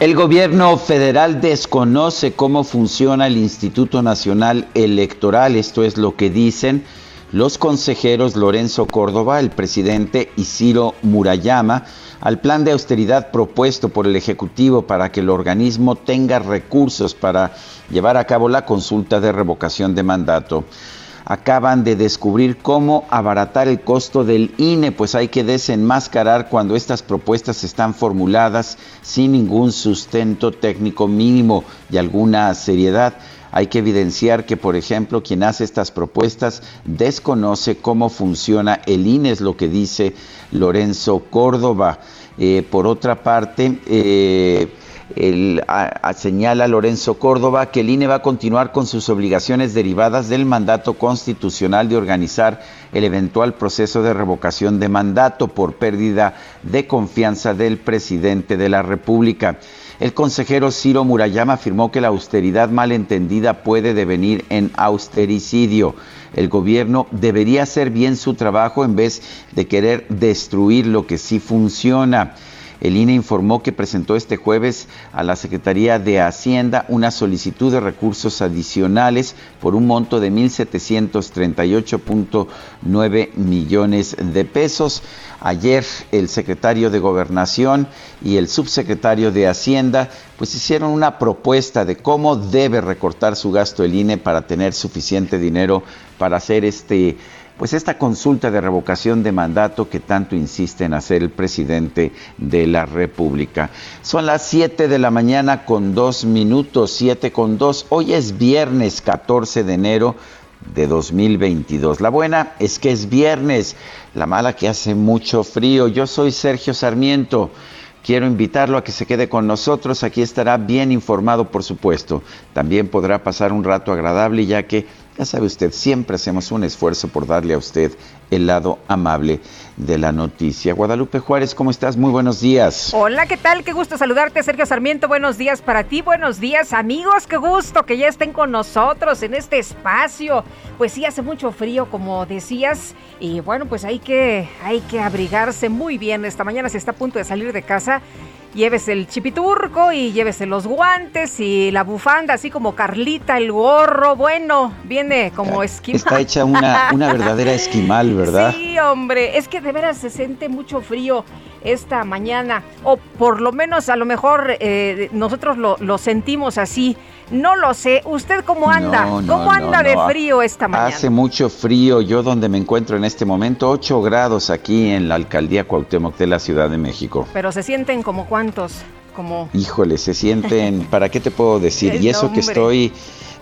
El gobierno federal desconoce cómo funciona el Instituto Nacional Electoral, esto es lo que dicen los consejeros Lorenzo Córdoba, el presidente y Ciro Murayama al plan de austeridad propuesto por el Ejecutivo para que el organismo tenga recursos para llevar a cabo la consulta de revocación de mandato acaban de descubrir cómo abaratar el costo del INE, pues hay que desenmascarar cuando estas propuestas están formuladas sin ningún sustento técnico mínimo y alguna seriedad. Hay que evidenciar que, por ejemplo, quien hace estas propuestas desconoce cómo funciona el INE, es lo que dice Lorenzo Córdoba. Eh, por otra parte, eh, el, señala Lorenzo Córdoba que el INE va a continuar con sus obligaciones derivadas del mandato constitucional de organizar el eventual proceso de revocación de mandato por pérdida de confianza del presidente de la República. El consejero Ciro Murayama afirmó que la austeridad malentendida puede devenir en austericidio. El gobierno debería hacer bien su trabajo en vez de querer destruir lo que sí funciona. El INE informó que presentó este jueves a la Secretaría de Hacienda una solicitud de recursos adicionales por un monto de 1.738.9 millones de pesos. Ayer el secretario de Gobernación y el subsecretario de Hacienda pues hicieron una propuesta de cómo debe recortar su gasto el INE para tener suficiente dinero para hacer este pues esta consulta de revocación de mandato que tanto insiste en hacer el presidente de la República. Son las 7 de la mañana con dos minutos, 7 con 2. Hoy es viernes 14 de enero de 2022. La buena es que es viernes, la mala que hace mucho frío. Yo soy Sergio Sarmiento. Quiero invitarlo a que se quede con nosotros, aquí estará bien informado por supuesto. También podrá pasar un rato agradable ya que ya sabe usted, siempre hacemos un esfuerzo por darle a usted el lado amable de la noticia. Guadalupe Juárez, ¿cómo estás? Muy buenos días. Hola, ¿qué tal? Qué gusto saludarte, Sergio Sarmiento. Buenos días para ti, buenos días, amigos. Qué gusto que ya estén con nosotros en este espacio. Pues sí, hace mucho frío, como decías, y bueno, pues hay que, hay que abrigarse muy bien. Esta mañana se está a punto de salir de casa llévese el chipiturco y llévese los guantes y la bufanda, así como Carlita, el gorro. Bueno, viene como esquimal. Está hecha una, una verdadera esquimal, ¿verdad? Sí, hombre, es que de veras se siente mucho frío esta mañana, o por lo menos a lo mejor eh, nosotros lo, lo, sentimos así. No lo sé. ¿Usted cómo anda? ¿Cómo anda de frío esta mañana? Hace mucho frío. Yo donde me encuentro en este momento, 8 grados aquí en la alcaldía Cuauhtémoc de la Ciudad de México. Pero se sienten como cuántos, como... Híjole, se sienten, ¿para qué te puedo decir? y eso que estoy,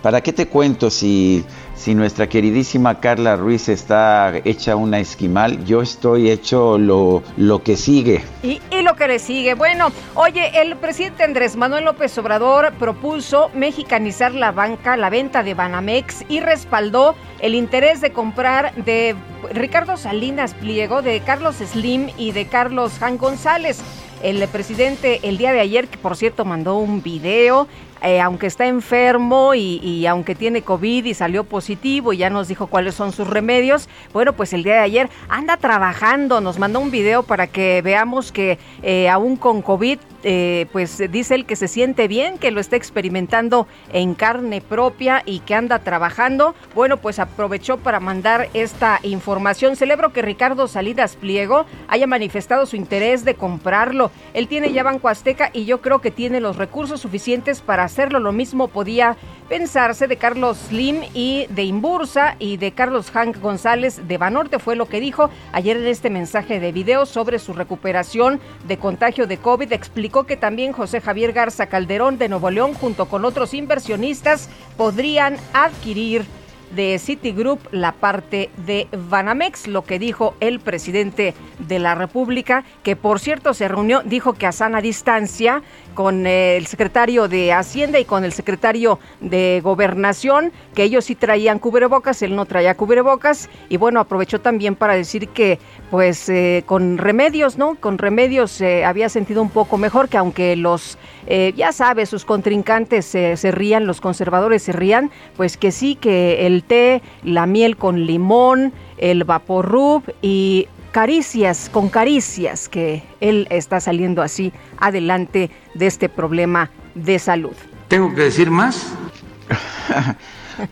¿para qué te cuento si si nuestra queridísima Carla Ruiz está hecha una esquimal, yo estoy hecho lo, lo que sigue. Y, y, lo que le sigue. Bueno, oye, el presidente Andrés Manuel López Obrador propuso mexicanizar la banca, la venta de Banamex y respaldó el interés de comprar de Ricardo Salinas Pliego, de Carlos Slim y de Carlos Jan González. El presidente el día de ayer, que por cierto mandó un video eh, aunque está enfermo y, aunque tiene COVID y salió positivo y ya nos dijo cuáles son sus remedios, bueno, pues el día de ayer anda trabajando, nos mandó un video para que veamos que eh, aún con COVID eh, pues dice él que se siente bien, que lo está experimentando en carne propia y que anda trabajando. Bueno, pues aprovechó para mandar esta información. Celebro que Ricardo Salidas Pliego haya manifestado su interés de comprarlo. Él tiene ya Banco Azteca y yo creo que tiene los recursos suficientes para hacerlo. Lo mismo podía pensarse de Carlos Slim y de Imbursa y de Carlos Hank González de Banorte, fue lo que dijo ayer en este mensaje de video sobre su recuperación de contagio de COVID. Explicó que también José Javier Garza Calderón de Nuevo León, junto con otros inversionistas, podrían adquirir de Citigroup la parte de Banamex, lo que dijo el presidente de la República, que por cierto se reunió, dijo que a sana distancia con el secretario de Hacienda y con el secretario de Gobernación, que ellos sí traían cubrebocas, él no traía cubrebocas, y bueno, aprovechó también para decir que pues eh, con remedios, ¿no? Con remedios eh, había sentido un poco mejor, que aunque los, eh, ya sabe, sus contrincantes se rían, los conservadores se rían, pues que sí, que el té, la miel con limón, el vaporrub y caricias, con caricias, que él está saliendo así adelante de este problema de salud. ¿Tengo que decir más?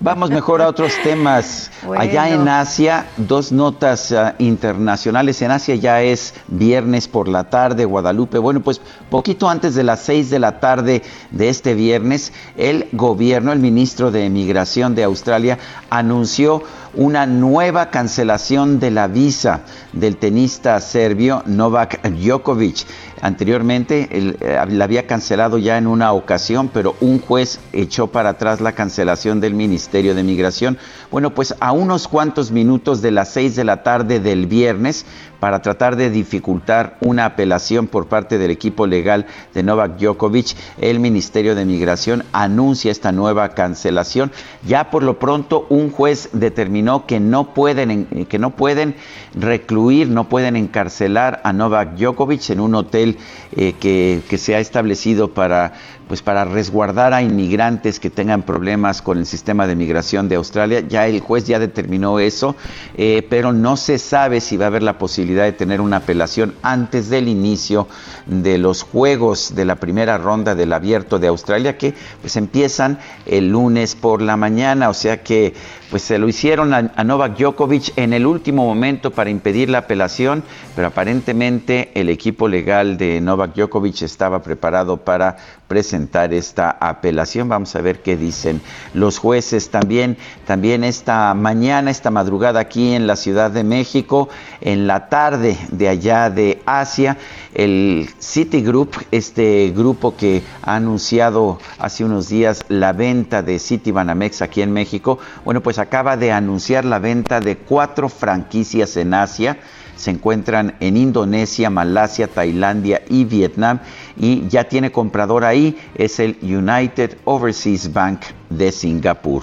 Vamos mejor a otros temas. Allá en Asia, dos notas uh, internacionales. En Asia ya es viernes por la tarde, Guadalupe. Bueno, pues poquito antes de las seis de la tarde de este viernes, el gobierno, el ministro de Migración de Australia, anunció una nueva cancelación de la visa del tenista serbio Novak Djokovic. Anteriormente él, eh, la había cancelado ya en una ocasión, pero un juez echó para atrás la cancelación del Ministerio de Migración. Bueno, pues a unos cuantos minutos de las seis de la tarde del viernes, para tratar de dificultar una apelación por parte del equipo legal de Novak Djokovic, el Ministerio de Migración anuncia esta nueva cancelación. Ya por lo pronto un juez determinó que no pueden, que no pueden recluir, no pueden encarcelar a Novak Djokovic en un hotel eh, que, se ha establecido para pues para resguardar a inmigrantes que tengan problemas con el sistema de migración de Australia. Ya el juez ya determinó eso, eh, pero no se sabe si va a haber la posibilidad de tener una apelación antes del inicio de los juegos de la primera ronda del abierto de Australia, que pues empiezan el lunes por la mañana, o sea que pues se lo hicieron a, a Novak Djokovic en el último momento para impedir la apelación, pero aparentemente el equipo legal de Novak Djokovic estaba preparado para presentar esta apelación. Vamos a ver qué dicen los jueces también. También esta mañana, esta madrugada aquí en la Ciudad de México, en la tarde de allá de Asia, el Citigroup, este grupo que ha anunciado hace unos días la venta de Citibanamex aquí en México, bueno, pues acaba de anunciar la venta de cuatro franquicias en Asia se encuentran en Indonesia, Malasia, Tailandia y Vietnam y ya tiene comprador ahí, es el United Overseas Bank de Singapur.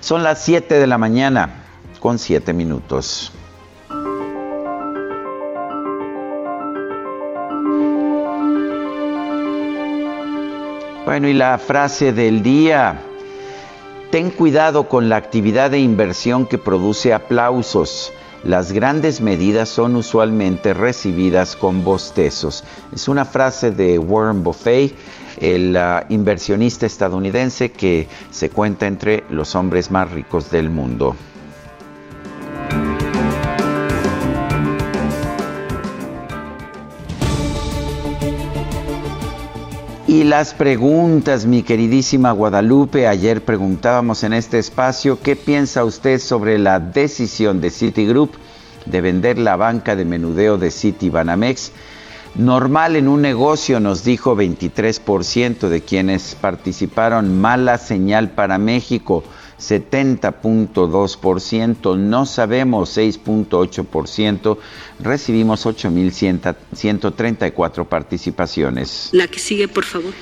Son las 7 de la mañana con 7 minutos. Bueno, y la frase del día, ten cuidado con la actividad de inversión que produce aplausos las grandes medidas son usualmente recibidas con bostezos. Es una frase de Warren Buffett, el uh, inversionista estadounidense que se cuenta entre los hombres más ricos del mundo. Y las preguntas, mi queridísima Guadalupe, ayer preguntábamos en este espacio, ¿qué piensa usted sobre la decisión de Citigroup de vender la banca de menudeo de Citibanamex? Normal en un negocio, nos dijo 23% de quienes participaron, mala señal para México. 70.2%, no sabemos 6.8%, recibimos 8.134 participaciones. La que sigue, por favor.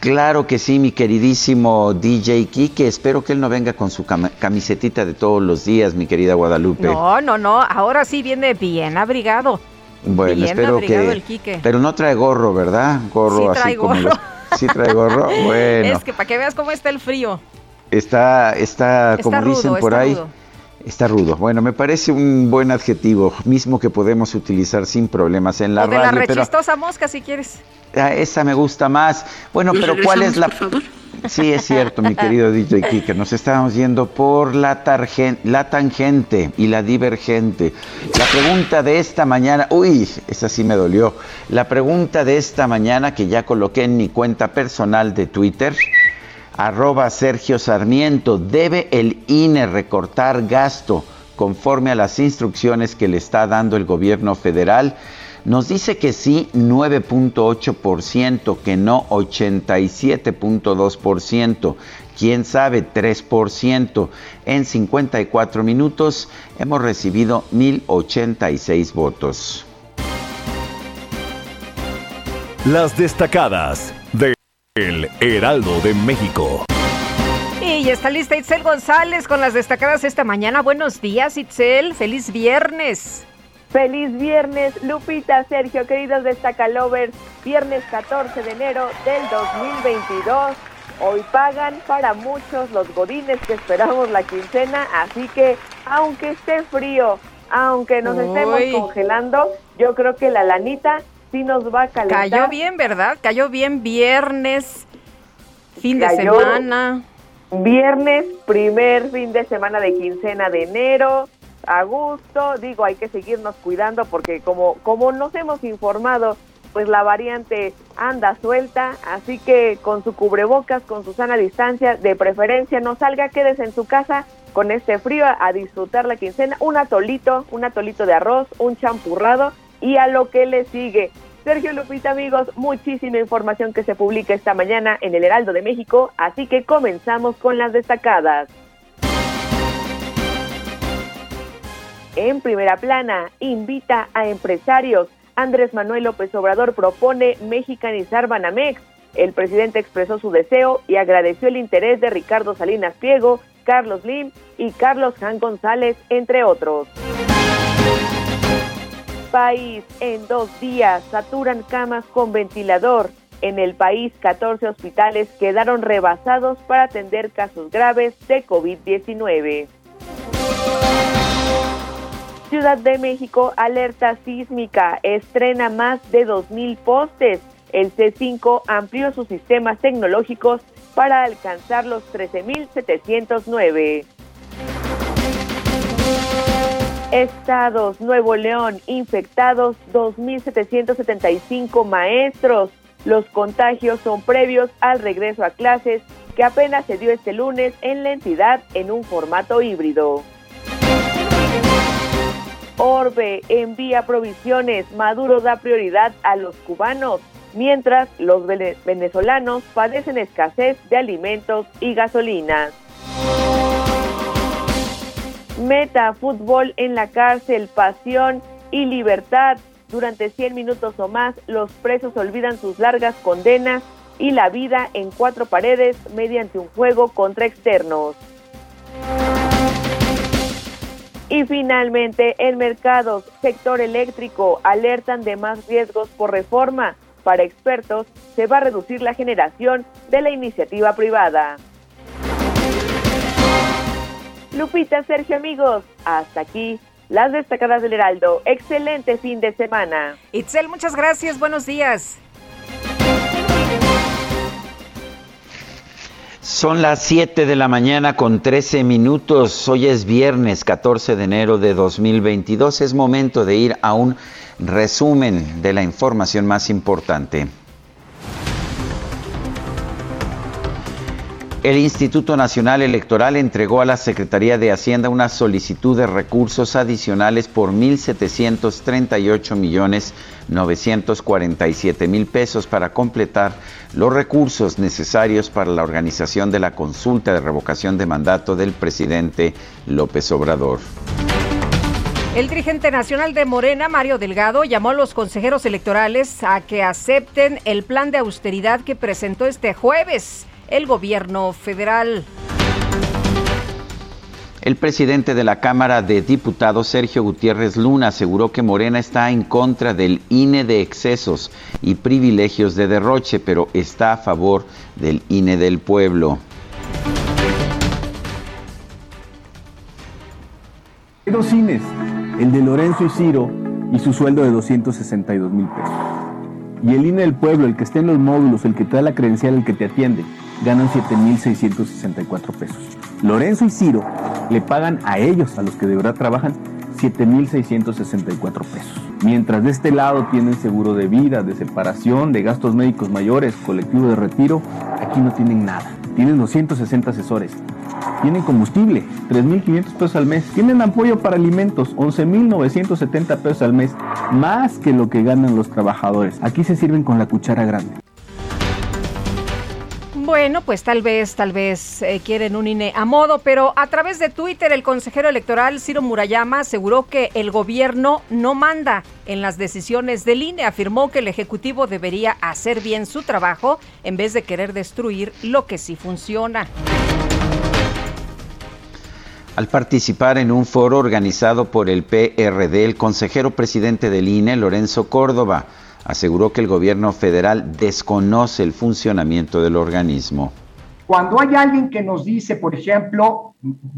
Claro que sí, mi queridísimo DJ Kike. Espero que él no venga con su camisetita de todos los días, mi querida Guadalupe. No, no, no. Ahora sí viene bien abrigado. Bueno, bien espero abrigado que. el Quique. Pero no trae gorro, ¿verdad? Gorro Sí así trae como gorro. los- Sí trae gorro. Bueno. Es que para que veas cómo está el frío. Está, está, como dicen por ahí. Está rudo. Bueno, me parece un buen adjetivo, mismo que podemos utilizar sin problemas en la o de radio. la rechistosa mosca, si quieres. Ah, esa me gusta más. Bueno, pero ¿cuál es la...? Sí, es cierto, mi querido DJ Kike. Nos estábamos yendo por la, la tangente y la divergente. La pregunta de esta mañana, uy, esa sí me dolió. La pregunta de esta mañana que ya coloqué en mi cuenta personal de Twitter, arroba Sergio Sarmiento, ¿debe el INE recortar gasto conforme a las instrucciones que le está dando el gobierno federal? Nos dice que sí 9.8%, que no 87.2%, quién sabe 3%. En 54 minutos hemos recibido 1.086 votos. Las destacadas de El Heraldo de México. Y ya está lista Itzel González con las destacadas esta mañana. Buenos días, Itzel. Feliz viernes. Feliz viernes, Lupita, Sergio, queridos destacalovers. Viernes 14 de enero del 2022. Hoy pagan para muchos los godines que esperamos la quincena, así que aunque esté frío, aunque nos estemos congelando, yo creo que la lanita sí nos va a calentar. Cayó bien, ¿verdad? Cayó bien viernes, fin de semana. Viernes, primer fin de semana de quincena de enero a gusto, digo, hay que seguirnos cuidando porque como, como nos hemos informado, pues la variante anda suelta, así que con su cubrebocas, con su sana distancia, de preferencia no salga, quédese en su casa con este frío a disfrutar la quincena, un atolito, un atolito de arroz, un champurrado y a lo que le sigue. Sergio Lupita, amigos, muchísima información que se publica esta mañana en el Heraldo de México, así que comenzamos con las destacadas. En primera plana, invita a empresarios. Andrés Manuel López Obrador propone mexicanizar Banamex. El presidente expresó su deseo y agradeció el interés de Ricardo Salinas Pliego, Carlos Lim y Carlos Jan González, entre otros. País, en dos días saturan camas con ventilador. En el país, 14 hospitales quedaron rebasados para atender casos graves de COVID-19. Ciudad de México, alerta sísmica, estrena más de 2.000 postes. El C5 amplió sus sistemas tecnológicos para alcanzar los 13.709. Estados, Nuevo León, infectados 2.775 maestros. Los contagios son previos al regreso a clases que apenas se dio este lunes en la entidad en un formato híbrido. Orbe envía provisiones, Maduro da prioridad a los cubanos, mientras los venezolanos padecen escasez de alimentos y gasolinas. Meta, fútbol en la cárcel, pasión y libertad. Durante 100 minutos o más, los presos olvidan sus largas condenas y la vida en cuatro paredes mediante un juego contra externos. Y finalmente, en mercados, sector eléctrico, alertan de más riesgos por reforma. Para expertos, se va a reducir la generación de la iniciativa privada. Lupita, Sergio, amigos, hasta aquí las destacadas del Heraldo. Excelente fin de semana. Itzel, muchas gracias. Buenos días. Son las 7 de la mañana con 13 minutos. Hoy es viernes 14 de enero de 2022. Es momento de ir a un resumen de la información más importante. El Instituto Nacional Electoral entregó a la Secretaría de Hacienda una solicitud de recursos adicionales por 1.738 millones 947 mil pesos para completar los recursos necesarios para la organización de la consulta de revocación de mandato del presidente López Obrador. El dirigente nacional de Morena, Mario Delgado, llamó a los consejeros electorales a que acepten el plan de austeridad que presentó este jueves el gobierno federal. El presidente de la Cámara de Diputados, Sergio Gutiérrez Luna, aseguró que Morena está en contra del INE de excesos y privilegios de derroche, pero está a favor del INE del pueblo. Hay dos INES, el de Lorenzo y Ciro y su sueldo de 262 mil pesos. Y el INE del pueblo, el que esté en los módulos, el que te da la credencial, el que te atiende, ganan 7.664 pesos. Lorenzo y Ciro le pagan a ellos, a los que de verdad trabajan, 7.664 pesos. Mientras de este lado tienen seguro de vida, de separación, de gastos médicos mayores, colectivo de retiro, aquí no tienen nada. Tienen 260 asesores. Tienen combustible, 3.500 pesos al mes. Tienen apoyo para alimentos, 11.970 pesos al mes, más que lo que ganan los trabajadores. Aquí se sirven con la cuchara grande. Bueno, pues tal vez, tal vez eh, quieren un INE a modo, pero a través de Twitter el consejero electoral Ciro Murayama aseguró que el gobierno no manda en las decisiones del INE. Afirmó que el Ejecutivo debería hacer bien su trabajo en vez de querer destruir lo que sí funciona. Al participar en un foro organizado por el PRD, el consejero presidente del INE, Lorenzo Córdoba, aseguró que el gobierno federal desconoce el funcionamiento del organismo. Cuando hay alguien que nos dice, por ejemplo,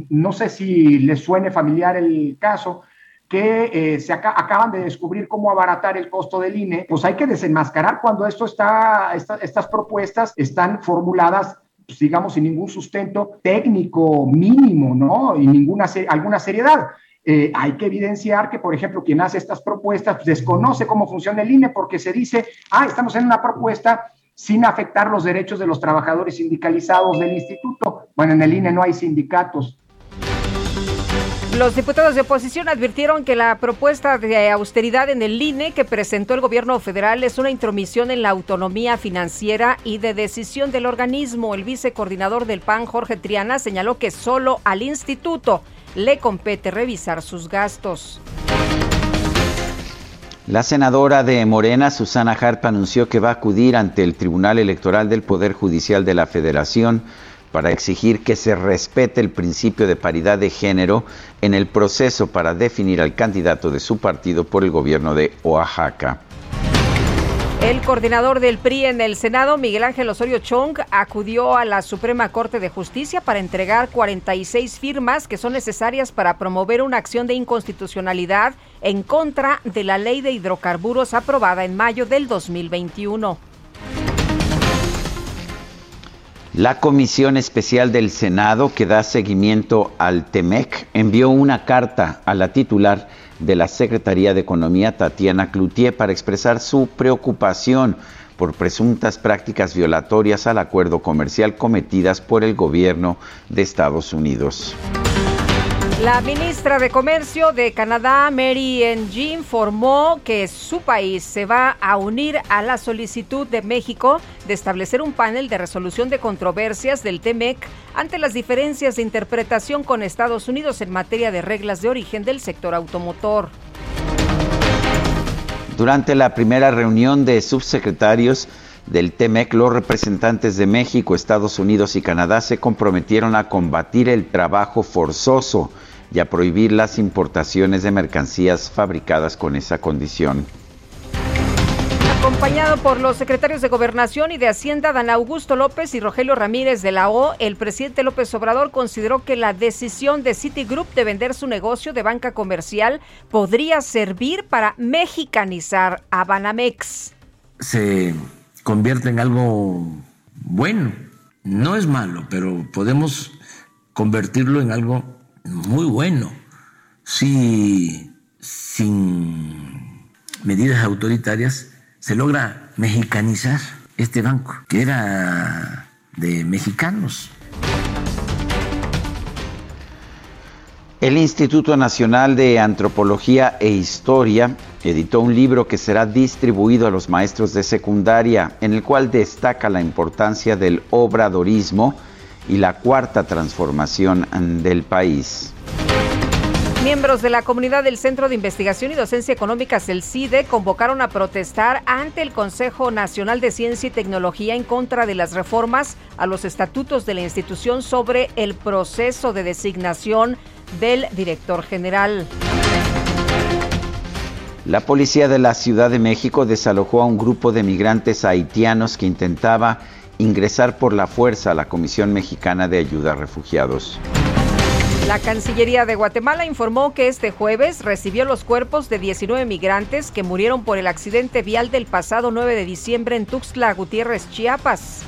no sé si les suene familiar el caso, que eh, se acaban de descubrir cómo abaratar el costo del INE, pues hay que desenmascarar cuando esto está, estas propuestas están formuladas pues, digamos, sin ningún sustento técnico mínimo, ¿no? Y ninguna, alguna seriedad. Eh, hay que evidenciar que, por ejemplo, quien hace estas propuestas pues, desconoce cómo funciona el INE porque se dice, ah, estamos en una propuesta sin afectar los derechos de los trabajadores sindicalizados del instituto. Bueno, en el INE no hay sindicatos. Los diputados de oposición advirtieron que la propuesta de austeridad en el INE que presentó el gobierno federal es una intromisión en la autonomía financiera y de decisión del organismo. El vicecoordinador del PAN, Jorge Triana, señaló que solo al instituto le compete revisar sus gastos. La senadora de Morena, Susana Harp, anunció que va a acudir ante el Tribunal Electoral del Poder Judicial de la Federación para exigir que se respete el principio de paridad de género en el proceso para definir al candidato de su partido por el gobierno de Oaxaca. El coordinador del PRI en el Senado, Miguel Ángel Osorio Chong, acudió a la Suprema Corte de Justicia para entregar 46 firmas que son necesarias para promover una acción de inconstitucionalidad en contra de la ley de hidrocarburos aprobada en mayo del 2021. La Comisión Especial del Senado que da seguimiento al TEMEC envió una carta a la titular de la Secretaría de Economía, Tatiana Cloutier, para expresar su preocupación por presuntas prácticas violatorias al acuerdo comercial cometidas por el gobierno de Estados Unidos. La ministra de Comercio de Canadá, Mary Ng, informó que su país se va a unir a la solicitud de México de establecer un panel de resolución de controversias del TEMEC ante las diferencias de interpretación con Estados Unidos en materia de reglas de origen del sector automotor. Durante la primera reunión de subsecretarios del TEMEC, los representantes de México, Estados Unidos y Canadá se comprometieron a combatir el trabajo forzoso y a prohibir las importaciones de mercancías fabricadas con esa condición. Acompañado por los secretarios de Gobernación y de Hacienda, Dan Augusto López y Rogelio Ramírez de la O, el presidente López Obrador consideró que la decisión de Citigroup de vender su negocio de banca comercial podría servir para mexicanizar a Banamex. Se convierte en algo bueno. No es malo, pero podemos convertirlo en algo muy bueno si sin medidas autoritarias se logra mexicanizar este banco, que era de mexicanos. El Instituto Nacional de Antropología e Historia editó un libro que será distribuido a los maestros de secundaria, en el cual destaca la importancia del obradorismo, y la cuarta transformación del país. Miembros de la comunidad del Centro de Investigación y Docencia Económicas, el CIDE, convocaron a protestar ante el Consejo Nacional de Ciencia y Tecnología en contra de las reformas a los estatutos de la institución sobre el proceso de designación del director general. La policía de la Ciudad de México desalojó a un grupo de migrantes haitianos que intentaba ingresar por la fuerza a la Comisión Mexicana de Ayuda a Refugiados. La Cancillería de Guatemala informó que este jueves recibió los cuerpos de 19 migrantes que murieron por el accidente vial del pasado 9 de diciembre en Tuxtla Gutiérrez, Chiapas.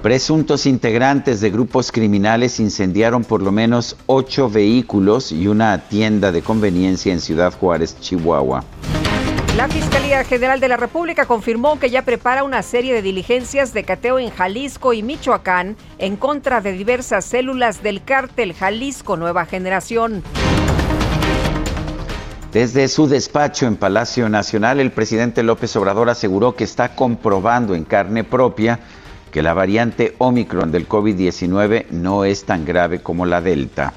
Presuntos integrantes de grupos criminales incendiaron por lo menos ocho vehículos y una tienda de conveniencia en Ciudad Juárez, Chihuahua. La Fiscalía General de la República confirmó que ya prepara una serie de diligencias de cateo en Jalisco y Michoacán en contra de diversas células del cártel Jalisco Nueva Generación. Desde su despacho en Palacio Nacional, el presidente López Obrador aseguró que está comprobando en carne propia que la variante Omicron del COVID-19 no es tan grave como la Delta.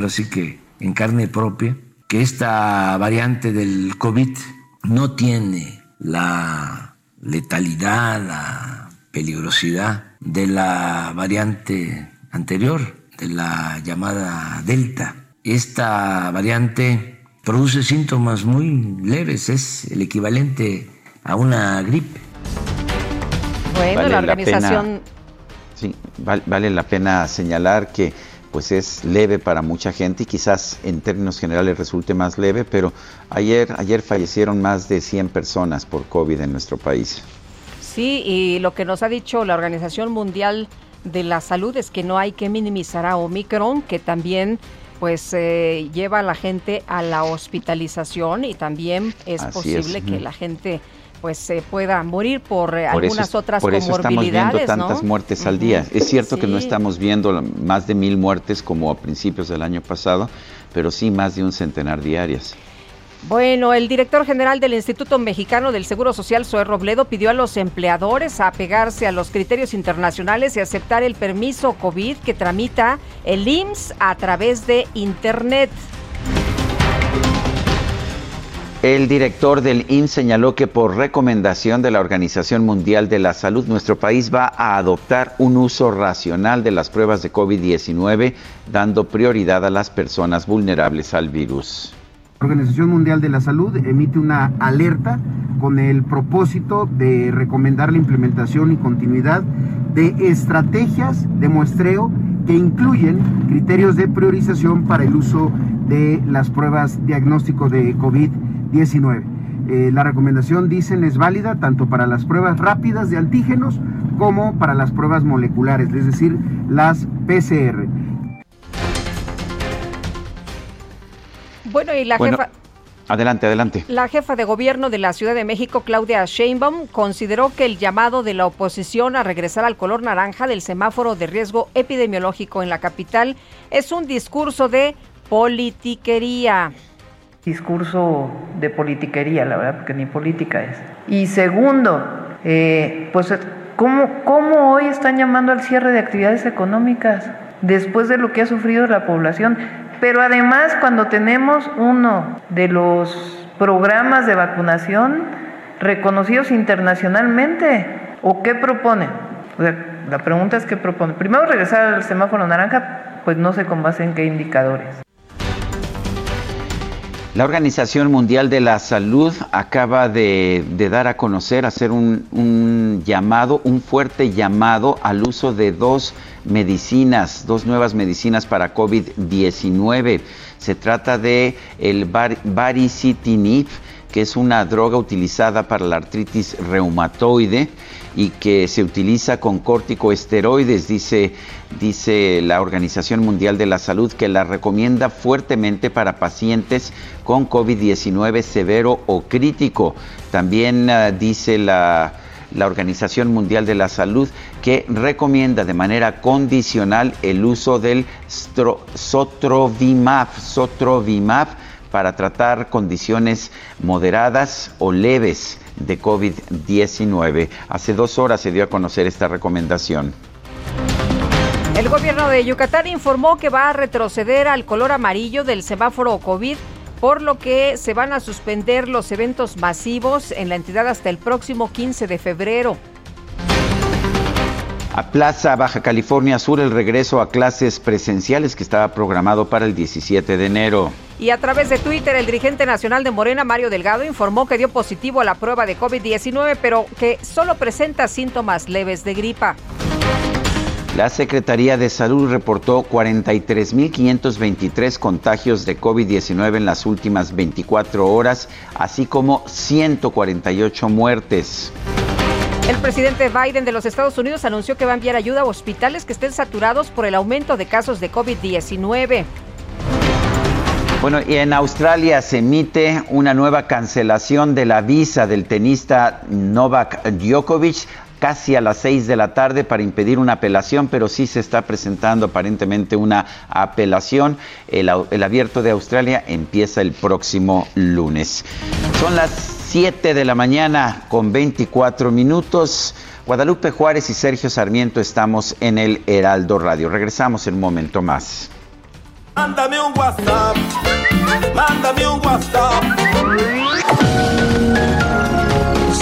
Así que en carne propia, que esta variante del COVID no tiene la letalidad, la peligrosidad de la variante anterior, de la llamada Delta. Esta variante produce síntomas muy leves, es el equivalente a una gripe. Bueno, la organización... sí, vale la pena señalar que pues es leve para mucha gente y quizás en términos generales resulte más leve, pero ayer, ayer fallecieron más de 100 personas por COVID en nuestro país. Sí, y lo que nos ha dicho la Organización Mundial de la Salud es que no hay que minimizar a Omicron, que también pues eh, lleva a la gente a la hospitalización y también es posible que la gente pues se pueda morir por, eh, algunas otras por eso estamos viendo tantas muertes al día. Es cierto que no estamos viendo más de mil muertes como a principios del año pasado, pero sí más de un centenar diarias. Bueno, el director general del Instituto Mexicano del Seguro Social, Zoe Robledo, pidió a los empleadores a apegarse a los criterios internacionales y aceptar el permiso COVID que tramita el IMSS a través de Internet. El director del IMSS señaló que por recomendación de la Organización Mundial de la Salud, nuestro país va a adoptar un uso racional de las pruebas de COVID-19, dando prioridad a las personas vulnerables al virus. La Organización Mundial de la Salud emite una alerta con el propósito de recomendar la implementación y continuidad de estrategias de muestreo que incluyen criterios de priorización para el uso de las pruebas diagnóstico de COVID-19 19. Eh, la recomendación, dicen, es válida tanto para las pruebas rápidas de antígenos como para las pruebas moleculares, es decir, las PCR. Bueno, y la jefa... Adelante, adelante. La jefa de gobierno de la Ciudad de México, Claudia Sheinbaum, consideró que el llamado de la oposición a regresar al color naranja del semáforo de riesgo epidemiológico en la capital es un discurso de politiquería discurso de politiquería, la verdad, porque ni política es. Y segundo, eh, pues, ¿cómo, ¿cómo hoy están llamando al cierre de actividades económicas después de lo que ha sufrido la población? Pero además, cuando tenemos uno de los programas de vacunación reconocidos internacionalmente, ¿o qué propone? la pregunta es qué propone. Primero regresar al semáforo naranja, pues no sé con base en qué indicadores. La Organización Mundial de la Salud acaba de, dar a conocer, hacer un, llamado, un fuerte llamado al uso de dos medicinas, dos nuevas medicinas para COVID-19. Se trata de el baricitinib, que es una droga utilizada para la artritis reumatoide y que se utiliza con corticoesteroides, dice, dice la Organización Mundial de la Salud, que la recomienda fuertemente para pacientes con COVID-19 severo o crítico. También ah, dice la, la Organización Mundial de la Salud que recomienda de manera condicional el uso del sotrovimab, sotrovimab para tratar condiciones moderadas o leves de COVID-19. Hace dos horas se dio a conocer esta recomendación. El gobierno de Yucatán informó que va a retroceder al color amarillo del semáforo COVID, por lo que se van a suspender los eventos masivos en la entidad hasta el próximo 15 de febrero. Plaza Baja California Sur el regreso a clases presenciales que estaba programado para el 17 de enero. Y a través de Twitter, el dirigente nacional de Morena, Mario Delgado, informó que dio positivo a la prueba de COVID-19, pero que solo presenta síntomas leves de gripa. La Secretaría de Salud reportó 43.523 contagios de COVID-19 en las últimas 24 horas, así como 148 muertes. El presidente Biden de los Estados Unidos anunció que va a enviar ayuda a hospitales que estén saturados por el aumento de casos de COVID-19. Bueno, y en Australia se emite una nueva cancelación de la visa del tenista Novak Djokovic casi a las seis de la tarde para impedir una apelación, pero sí se está presentando aparentemente una apelación. El, abierto de Australia empieza el próximo lunes. Son las 7 de la mañana con 24 minutos. Guadalupe Juárez y Sergio Sarmiento estamos en el Heraldo Radio. Regresamos en un momento más. Mándame un WhatsApp. Mándame un WhatsApp.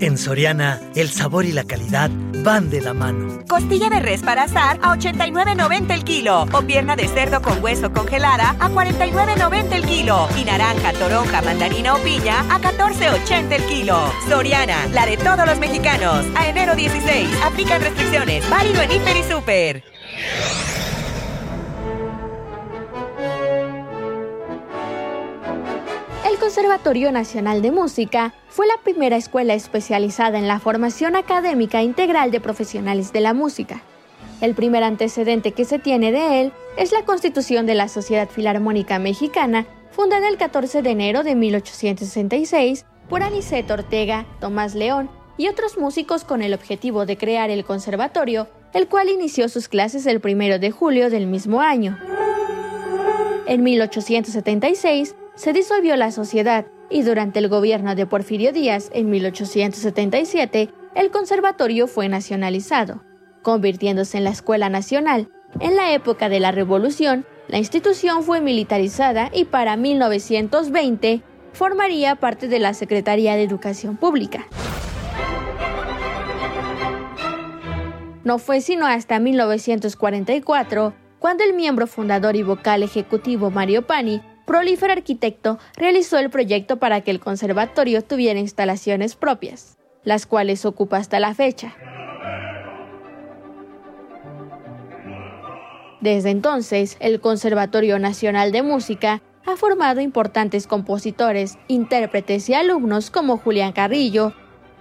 En Soriana, el sabor y la calidad van de la mano. Costilla de res para asar a 89.90 el kilo. O pierna de cerdo con hueso congelada a 49.90 el kilo. Y naranja, toronja, mandarina o piña a 14.80 el kilo. Soriana, la de todos los mexicanos. A enero 16. Aplican restricciones. Válido en Hiper y Super. Conservatorio Nacional de Música fue la primera escuela especializada en la formación académica integral de profesionales de la música. El primer antecedente que se tiene de él es la constitución de la Sociedad Filarmónica Mexicana, fundada el 14 de enero de 1866 por Aniceto Ortega, Tomás León y otros músicos con el objetivo de crear el conservatorio, el cual inició sus clases el 1 de julio del mismo año. En 1876, se disolvió la sociedad y durante el gobierno de Porfirio Díaz en 1877 el conservatorio fue nacionalizado, convirtiéndose en la Escuela Nacional. En la época de la Revolución, la institución fue militarizada y para 1920 formaría parte de la Secretaría de Educación Pública. No fue sino hasta 1944 cuando el miembro fundador y vocal ejecutivo Mario Pani prolífero arquitecto realizó el proyecto para que el conservatorio tuviera instalaciones propias, las cuales ocupa hasta la fecha. Desde entonces, el Conservatorio Nacional de Música ha formado importantes compositores, intérpretes y alumnos como Julián Carrillo,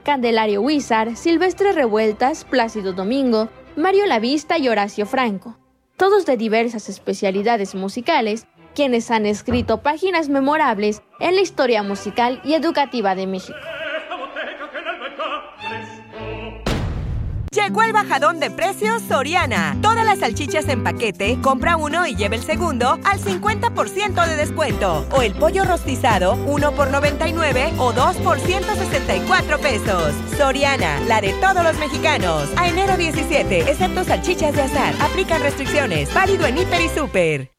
Candelario Huizar, Silvestre Revueltas, Plácido Domingo, Mario Lavista y Horacio Franco, todos de diversas especialidades musicales quienes han escrito páginas memorables en la historia musical y educativa de México. Llegó el bajadón de precios Soriana. Todas las salchichas en paquete, compra uno y lleva el segundo al 50% de descuento. O el pollo rostizado, uno por 99 o dos por 164 pesos. Soriana, la de todos los mexicanos. A enero 17, excepto salchichas de azar. Aplican restricciones. Válido en Hiper y Super.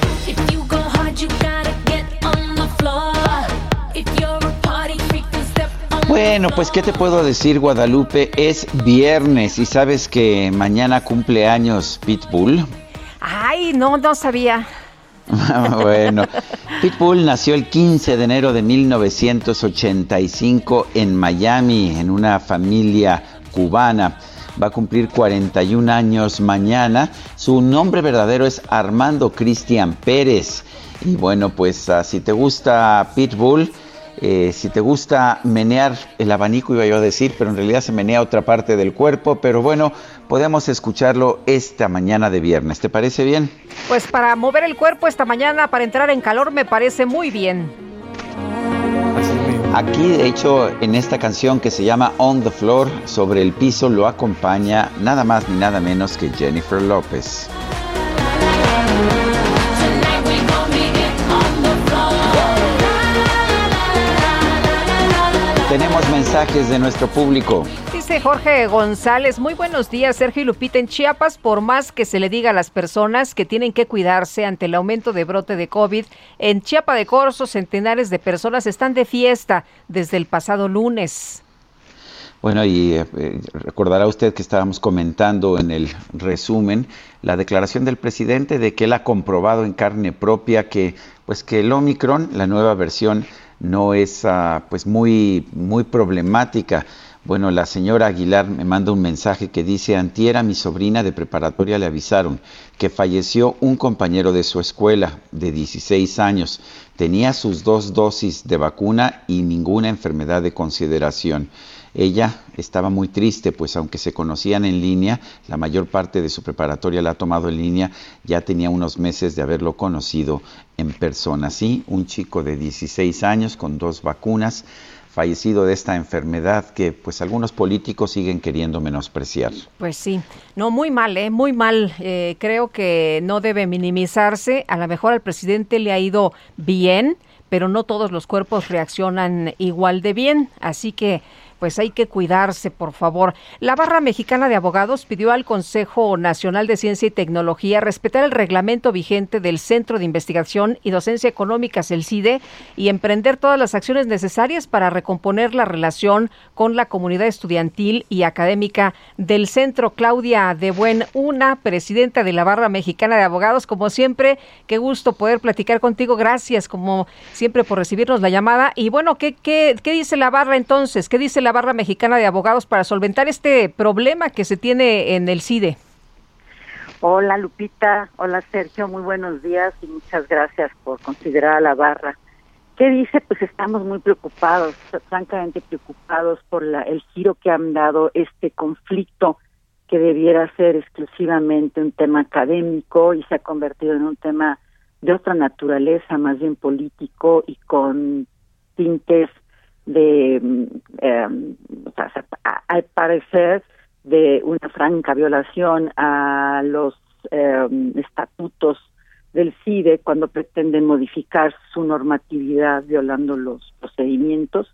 Bueno, pues qué te puedo decir, Guadalupe, es viernes y sabes que mañana cumple años Pitbull. Ay, no, no sabía. bueno, Pitbull nació el 15 de enero de 1985 en Miami, en una familia cubana. va a cumplir 41 años mañana. Su nombre verdadero es Armando Cristian Pérez. Y bueno, pues ah, si te gusta Pitbull, eh, si te gusta menear el abanico, iba yo a decir, pero en realidad se menea otra parte del cuerpo, pero bueno, podemos escucharlo esta mañana de viernes. ¿Te parece bien? Pues para mover el cuerpo esta mañana, para entrar en calor, me parece muy bien. Aquí, de hecho, en esta canción que se llama On the Floor, sobre el piso, lo acompaña nada más ni nada menos que Jennifer López. Mensajes de nuestro público. Dice Jorge González, muy buenos días, Sergio y Lupita. En Chiapas, por más que se le diga a las personas que tienen que cuidarse ante el aumento de brote de COVID, en Chiapa de Corzo centenares de personas están de fiesta desde el pasado lunes. Bueno, y eh, recordará usted que estábamos comentando en el resumen la declaración del presidente de que él ha comprobado en carne propia que, pues, que el Omicron, la nueva versión, no es ah, pues muy, muy problemática. Bueno, la señora Aguilar me manda un mensaje que dice, antiera mi sobrina de preparatoria le avisaron que falleció un compañero de su escuela de 16 años. Tenía sus dos dosis de vacuna y ninguna enfermedad de consideración. Ella estaba muy triste, pues aunque se conocían en línea, la mayor parte de su preparatoria la ha tomado en línea, ya tenía unos meses de haberlo conocido en persona. Sí, un chico de 16 años con dos vacunas, fallecido de esta enfermedad que pues algunos políticos siguen queriendo menospreciar. Pues sí, no, muy mal, ¿eh? muy mal. Eh, creo que no debe minimizarse. A lo mejor al presidente le ha ido bien, pero no todos los cuerpos reaccionan igual de bien. Así que pues hay que cuidarse, por favor. La Barra Mexicana de Abogados pidió al Consejo Nacional de Ciencia y Tecnología respetar el reglamento vigente del Centro de Investigación y Docencia Económicas, el CIDE, y emprender todas las acciones necesarias para recomponer la relación con la comunidad estudiantil y académica del centro. Claudia de Buen Una, presidenta de la Barra Mexicana de Abogados, como siempre, qué gusto poder platicar contigo. Gracias, como siempre, por recibirnos la llamada. Y bueno, ¿qué, qué, dice la Barra entonces? ¿Qué dice la Barra Mexicana de Abogados para solventar este problema que se tiene en el CIDE? Hola Lupita, hola Sergio, muy buenos días y muchas gracias por considerar a la barra. ¿Qué dice? Pues estamos muy preocupados, francamente preocupados por la, el giro que han dado este conflicto que debiera ser exclusivamente un tema académico y se ha convertido en un tema de otra naturaleza, más bien político y con tintes de, eh, al parecer, de una franca violación a los eh, estatutos del CIDE cuando pretenden modificar su normatividad violando los procedimientos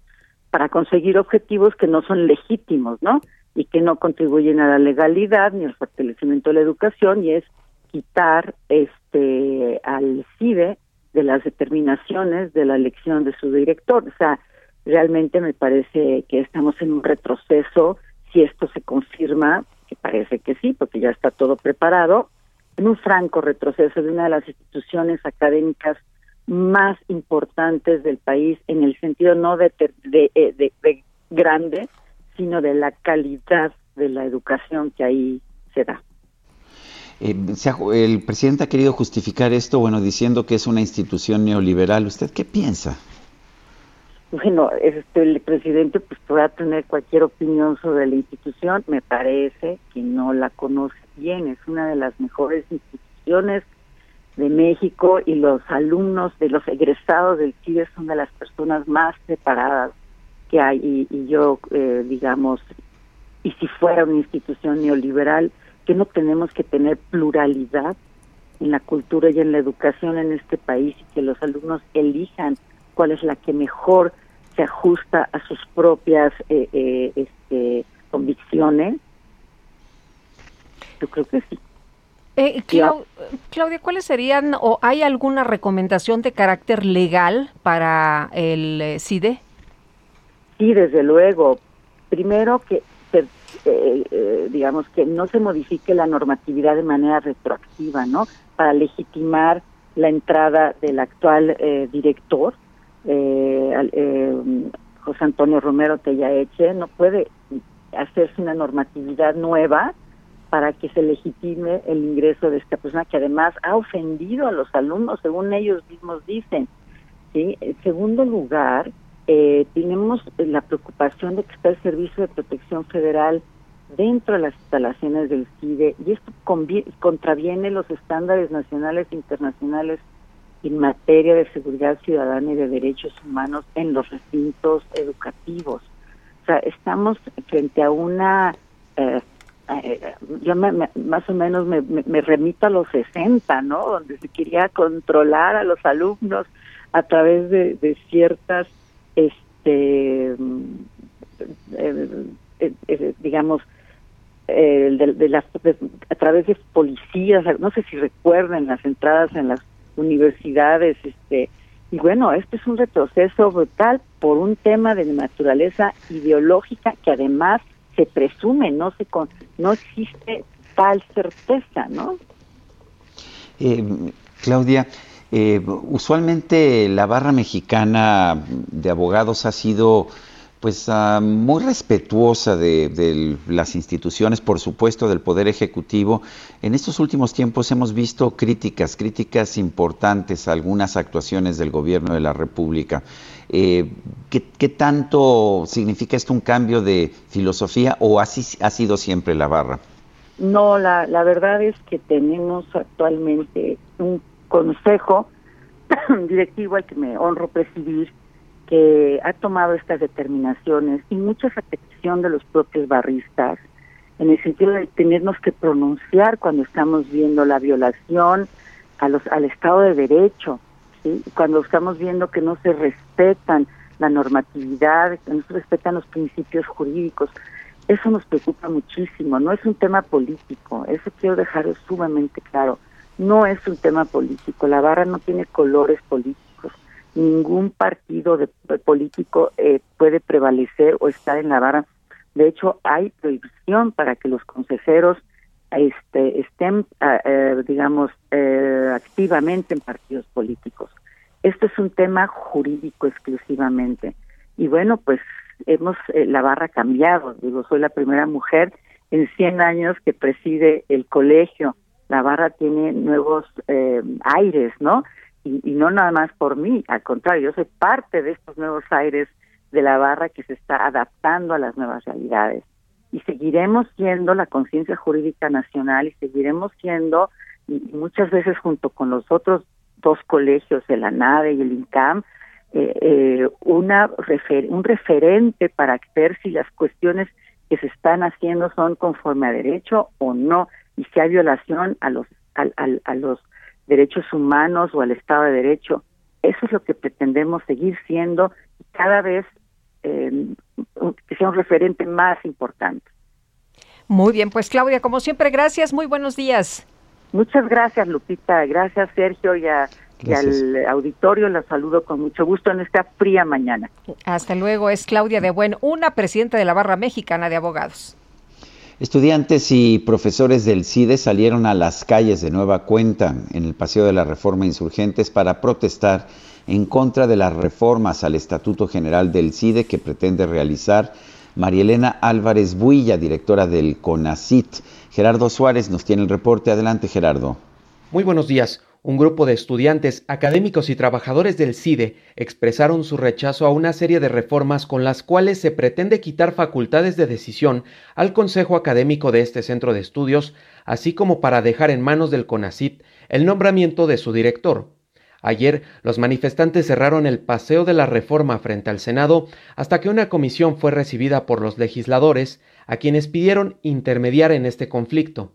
para conseguir objetivos que no son legítimos, ¿no? Y que no contribuyen a la legalidad ni al fortalecimiento de la educación y es quitar este al CIDE de las determinaciones de la elección de su director, o sea, realmente me parece que estamos en un retroceso si esto se confirma, que parece que sí, porque ya está todo preparado, en un franco retroceso de una de las instituciones académicas más importantes del país en el sentido no de, eh, de grande, sino de la calidad de la educación que ahí se da. Eh, el presidente ha querido justificar esto, bueno, diciendo que es una institución neoliberal. ¿Usted qué piensa? Bueno, este, el presidente pues podrá tener cualquier opinión sobre la institución, me parece que no la conoce bien, es una de las mejores instituciones de México y los alumnos de los egresados del CIDE son de las personas más preparadas que hay. Y, yo, eh, digamos, y si fuera una institución neoliberal, que no tenemos que tener pluralidad en la cultura y en la educación en este país y que los alumnos elijan cuál es la que mejor se ajusta a sus propias eh, eh, este, convicciones. Yo creo que sí. Eh, Claudia, ¿cuáles serían o hay alguna recomendación de carácter legal para el CIDE? Sí, desde luego. Primero que digamos que no se modifique la normatividad de manera retroactiva, ¿no? Para legitimar la entrada del actual director eh, eh, José Antonio Romero Tellaeche no puede hacerse una normatividad nueva para que se legitime el ingreso de esta persona que además ha ofendido a los alumnos, según ellos mismos dicen. ¿sí? En segundo lugar, eh, tenemos la preocupación de que está el Servicio de Protección Federal dentro de las instalaciones del CIDE y esto contraviene los estándares nacionales e internacionales en materia de seguridad ciudadana y de derechos humanos en los recintos educativos. O sea, estamos frente a una... Eh, eh, yo más o menos me, me, remito a los 60, ¿no? Donde se quería controlar a los alumnos a través de, ciertas, este, eh, digamos, de, a través de policías, no sé si recuerden las entradas en las universidades, este, y bueno, esto es un retroceso brutal por un tema de naturaleza ideológica que además se presume, no se con, no existe tal certeza, ¿no? Eh, Claudia, eh, usualmente la barra mexicana de abogados ha sido pues ah, muy respetuosa de, las instituciones, por supuesto, del Poder Ejecutivo. En estos últimos tiempos hemos visto críticas, críticas importantes a algunas actuaciones del Gobierno de la República. Eh, ¿qué, tanto significa esto un cambio de filosofía o así ha sido siempre la barra? No, la, la verdad es que tenemos actualmente un consejo directivo al que me honro presidir que ha tomado estas determinaciones y mucha petición de los propios barristas en el sentido de tenernos que pronunciar cuando estamos viendo la violación a los, al Estado de Derecho, ¿sí? cuando estamos viendo que no se respetan la normatividad, que no se respetan los principios jurídicos. Eso nos preocupa muchísimo, no es un tema político, eso quiero dejar sumamente claro, no es un tema político, la barra no tiene colores políticos ningún partido de, político eh, puede prevalecer o estar en la vara. De hecho, hay prohibición para que los consejeros este, estén, ah, eh, digamos, eh, activamente en partidos políticos. Esto es un tema jurídico exclusivamente. Y bueno, pues hemos, la barra cambiado. Digo, soy la primera mujer en 100 años que preside el colegio. La barra tiene nuevos aires, ¿no? Y, no nada más por mí, al contrario, yo soy parte de estos nuevos aires de la barra que se está adaptando a las nuevas realidades. Y seguiremos siendo la conciencia jurídica nacional y seguiremos siendo, y muchas veces junto con los otros dos colegios, el ANADE y el INCAM, eh, eh, una un referente para ver si las cuestiones que se están haciendo son conforme a derecho o no, y si hay violación a los, a los derechos humanos o al Estado de Derecho. Eso es lo que pretendemos seguir siendo cada vez eh, que sea un referente más importante. Muy bien, pues Claudia, como siempre, gracias, muy buenos días. Muchas gracias, Lupita, gracias Sergio y, y al auditorio, la saludo con mucho gusto en esta fría mañana. Hasta luego, es Claudia de Buen, una presidenta de la Barra Mexicana de Abogados. Estudiantes y profesores del CIDE salieron a las calles de nueva cuenta en el Paseo de la Reforma Insurgentes para protestar en contra de las reformas al Estatuto General del CIDE que pretende realizar Marielena Álvarez Builla, directora del CONACIT. Gerardo Suárez nos tiene el reporte. Adelante, Gerardo. Muy buenos días un grupo de estudiantes, académicos y trabajadores del CIDE expresaron su rechazo a una serie de reformas con las cuales se pretende quitar facultades de decisión al Consejo Académico de este centro de estudios, así como para dejar en manos del CONACIT el nombramiento de su director. Ayer, los manifestantes cerraron el paseo de la reforma frente al Senado hasta que una comisión fue recibida por los legisladores, a quienes pidieron intermediar en este conflicto.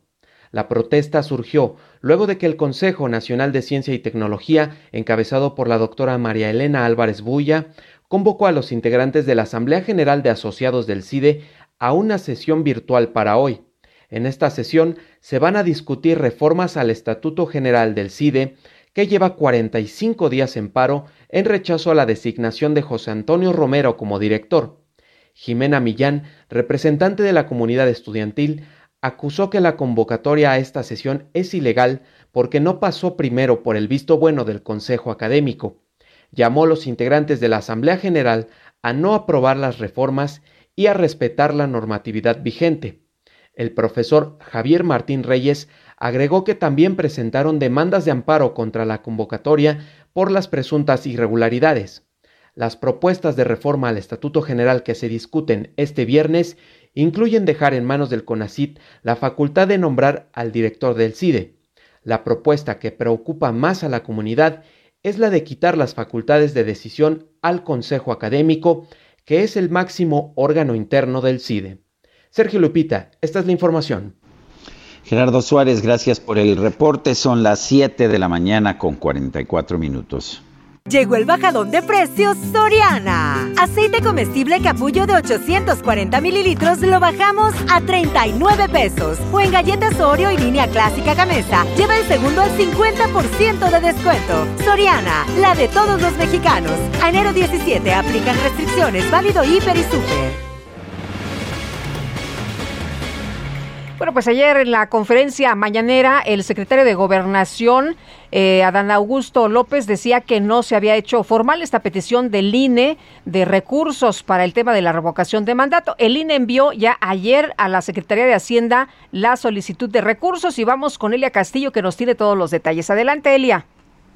La protesta surgió luego de que el Consejo Nacional de Ciencia y Tecnología, encabezado por la doctora María Elena Álvarez Bulla, convocó a los integrantes de la Asamblea General de Asociados del CIDE a una sesión virtual para hoy. En esta sesión se van a discutir reformas al Estatuto General del CIDE, que lleva 45 días en paro en rechazo a la designación de José Antonio Romero como director. Jimena Millán, representante de la comunidad estudiantil, acusó que la convocatoria a esta sesión es ilegal porque no pasó primero por el visto bueno del Consejo Académico. Llamó a los integrantes de la Asamblea General a no aprobar las reformas y a respetar la normatividad vigente. El profesor Javier Martín Reyes agregó que también presentaron demandas de amparo contra la convocatoria por las presuntas irregularidades. Las propuestas de reforma al Estatuto General que se discuten este viernes incluyen dejar en manos del CONACIT la facultad de nombrar al director del CIDE. La propuesta que preocupa más a la comunidad es la de quitar las facultades de decisión al Consejo Académico, que es el máximo órgano interno del CIDE. Sergio Lupita, esta es la información. Gerardo Suárez, gracias por el reporte. Son las 7 de la mañana con 44 minutos. Llegó el bajadón de precios Soriana. Aceite comestible capullo de 840 mililitros lo bajamos a 39 pesos. O en galletas Oreo y línea clásica Gamesa, lleva el segundo al 50% de descuento. Soriana, la de todos los mexicanos. Enero 17 aplican restricciones, válido hiper y super. Bueno, pues ayer en la conferencia mañanera, el secretario de Gobernación, eh, Adán Augusto López, decía que no se había hecho formal esta petición del INE de recursos para el tema de la revocación de mandato. El INE envió ya ayer a la Secretaría de Hacienda la solicitud de recursos y vamos con Elia Castillo que nos tiene todos los detalles. Adelante, Elia.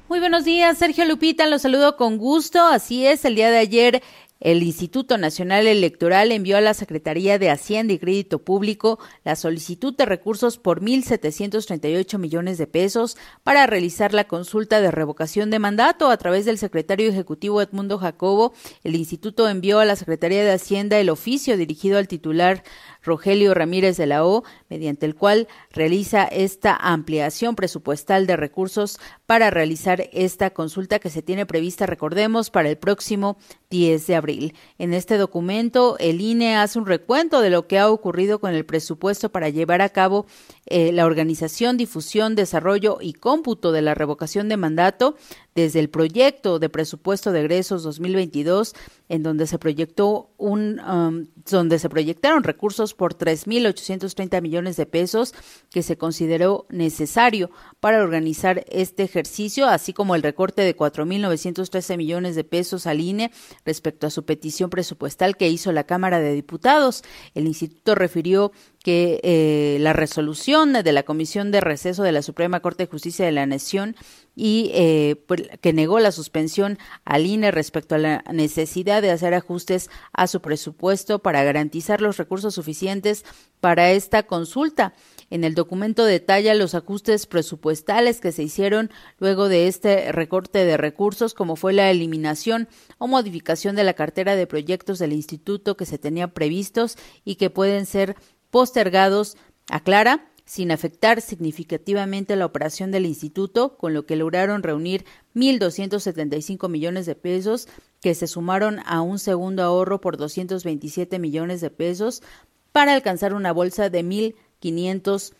Muy buenos días, Sergio Lupita, los saludo con gusto. Así es, el día de ayer el Instituto Nacional Electoral envió a la Secretaría de Hacienda y Crédito Público la solicitud de recursos por 1.738 millones de pesos para realizar la consulta de revocación de mandato a través del secretario ejecutivo Edmundo Jacobo. El instituto envió a la Secretaría de Hacienda el oficio dirigido al titular Rogelio Ramírez de la O, mediante el cual realiza esta ampliación presupuestal de recursos para realizar esta consulta que se tiene prevista, recordemos, para el próximo 10 de abril. En este documento, el INE hace un recuento de lo que ha ocurrido con el presupuesto para llevar a cabo eh, la organización, difusión, desarrollo y cómputo de la revocación de mandato desde el proyecto de presupuesto de egresos 2022, en donde se proyectó un, um, donde se proyectaron recursos por 3.830 millones de pesos que se consideró necesario para organizar este ejercicio, así como el recorte de 4.913 millones de pesos al INE respecto a su petición presupuestal que hizo la Cámara de Diputados. El instituto refirió que eh, la resolución de la Comisión de Receso de la Suprema Corte de Justicia de la Nación y eh, pues, que negó la suspensión al INE respecto a la necesidad de hacer ajustes a su presupuesto para garantizar los recursos suficientes para esta consulta. En el documento detalla los ajustes presupuestales que se hicieron luego de este recorte de recursos, como fue la eliminación o modificación de la cartera de proyectos del instituto que se tenía previstos y que pueden ser postergados, aclara, sin afectar significativamente la operación del instituto, con lo que lograron reunir 1.275 millones de pesos, que se sumaron a un segundo ahorro por 227 millones de pesos, para alcanzar una bolsa de 1.500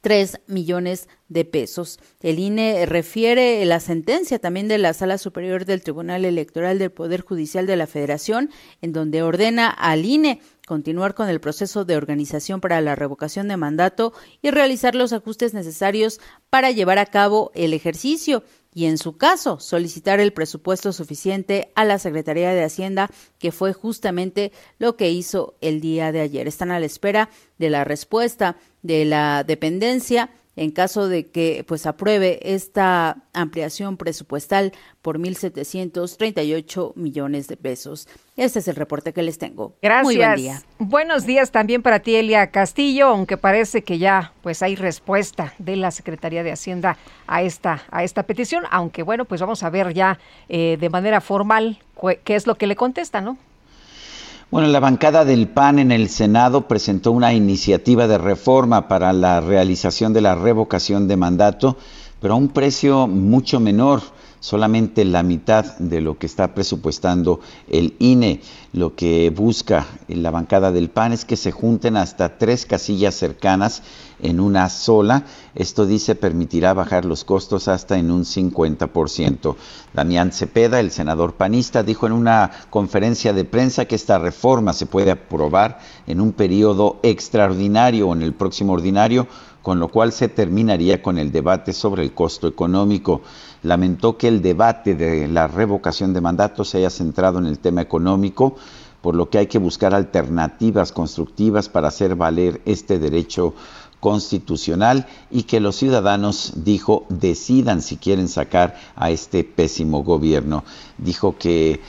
3 millones de pesos. El INE refiere la sentencia también de la Sala Superior del Tribunal Electoral del Poder Judicial de la Federación, en donde ordena al INE continuar con el proceso de organización para la revocación de mandato y realizar los ajustes necesarios para llevar a cabo el ejercicio y en su caso solicitar el presupuesto suficiente a la Secretaría de Hacienda, que fue justamente lo que hizo el día de ayer. Están a la espera de la respuesta de la dependencia en caso de que pues apruebe esta ampliación presupuestal por 1.738 millones de pesos. Este es el reporte que les tengo. Gracias. Muy buen día. Buenos días también para ti, Elia Castillo, aunque parece que ya pues hay respuesta de la Secretaría de Hacienda a esta, a esta petición, aunque bueno, pues vamos a ver ya eh, de manera formal qué es lo que le contesta, ¿no? Bueno, la bancada del PAN en el Senado presentó una iniciativa de reforma para la realización de la revocación de mandato, pero a un precio mucho menor solamente la mitad de lo que está presupuestando el INE. Lo que busca la bancada del PAN es que se junten hasta tres casillas cercanas en una sola. Esto dice permitirá bajar los costos hasta en un 50%. Damián Cepeda, el senador panista, dijo en una conferencia de prensa que esta reforma se puede aprobar en un periodo extraordinario o en el próximo ordinario, con lo cual se terminaría con el debate sobre el costo económico lamentó que el debate de la revocación de mandato se haya centrado en el tema económico, por lo que hay que buscar alternativas constructivas para hacer valer este derecho constitucional y que los ciudadanos, dijo, decidan si quieren sacar a este pésimo gobierno. Dijo que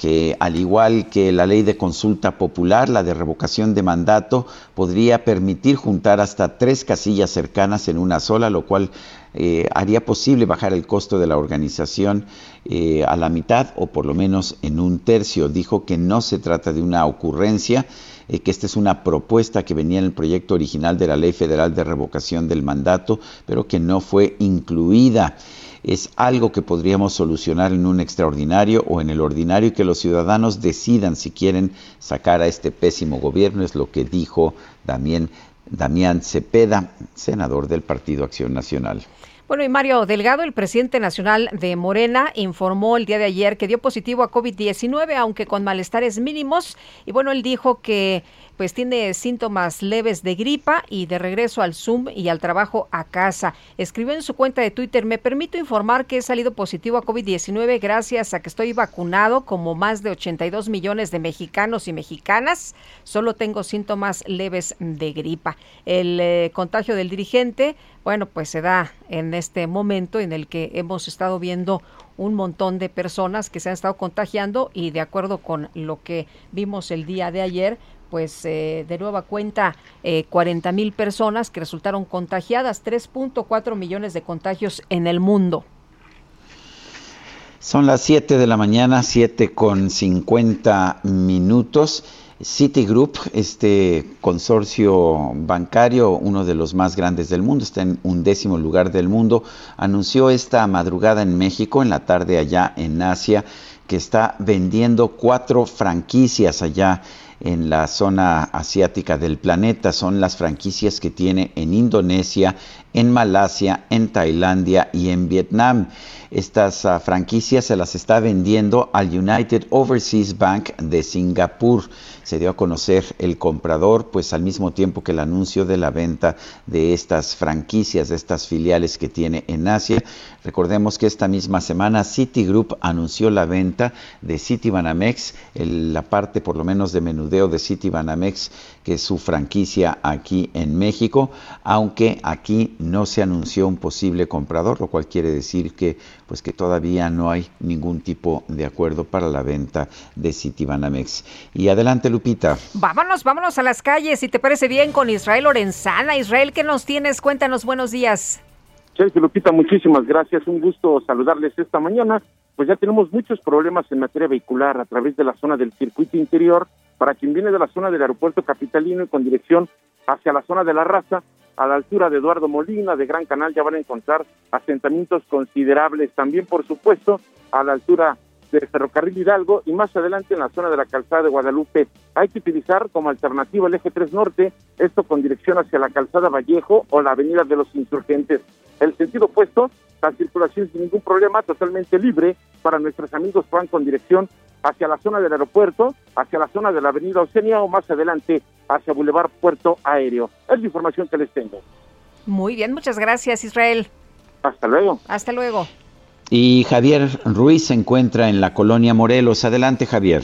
que al igual que la ley de consulta popular, la de revocación de mandato podría permitir juntar hasta tres casillas cercanas en una sola, lo cual eh, haría posible bajar el costo de la organización eh, a la mitad o por lo menos en un tercio. Dijo que no se trata de una ocurrencia, eh, que esta es una propuesta que venía en el proyecto original de la Ley Federal de Revocación del Mandato, pero que no fue incluida es algo que podríamos solucionar en un extraordinario o en el ordinario y que los ciudadanos decidan si quieren sacar a este pésimo gobierno, es lo que dijo también Damián Cepeda, senador del Partido Acción Nacional. Bueno, y Mario Delgado, el presidente nacional de Morena, informó el día de ayer que dio positivo a COVID-19, aunque con malestares mínimos. Y bueno, él dijo que pues tiene síntomas leves de gripa y de regreso al Zoom y al trabajo a casa. Escribió en su cuenta de Twitter, me permito informar que he salido positivo a COVID-19 gracias a que estoy vacunado como más de 82 millones de mexicanos y mexicanas. Solo tengo síntomas leves de gripa. El eh, contagio del dirigente, bueno, pues se da en este momento en el que hemos estado viendo un montón de personas que se han estado contagiando y de acuerdo con lo que vimos el día de ayer, pues eh, de nueva cuenta eh, 40 mil personas que resultaron contagiadas, 3.4 millones de contagios en el mundo. Son las 7 de la mañana, 7 con 50 minutos. Citigroup, este consorcio bancario, uno de los más grandes del mundo, está en un décimo lugar del mundo, anunció esta madrugada en México, en la tarde allá en Asia, que está vendiendo cuatro franquicias allá en la zona asiática del planeta. Son las franquicias que tiene en Indonesia, en Malasia, en Tailandia y en Vietnam. Estas uh, franquicias se las está vendiendo al United Overseas Bank de Singapur. Se dio a conocer el comprador, pues al mismo tiempo que el anuncio de la venta de estas franquicias, de estas filiales que tiene en Asia. Recordemos que esta misma semana Citigroup anunció la venta de Citibanamex, la parte por lo menos de menudeo de Citibanamex, que es su franquicia aquí en México, aunque aquí no se anunció un posible comprador, lo cual quiere decir que pues que todavía no hay ningún tipo de acuerdo para la venta de Citibanamex. Y adelante, Lupita. Vámonos, vámonos a las calles, si te parece bien, con Israel Lorenzana. Israel, ¿qué nos tienes? Cuéntanos, buenos días. Sergio Lupita, muchísimas gracias. Un gusto saludarles esta mañana. Pues ya tenemos muchos problemas en materia vehicular a través de la zona del circuito interior. Para quien viene de la zona del aeropuerto capitalino y con dirección hacia la zona de la raza, a la altura de Eduardo Molina, de Gran Canal, ya van a encontrar asentamientos considerables. También, por supuesto, a la altura del Ferrocarril Hidalgo y más adelante en la zona de la calzada de Guadalupe. Hay que utilizar como alternativa el eje 3 norte, esto con dirección hacia la calzada Vallejo o la avenida de los Insurgentes. El sentido opuesto, la circulación sin ningún problema, totalmente libre para nuestros amigos que van con dirección hacia la zona del aeropuerto, hacia la zona de la avenida Oceania o más adelante hacia Boulevard Puerto Aéreo. Es la información que les tengo. Muy bien, muchas gracias Israel. Hasta luego. Hasta luego. Y Javier Ruiz se encuentra en la colonia Morelos. Adelante, Javier.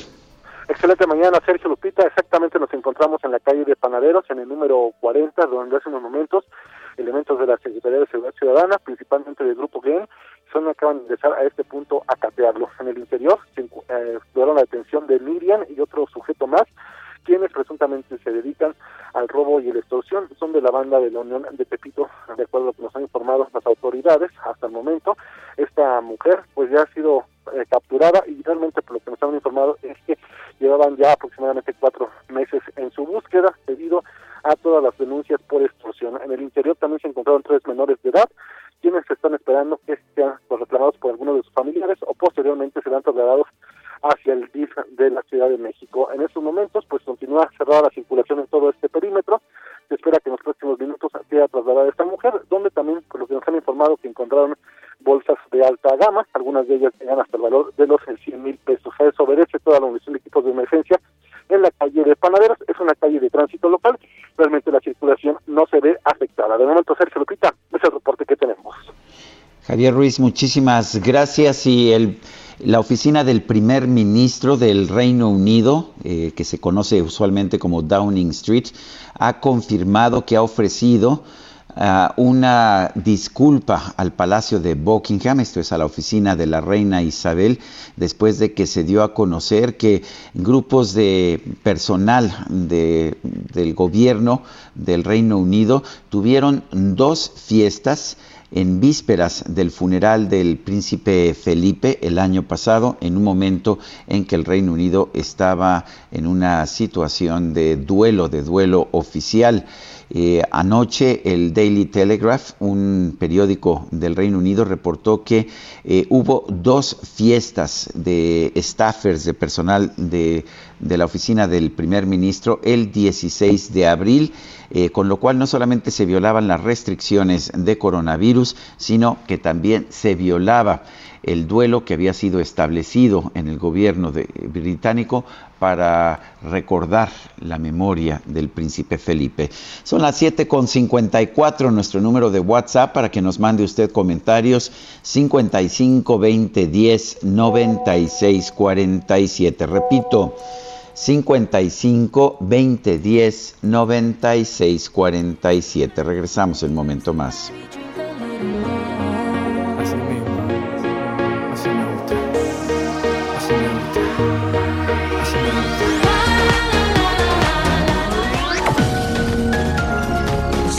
Excelente mañana, Sergio Lupita. Exactamente nos encontramos en la calle de Panaderos, en el número 40, donde hace unos momentos elementos de la Secretaría de Seguridad Ciudadana, principalmente del Grupo GEN, son acaban de ingresar a este punto a catearlo. En el interior se eh, la detención de Miriam y otro sujeto más, quienes presuntamente se dedican al robo y la extorsión. Son de la banda de la Unión de Pepito, de acuerdo a lo que nos han informado las autoridades hasta el momento. Esta mujer pues ya ha sido eh, capturada y realmente por lo que nos han informado es que llevaban ya aproximadamente cuatro meses en su búsqueda debido a todas las denuncias por extorsión. En el interior también se encontraron tres menores de edad quienes están esperando que sean pues, reclamados por algunos de sus familiares o posteriormente serán trasladados hacia el DIF de la Ciudad de México. En estos momentos, pues continúa cerrada la circulación en todo este perímetro. Se espera que en los próximos minutos sea trasladada esta mujer, donde también, por lo que nos han informado, que encontraron bolsas de alta gama, algunas de ellas llegan hasta el valor de los 100 mil pesos. A eso obedece toda la Universidad de Equipos de Emergencia en la calle de Panaderos. Es una calle de tránsito local. Realmente la circulación no se ve afectada. De momento, Sergio Lupita, es el reporte que tenemos. Javier Ruiz, muchísimas gracias y el La oficina del primer ministro del Reino Unido, eh, que se conoce usualmente como Downing Street, ha confirmado que ha ofrecido ah, una disculpa al Palacio de Buckingham, esto es a la oficina de la reina Isabel, después de que se dio a conocer que grupos de personal del gobierno del Reino Unido tuvieron dos fiestas en vísperas del funeral del príncipe Felipe el año pasado, en un momento en que el Reino Unido estaba en una situación de duelo, de duelo oficial. Eh, anoche el Daily Telegraph, un periódico del Reino Unido, reportó que eh, hubo dos fiestas de staffers, de personal de, la oficina del primer ministro, el 16 de abril, eh, con lo cual no solamente se violaban las restricciones de coronavirus, sino que también se violaba el duelo que había sido establecido en el gobierno de, británico para recordar la memoria del príncipe Felipe. Son las 7.54, nuestro número de WhatsApp para que nos mande usted comentarios 55 20 10 96 47. Repito, 55 20 10 96 47. Regresamos en un momento más.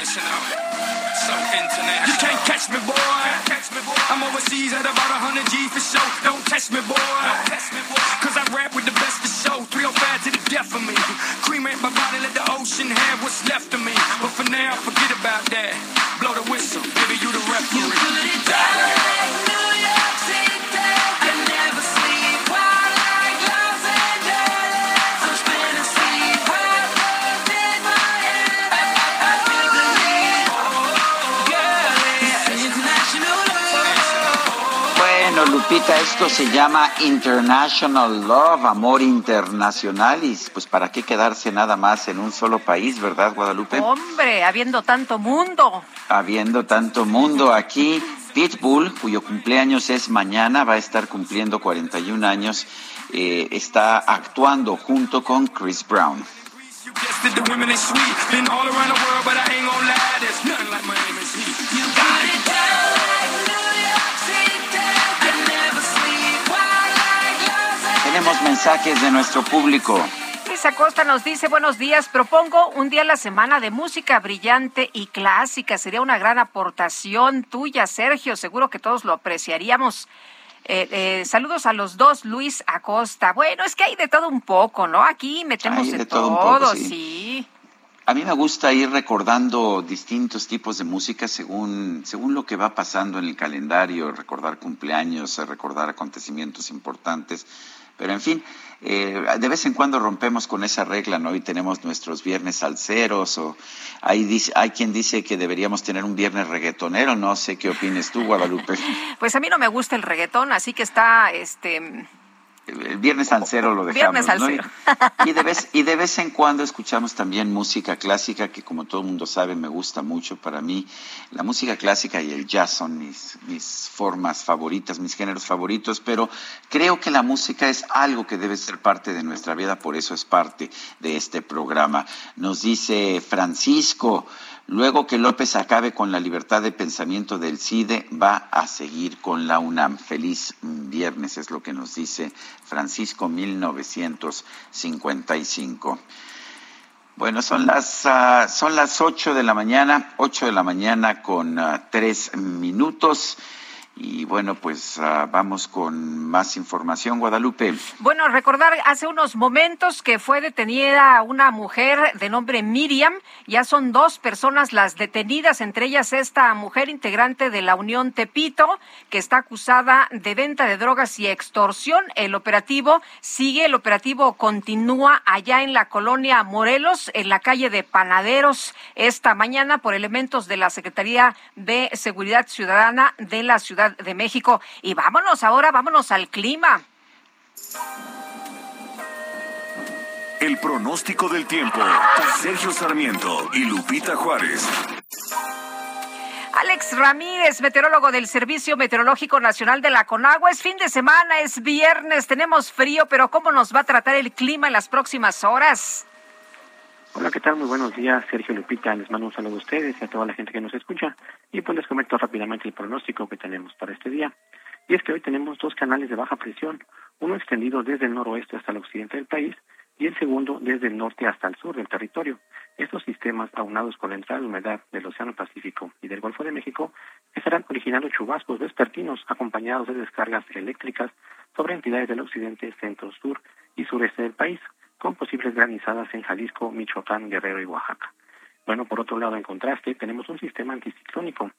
You can't catch me, boy. I'm overseas at about 100 G for show. Don't test me, boy. Don't catch me, boy. Cause I rap with the best of show. 305 to the death of me. Cremate my body, let the ocean have what's left of me. But for now, forget about that. Blow the whistle, baby, you the referee. You put it Lupita, esto se llama International Love, amor internacional, y pues para qué quedarse nada más en un solo país, ¿verdad, Guadalupe? Hombre, habiendo tanto mundo. Habiendo tanto mundo aquí, Pitbull, cuyo cumpleaños es mañana, va a estar cumpliendo 41 años, eh, está actuando junto con Chris Brown. Tenemos mensajes de nuestro público. Luis Acosta nos dice, buenos días, propongo un día a la semana de música brillante y clásica. Sería una gran aportación tuya, Sergio. Seguro que todos lo apreciaríamos. Eh, eh, saludos a los dos, Luis Acosta. Bueno, es que hay de todo un poco, ¿no? Aquí metemos de, todo, sí. A mí me gusta ir recordando distintos tipos de música según, según lo que va pasando en el calendario, recordar cumpleaños, recordar acontecimientos importantes. Pero en fin, eh, de vez en cuando rompemos con esa regla, ¿no? Y tenemos nuestros viernes salseros o hay, hay quien dice que deberíamos tener un viernes reggaetonero, no sé qué opines tú, Guadalupe. Pues a mí no me gusta el reggaetón, así que está, este, el viernes al cero lo dejamos. Viernes Y, de vez, y de vez en cuando escuchamos también música clásica, que como todo el mundo sabe me gusta mucho. Para mí la música clásica y el jazz son mis, mis formas favoritas, mis géneros favoritos, pero creo que la música es algo que debe ser parte de nuestra vida, por eso es parte de este programa. Nos dice Francisco, Luego que López acabe con la libertad de pensamiento del CIDE, va a seguir con la UNAM. Feliz viernes es lo que nos dice Francisco 1955. Bueno, son las, uh, son las 8 de la mañana, 8 de la mañana con uh, tres minutos. Y bueno, pues ah, vamos con más información, Guadalupe. Bueno, recordar hace unos momentos que fue detenida una mujer de nombre Miriam. Ya son dos personas las detenidas, entre ellas esta mujer integrante de la Unión Tepito, que está acusada de venta de drogas y extorsión. El operativo sigue, el operativo continúa allá en la colonia Morelos, en la calle de Panaderos, esta mañana por elementos de la Secretaría de Seguridad Ciudadana de la Ciudad de México. Y vámonos ahora, vámonos al clima. El pronóstico del tiempo. Sergio Sarmiento y Lupita Juárez. Alex Ramírez, meteorólogo del Servicio Meteorológico Nacional de la Conagua. Es fin de semana, es viernes, tenemos frío, pero ¿cómo nos va a tratar el clima en las próximas horas? Hola, ¿qué tal? Muy buenos días, Sergio Lupita. Les mando un saludo a ustedes y a toda la gente que nos escucha. Y pues les comento rápidamente el pronóstico que tenemos para este día. Y es que hoy tenemos dos canales de baja presión, uno extendido desde el noroeste hasta el occidente del país y el segundo desde el norte hasta el sur del territorio. Estos sistemas, aunados con la entrada de humedad del Océano Pacífico y del Golfo de México, estarán originando chubascos vespertinos acompañados de descargas eléctricas sobre entidades del occidente, centro, sur y sureste del país con posibles granizadas en Jalisco, Michoacán, Guerrero y Oaxaca. Bueno, por otro lado, en contraste, tenemos un sistema anticiclónico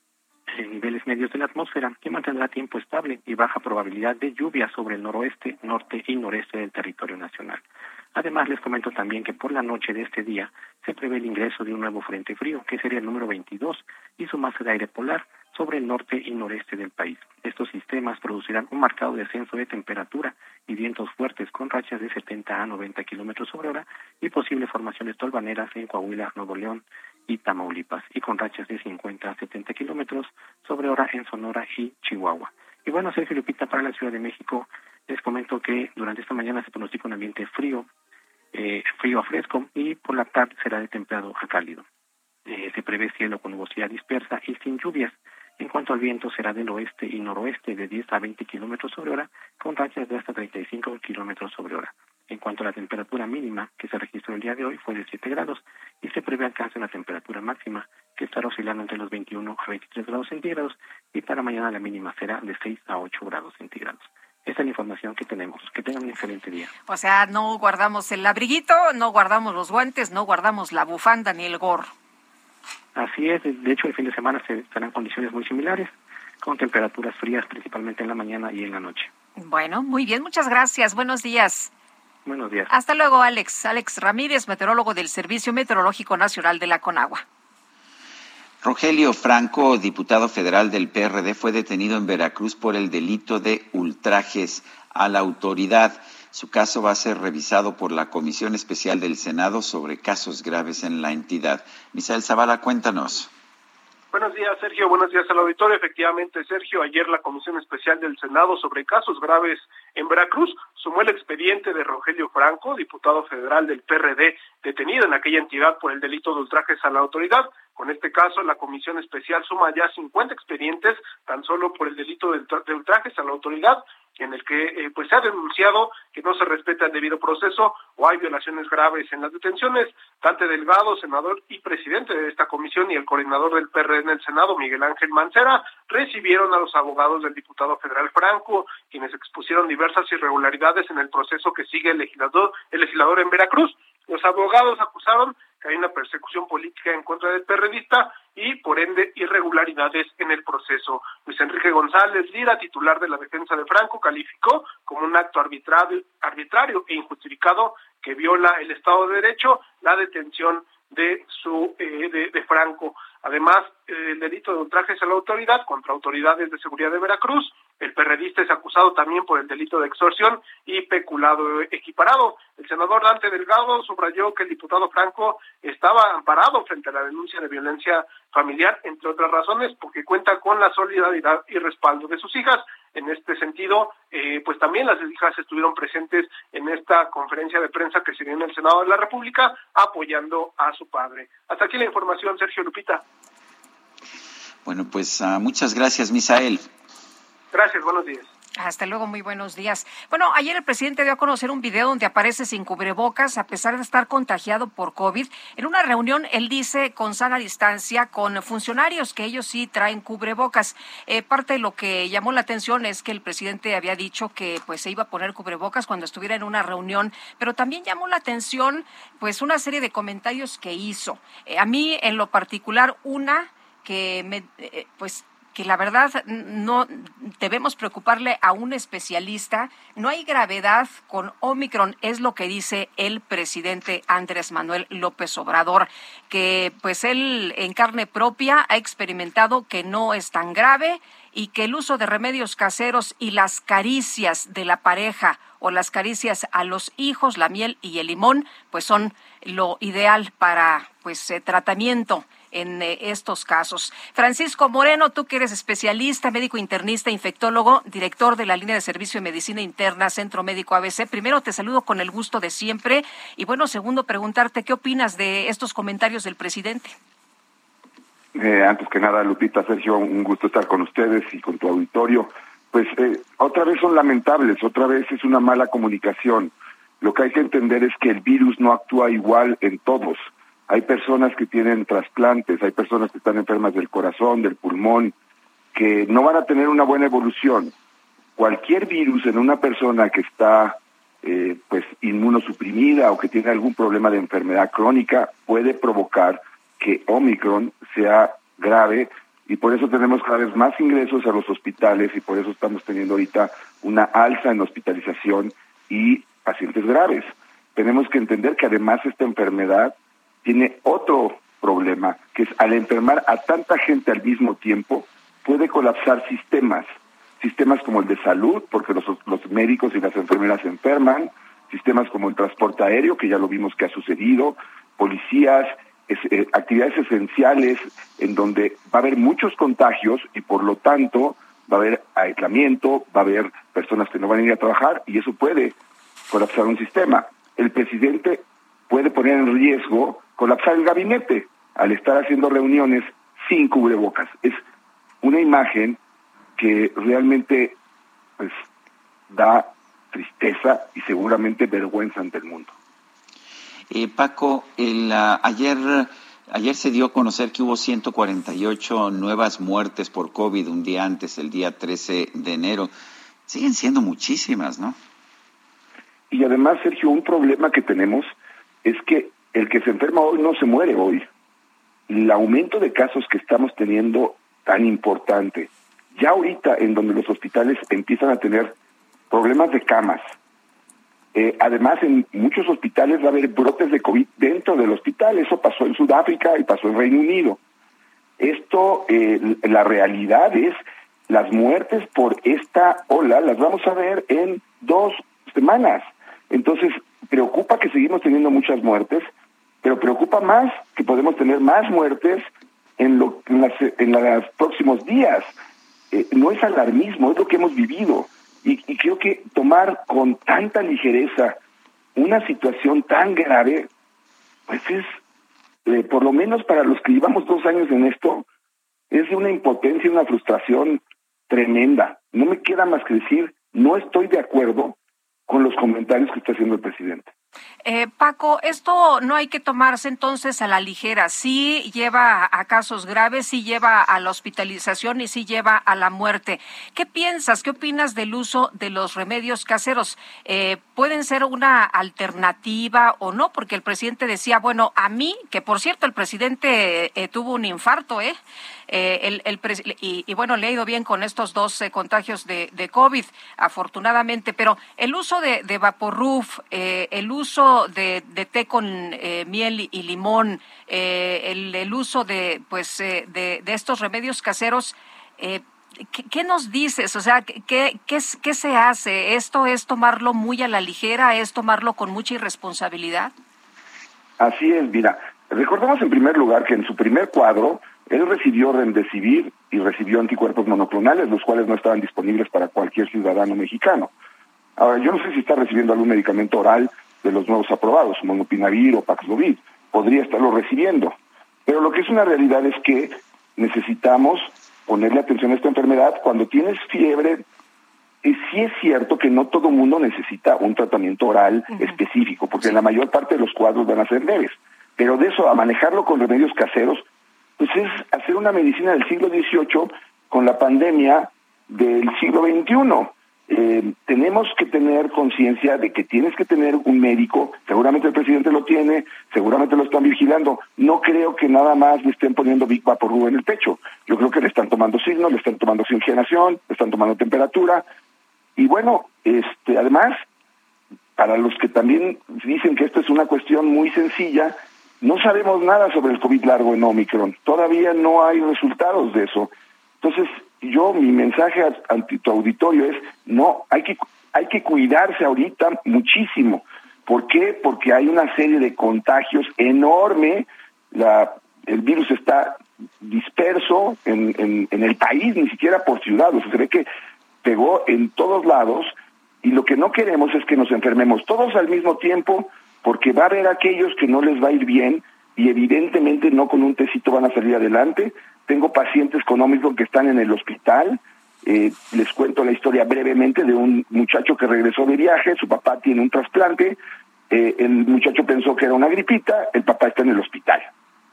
en niveles medios de la atmósfera que mantendrá tiempo estable y baja probabilidad de lluvia sobre el noroeste, norte y noreste del territorio nacional. Además, les comento también que por la noche de este día se prevé el ingreso de un nuevo frente frío, que sería el número 22, y su masa de aire polar sobre el norte y noreste del país. Estos sistemas producirán un marcado descenso de temperatura y vientos fuertes con rachas de 70 a 90 kilómetros sobre hora y posible formación de tolvaneras en Coahuila, Nuevo León y Tamaulipas, y con rachas de 50 a 70 kilómetros sobre hora en Sonora y Chihuahua. Y bueno, Sergio Lupita, para la Ciudad de México, les comento que durante esta mañana se pronostica un ambiente frío, eh, frío a fresco, y por la tarde será de templado a cálido. Eh, se prevé cielo con nubosidad dispersa y sin lluvias. En cuanto al viento, será del oeste y noroeste de 10 a 20 kilómetros sobre hora, con rachas de hasta 35 kilómetros sobre hora. En cuanto a la temperatura mínima que se registró el día de hoy, fue de 7 grados y se prevé alcance una temperatura máxima que estará oscilando entre los 21 a 23 grados centígrados y para mañana la mínima será de 6 a 8 grados centígrados. Esa es la información que tenemos. Que tengan un excelente día. O sea, no guardamos el abriguito, no guardamos los guantes, no guardamos la bufanda ni el gorro. Así es, de hecho el fin de semana se estarán condiciones muy similares, con temperaturas frías principalmente en la mañana y en la noche. Bueno, muy bien, muchas gracias. Buenos días. Buenos días. Hasta luego, Alex. Alex Ramírez, meteorólogo del Servicio Meteorológico Nacional de la Conagua. Rogelio Franco, diputado federal del PRD, fue detenido en Veracruz por el delito de ultrajes a la autoridad. Su caso va a ser revisado por la Comisión Especial del Senado sobre casos graves en la entidad. Misael Zavala, cuéntanos. Buenos días, Sergio. Buenos días al auditorio. Efectivamente, Sergio, ayer la Comisión Especial del Senado sobre casos graves en Veracruz sumó el expediente de Rogelio Franco, diputado federal del PRD, detenido en aquella entidad por el delito de ultrajes a la autoridad. Con este caso, la Comisión Especial suma ya 50 expedientes tan solo por el delito de ultrajes a la autoridad, en el que eh, pues se ha denunciado que no se respeta el debido proceso o hay violaciones graves en las detenciones. Dante Delgado, senador y presidente de esta comisión y el coordinador del PRD en el Senado, Miguel Ángel Mancera, recibieron a los abogados del diputado federal Franco, quienes expusieron diversas irregularidades en el proceso que sigue el legislador, el legislador en Veracruz. Los abogados acusaron que hay una persecución política en contra del perredista y, por ende, irregularidades en el proceso. Luis Enrique González Lira, titular de la defensa de Franco, calificó como un acto arbitrario, arbitrario e injustificado que viola el Estado de Derecho la detención de su eh, de, Franco. Además, el delito de ultrajes a la autoridad contra autoridades de seguridad de Veracruz. El perredista es acusado también por el delito de extorsión y peculado equiparado. El senador Dante Delgado subrayó que el diputado Franco estaba amparado frente a la denuncia de violencia familiar, entre otras razones, porque cuenta con la solidaridad y respaldo de sus hijas. En este sentido, eh, pues también las hijas estuvieron presentes en esta conferencia de prensa que se dio en el Senado de la República, apoyando a su padre. Hasta aquí la información, Sergio Lupita. Bueno, pues uh, muchas gracias, Misael. Gracias, buenos días. Hasta luego, muy buenos días. Bueno, ayer el presidente dio a conocer un video donde aparece sin cubrebocas a pesar de estar contagiado por COVID. En una reunión, él dice con sana distancia con funcionarios que ellos sí traen cubrebocas. Eh, parte de lo que llamó la atención es que el presidente había dicho que pues se iba a poner cubrebocas cuando estuviera en una reunión, pero también llamó la atención pues una serie de comentarios que hizo. Eh, a mí en lo particular una que me eh, pues que la verdad no debemos preocuparle a un especialista. No hay gravedad con Omicron, es lo que dice el presidente Andrés Manuel López Obrador, que pues él en carne propia ha experimentado que no es tan grave y que el uso de remedios caseros y las caricias de la pareja o las caricias a los hijos, la miel y el limón, pues son lo ideal para pues eh, tratamiento en eh, estos casos. Francisco Moreno, tú que eres especialista, médico internista, infectólogo, director de la línea de servicio de medicina interna, Centro Médico ABC. Primero te saludo con el gusto de siempre y bueno, segundo preguntarte qué opinas de estos comentarios del presidente. Eh, antes que nada, Lupita, Sergio, un gusto estar con ustedes y con tu auditorio. Pues eh, otra vez son lamentables, otra vez es una mala comunicación. Lo que hay que entender es que el virus no actúa igual en todos hay personas que tienen trasplantes, hay personas que están enfermas del corazón, del pulmón, que no van a tener una buena evolución. Cualquier virus en una persona que está eh, pues inmunosuprimida o que tiene algún problema de enfermedad crónica puede provocar que Omicron sea grave y por eso tenemos cada vez más ingresos a los hospitales y por eso estamos teniendo ahorita una alza en hospitalización y pacientes graves. Tenemos que entender que además esta enfermedad tiene otro problema, que es al enfermar a tanta gente al mismo tiempo, puede colapsar sistemas, sistemas como el de salud, porque los, los médicos y las enfermeras se enferman, sistemas como el transporte aéreo, que ya lo vimos que ha sucedido, policías, eh, actividades esenciales en donde va a haber muchos contagios y por lo tanto va a haber aislamiento, va a haber personas que no van a ir a trabajar y eso puede colapsar un sistema. El presidente puede poner en riesgo colapsar el gabinete al estar haciendo reuniones sin cubrebocas. Es una imagen que realmente pues, da tristeza y seguramente vergüenza ante el mundo. Eh, Paco, el, uh, ayer, ayer se dio a conocer que hubo 148 nuevas muertes por COVID un día antes, el día 13 de enero. Siguen siendo muchísimas, ¿no? Y además, Sergio, un problema que tenemos es que el que se enferma hoy no se muere hoy. El aumento de casos que estamos teniendo tan importante, ya ahorita en donde los hospitales empiezan a tener problemas de camas, eh, además en muchos hospitales va a haber brotes de COVID dentro del hospital, eso pasó en Sudáfrica y pasó en Reino Unido. Esto, eh, la realidad es, las muertes por esta ola las vamos a ver en dos semanas. Entonces, preocupa que seguimos teniendo muchas muertes, pero preocupa más que podemos tener más muertes en, lo, en, los próximos días. Eh, no es alarmismo, es lo que hemos vivido. Y, creo que tomar con tanta ligereza una situación tan grave, pues es, eh, por lo menos para los que llevamos dos años en esto, es de una impotencia y una frustración tremenda. No me queda más que decir, no estoy de acuerdo con los comentarios que está haciendo el presidente. Eh, Paco, esto no hay que tomarse entonces a la ligera. Sí lleva a casos graves, sí lleva a la hospitalización y sí lleva a la muerte. ¿Qué piensas? ¿Qué opinas del uso de los remedios caseros? Eh, ¿Pueden ser una alternativa o no? Porque el presidente decía, bueno, a mí, que por cierto el presidente eh, tuvo un infarto, ¿eh? El, el y, bueno, le ha ido bien con estos dos contagios de, de, COVID, afortunadamente, pero el uso de, de Vaporruf, el uso uso de, té con eh, miel y, limón, eh, el, uso de, pues, eh, de, estos remedios caseros, ¿qué, nos dices? O sea, ¿qué, qué, ¿qué se hace? ¿Esto es tomarlo muy a la ligera? ¿Es tomarlo con mucha irresponsabilidad? Así es, mira, recordemos en primer lugar que en su primer cuadro él recibió Remdesivir y recibió anticuerpos monoclonales, los cuales no estaban disponibles para cualquier ciudadano mexicano. Ahora, yo no sé si está recibiendo algún medicamento oral de los nuevos aprobados, Monopinavir o Paxlovid, podría estarlo recibiendo. Pero lo que es una realidad es que necesitamos ponerle atención a esta enfermedad cuando tienes fiebre eh, sí es cierto que no todo mundo necesita un tratamiento oral específico, porque la mayor parte de los cuadros van a ser leves. Pero de eso a manejarlo con remedios caseros, pues es hacer una medicina del siglo XVIII con la pandemia del siglo XXI. Eh, tenemos que tener conciencia de que tienes que tener un médico, seguramente el presidente lo tiene, seguramente lo están vigilando. No creo que nada más le estén poniendo Big Vaporub en el pecho. Yo creo que le están tomando signos, le están tomando oxigenación, le están tomando temperatura. Y bueno, este, además, para los que también dicen que esto es una cuestión muy sencilla, no sabemos nada sobre el COVID largo en Omicron. Todavía no hay resultados de eso. Entonces, yo mi mensaje ante tu auditorio es, no, hay que, hay que cuidarse ahorita muchísimo. ¿Por qué? Porque hay una serie de contagios enorme. La, el virus está disperso en, en, en el país, ni siquiera por ciudad. Se ve que pegó en todos lados y lo que no queremos es que nos enfermemos todos al mismo tiempo porque va a haber aquellos que no les va a ir bien y evidentemente no con un tecito van a salir adelante. Tengo pacientes con Omicron que están en el hospital. Eh, les cuento la historia brevemente de un muchacho que regresó de viaje, su papá tiene un trasplante, eh, el muchacho pensó que era una gripita, el papá está en el hospital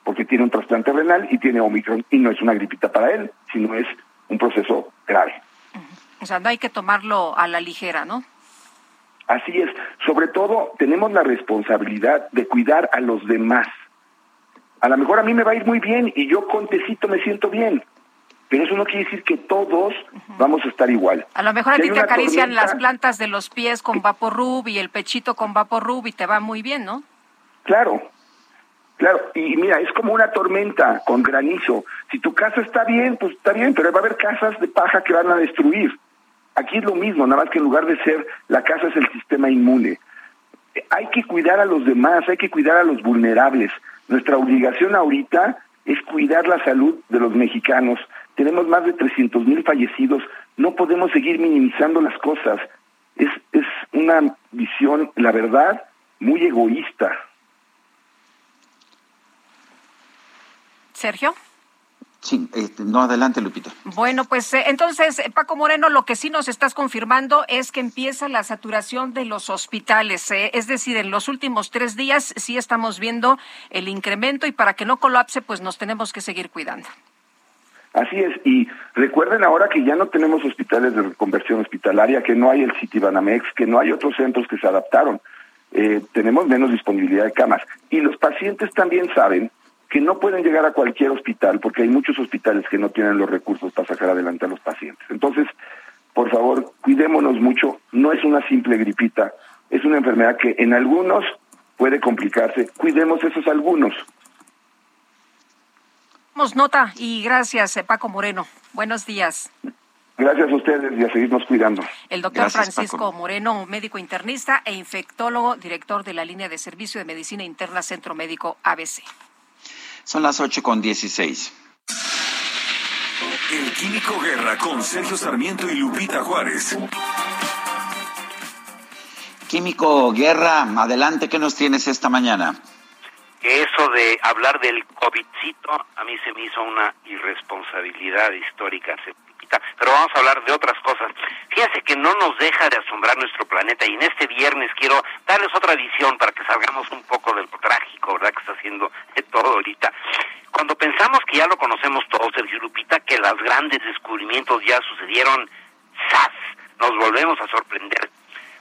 porque tiene un trasplante renal y tiene Omicron y no es una gripita para él, sino es un proceso grave. O sea, no hay que tomarlo a la ligera, ¿no? Así es. Sobre todo, tenemos la responsabilidad de cuidar a los demás. A lo mejor a mí me va a ir muy bien y yo con tecito me siento bien, pero eso no quiere decir que todos vamos a estar igual. A lo mejor a ti te acarician tormenta- las plantas de los pies con Vaporub y el pechito con Vaporub y te va muy bien, ¿no? Claro, claro. Y mira, es como una tormenta con granizo. Si tu casa está bien, pues está bien, pero va a haber casas de paja que van a destruir. Aquí es lo mismo, nada más que en lugar de ser la casa es el sistema inmune. Hay que cuidar a los demás, hay que cuidar a los vulnerables. Nuestra obligación ahorita es cuidar la salud de los mexicanos. Tenemos más de 300 mil fallecidos. No podemos seguir minimizando las cosas. Es, es una visión, la verdad, muy egoísta. Sergio. Sí, este, no, adelante, Lupita. Bueno, pues eh, entonces, eh, Paco Moreno, lo que sí nos estás confirmando es que empieza la saturación de los hospitales. eh, es decir, en los últimos tres días sí estamos viendo el incremento y para que no colapse, pues nos tenemos que seguir cuidando. Así es, y recuerden ahora que ya no tenemos hospitales de reconversión hospitalaria, que no hay el Citibanamex, que no hay otros centros que se adaptaron. Eh, tenemos menos disponibilidad de camas. Y los pacientes también saben que no pueden llegar a cualquier hospital, porque hay muchos hospitales que no tienen los recursos para sacar adelante a los pacientes. Entonces, por favor, cuidémonos mucho. No es una simple gripita, es una enfermedad que en algunos puede complicarse. Cuidemos esos algunos. Nota y gracias, eh, Paco Moreno. Buenos días. Gracias a ustedes y a seguirnos cuidando. El doctor Gracias, Francisco Paco. Moreno, médico internista e infectólogo, director de la línea de servicio de medicina interna Centro Médico ABC. Son las 8 con 16. El Químico Guerra con Sergio Sarmiento y Lupita Juárez. Químico Guerra, adelante, ¿qué nos tienes esta mañana? que eso de hablar del COVIDcito a mí se me hizo una irresponsabilidad histórica hace pero vamos a hablar de otras cosas. Fíjense que no nos deja de asombrar nuestro planeta y en este viernes quiero darles otra visión para que salgamos un poco de lo trágico, ¿verdad? Que está haciendo todo ahorita. Cuando pensamos que ya lo conocemos todo, Sergio Lupita, que los grandes descubrimientos ya sucedieron, ¡zas! Nos volvemos a sorprender.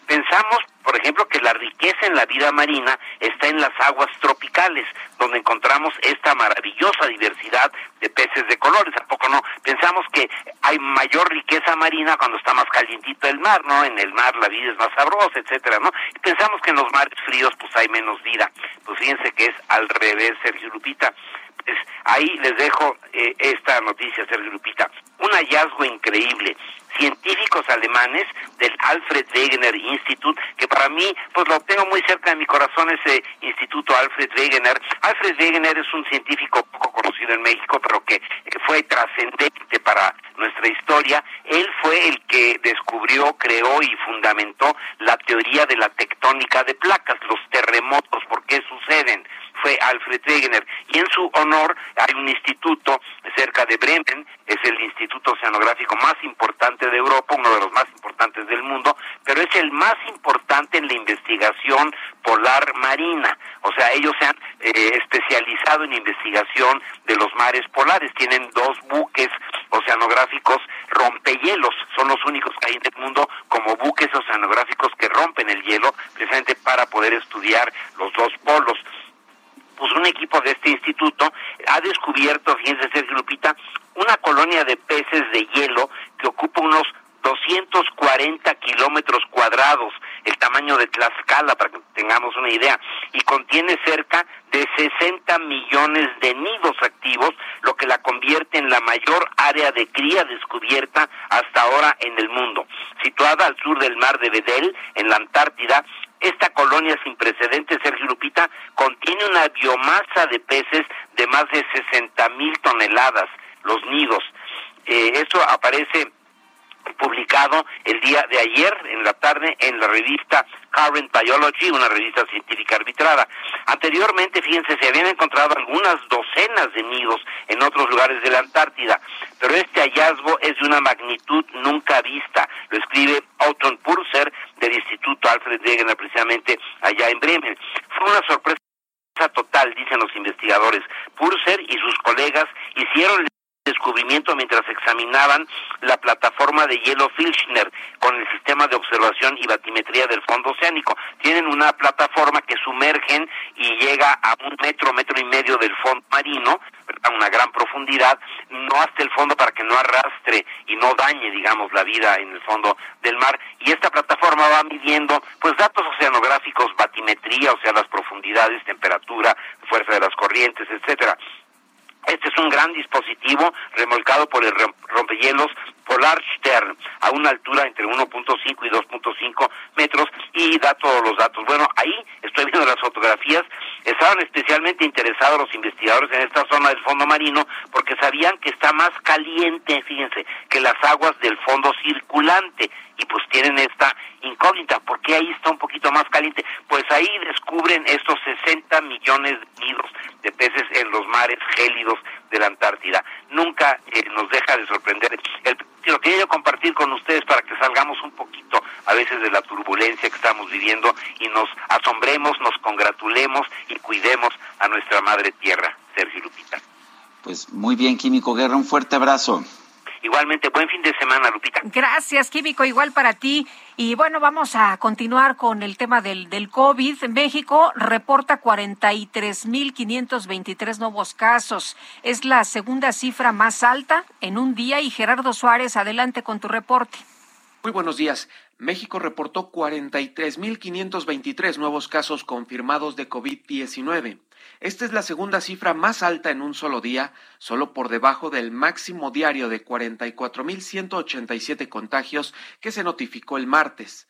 Pensamos, por ejemplo, que la riqueza en la vida marina está en las aguas tropicales, donde encontramos esta maravillosa diversidad de peces de colores. ¿A poco no? Pensamos que hay mayor riqueza marina cuando está más calientito el mar, ¿no? En el mar la vida es más sabrosa, etcétera, ¿no? Pensamos que en los mares fríos pues hay menos vida. Pues fíjense que es al revés, Sergio Lupita. Pues ahí les dejo eh, esta noticia, Sergio Lupita. Un hallazgo increíble. Científicos alemanes del Alfred Wegener Institute, que para mí, pues lo tengo muy cerca de mi corazón, ese Instituto Alfred Wegener. Alfred Wegener es un científico poco conocido en México, pero que eh, fue trascendente para nuestra historia. Él fue el que descubrió, creó y fundamentó la teoría de la tectónica de placas, los terremotos, por qué suceden fue Alfred Wegener y en su honor hay un instituto cerca de Bremen, es el Instituto instituto oceanográfico más importante de Europa, uno de los más importantes del mundo, pero es el más importante en la investigación polar marina. O sea, ellos se han eh, especializado en investigación de los mares polares. Tienen dos buques oceanográficos rompehielos. Son los únicos que hay en el mundo como buques oceanográficos que rompen el hielo precisamente para poder estudiar los dos polos pues un equipo de este instituto ha descubierto, fíjense Sergio Lupita, una colonia de peces de hielo que ocupa unos 240 kilómetros cuadrados, el tamaño de Tlaxcala, para que tengamos una idea, y contiene cerca de 60 millones de nidos activos, lo que la convierte en la mayor área de cría descubierta hasta ahora en el mundo. Situada al sur del mar de Bedell, en la Antártida, esta colonia sin precedentes, Sergio Lupita, contiene una biomasa de peces de más de 60 mil toneladas, los nidos. Eh, eso aparece publicado el día de ayer en la tarde en la revista Current Biology, una revista científica arbitrada. Anteriormente, fíjense, se habían encontrado algunas docenas de nidos en otros lugares de la Antártida, pero este hallazgo es de una magnitud nunca vista. Lo escribe Autumn Purser del Instituto Alfred Wegener, precisamente allá en Bremen. Fue una sorpresa total, dicen los investigadores. Purser y sus colegas hicieron descubrimiento mientras examinaban la plataforma de hielo Filchner con el sistema de observación y batimetría del fondo oceánico. Tienen una plataforma que sumergen y llega a un metro, metro y medio del fondo marino, a una gran profundidad, no hasta el fondo para que no arrastre y no dañe, digamos, la vida en el fondo del mar. Y esta plataforma va midiendo, pues, datos oceanográficos, batimetría, o sea, las profundidades, temperatura, fuerza de las corrientes, etcétera. Este es un gran dispositivo remolcado por el rompehielos Polar Stern a una altura entre 1.5 y 2.5 metros y da todos los datos. Bueno, ahí estoy viendo las fotografías. Estaban especialmente interesados los investigadores en esta zona del fondo marino porque sabían que está más caliente, fíjense, que las aguas del fondo circulante y pues tienen esta incógnita. ¿Por qué ahí está un poquito más caliente? Pues ahí descubren estos 60 millones de nidos de peces en los mares gélidos de la Antártida. Nunca eh, nos deja de sorprender. Lo quería yo compartir con ustedes para que salgamos un poquito a veces de la turbulencia que estamos viviendo y nos asombremos, nos congratulemos y cuidemos a nuestra madre tierra, Sergio Lupita. Pues muy bien, Químico Guerra, un fuerte abrazo. Igualmente, buen fin de semana, Lupita. Gracias, Químico, igual para ti. Y bueno, vamos a continuar con el tema del, del COVID. México reporta 43.523 nuevos casos. Es la segunda cifra más alta en un día. Y Gerardo Suárez, adelante con tu reporte. Muy buenos días. México reportó 43.523 nuevos casos confirmados de COVID-19. Esta es la segunda cifra más alta en un solo día, solo por debajo del máximo diario de 44.187 contagios que se notificó el martes.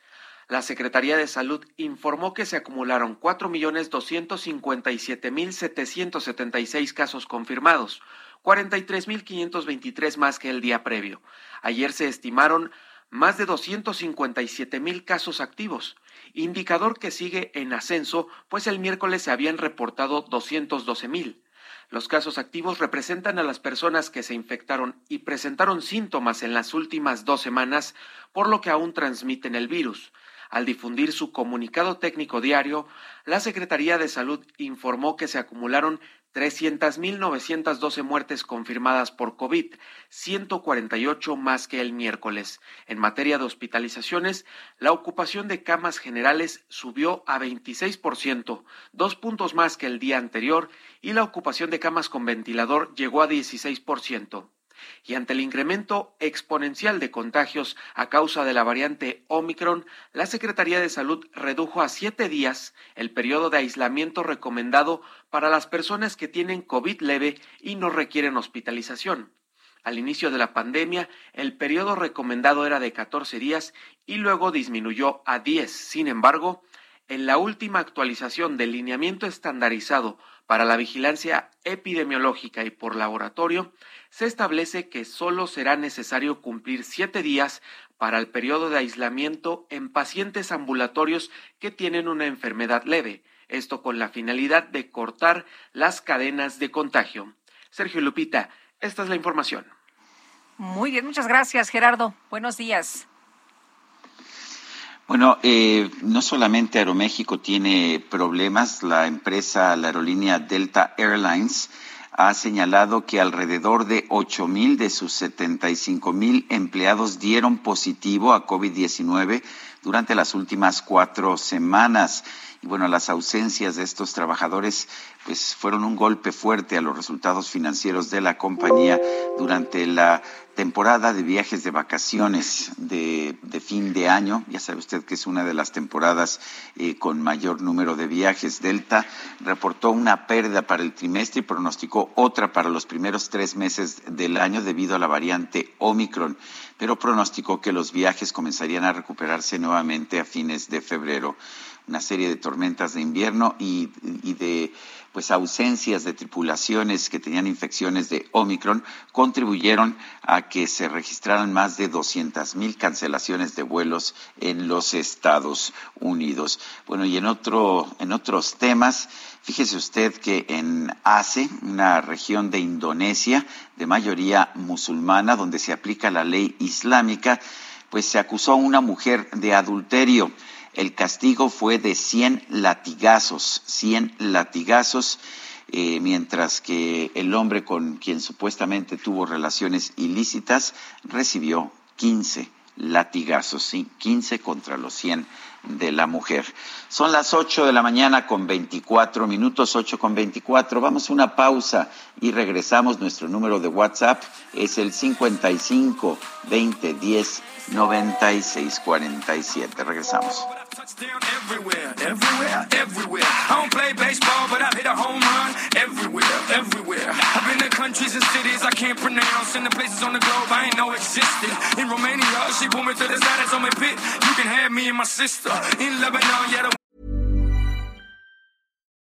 La Secretaría de Salud informó que se acumularon 4.257.776 casos confirmados, 43.523 más que el día previo. Ayer se estimaron más de 257 mil casos activos, indicador que sigue en ascenso, pues el miércoles se habían reportado 212 mil. Los casos activos representan a las personas que se infectaron y presentaron síntomas en las últimas dos semanas, por lo que aún transmiten el virus. Al difundir su comunicado técnico diario, la Secretaría de Salud informó que se acumularon 300.912 muertes confirmadas por COVID, 148 más que el miércoles. En materia de hospitalizaciones, la ocupación de camas generales subió a 26%, dos puntos más que el día anterior, y la ocupación de camas con ventilador llegó a 16% y ante el incremento exponencial de contagios a causa de la variante Omicron, la Secretaría de Salud redujo a siete días el periodo de aislamiento recomendado para las personas que tienen COVID leve y no requieren hospitalización. Al inicio de la pandemia, el periodo recomendado era de 14 días y luego disminuyó a 10. Sin embargo, en la última actualización del lineamiento estandarizado para la vigilancia epidemiológica y por laboratorio, se establece que solo será necesario cumplir siete días para el periodo de aislamiento en pacientes ambulatorios que tienen una enfermedad leve, esto con la finalidad de cortar las cadenas de contagio. Sergio Lupita, esta es la información. Muy bien, muchas gracias, Gerardo. Buenos días. Bueno, eh, no solamente Aeroméxico tiene problemas, la empresa, la aerolínea Delta Airlines, ha señalado que alrededor de 8 mil de sus 75 mil empleados dieron positivo a COVID-19 durante las últimas cuatro semanas. Y bueno, las ausencias de estos trabajadores pues fueron un golpe fuerte a los resultados financieros de la compañía durante la temporada de viajes de vacaciones de, fin de año. Ya sabe usted que es una de las temporadas eh, con mayor número de viajes. Delta reportó una pérdida para el trimestre y pronosticó otra para los primeros tres meses del año debido a la variante Omicron, pero pronosticó que los viajes comenzarían a recuperarse nuevamente a fines de febrero una serie de tormentas de invierno y, de pues ausencias de tripulaciones que tenían infecciones de Omicron contribuyeron a que se registraran más de 200 mil cancelaciones de vuelos en los Estados Unidos. Bueno, y en otro en otros temas, fíjese usted que en Aceh, una región de Indonesia de mayoría musulmana donde se aplica la ley islámica, pues se acusó a una mujer de adulterio. El castigo fue de 100 latigazos, 100 latigazos, eh, mientras que el hombre con quien supuestamente tuvo relaciones ilícitas recibió 15 latigazos, sí, 15 contra los 100 de la mujer. Son las 8 de la mañana con 24 minutos, 8 con 24. Vamos a una pausa y regresamos. Nuestro número de WhatsApp es el 55 20 10 96 47. Regresamos. everywhere, countries and cities I can't pronounce, and the places on the globe I ain't know existed. In Romania, she pulled me to the side and told me, "Pit, you can have me and my sister." In Lebanon, yeah. The-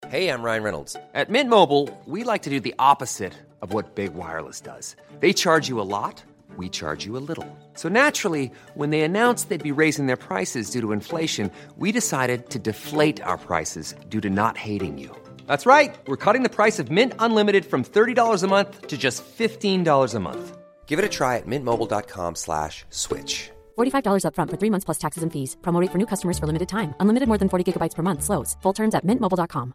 hey, I'm Ryan Reynolds. At Mint Mobile, we like to do the opposite of what big wireless does. They charge you a lot we charge you a little. So naturally, when they announced they'd be raising their prices due to inflation, we decided to deflate our prices due to not hating you. That's right. We're cutting the price of Mint Unlimited from $30 a month to just $15 a month. Give it a try at mintmobile.com slash switch. $45 upfront for three months plus taxes and fees. Promo for new customers for limited time. Unlimited more than 40 gigabytes per month. Slows. Full terms at mintmobile.com.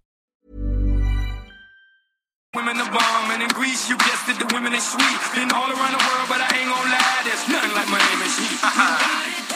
Women are bomb, and in Greece, you guessed it, the women are sweet. Been all around the world, but I ain't gonna lie, there's nothing like Miami Heat.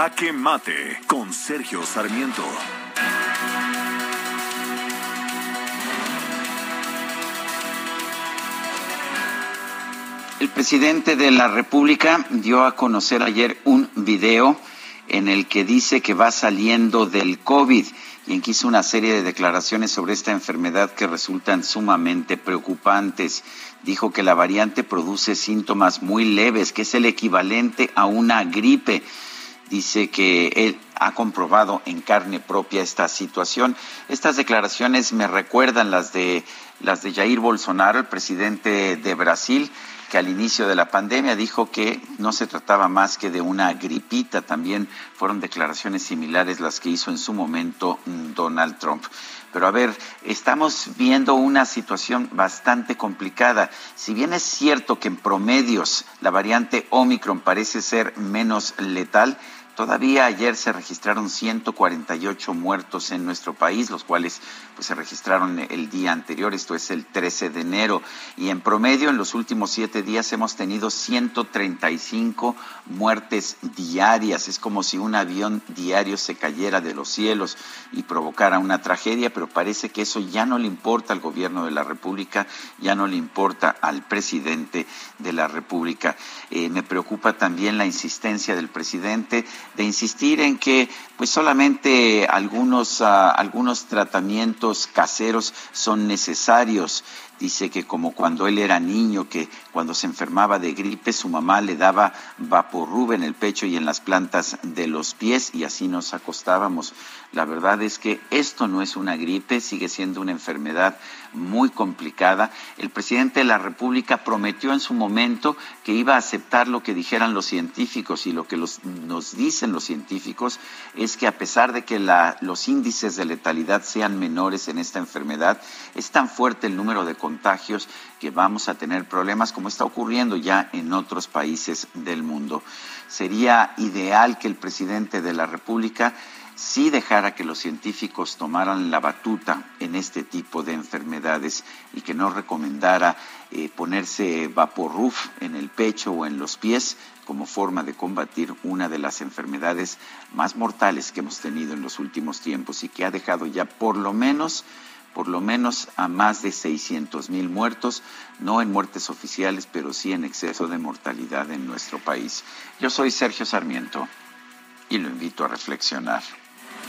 Jaque Mate con Sergio Sarmiento. El presidente de la República dio a conocer ayer un video en el que dice que va saliendo del COVID y en que hizo una serie de declaraciones sobre esta enfermedad que resultan sumamente preocupantes. Dijo que la variante produce síntomas muy leves, que es el equivalente a una gripe. Dice que él ha comprobado en carne propia esta situación. Estas declaraciones me recuerdan las de las de Jair Bolsonaro, el presidente de Brasil, que al inicio de la pandemia dijo que no se trataba más que de una gripita. También fueron declaraciones similares las que hizo en su momento mm, Donald Trump. Pero a ver, estamos viendo una situación bastante complicada. Si bien es cierto que en promedios la variante Omicron parece ser menos letal, Todavía ayer se registraron 148 muertos en nuestro país, los cuales pues, se registraron el día anterior, esto es el 13 de enero. Y en promedio, en los últimos siete días hemos tenido 135 muertes diarias. Es como si un avión diario se cayera de los cielos y provocara una tragedia, pero parece que eso ya no le importa al gobierno de la República, ya no le importa al presidente de la República. Eh, me preocupa también la insistencia del presidente de insistir en que pues solamente algunos, ah, algunos tratamientos caseros son necesarios. Dice que como cuando él era niño, que cuando se enfermaba de gripe, su mamá le daba vaporrub en el pecho y en las plantas de los pies y así nos acostábamos. La verdad es que esto no es una gripe, sigue siendo una enfermedad muy complicada. El presidente de la República prometió en su momento que iba a aceptar lo que dijeran los científicos y lo que nos dicen los científicos es que a pesar de que los índices de letalidad sean menores en esta enfermedad, es tan fuerte el número de contagios que vamos a tener problemas como está ocurriendo ya en otros países del mundo. Sería ideal que el presidente de la República sí dejara que los científicos tomaran la batuta en este tipo de enfermedades y que no recomendara eh, ponerse vaporruf en el pecho o en los pies como forma de combatir una de las enfermedades más mortales que hemos tenido en los últimos tiempos y que ha dejado ya por lo menos por lo menos a más de 600 mil muertos, no en muertes oficiales, pero sí en exceso de mortalidad en nuestro país. Yo soy Sergio Sarmiento y lo invito a reflexionar.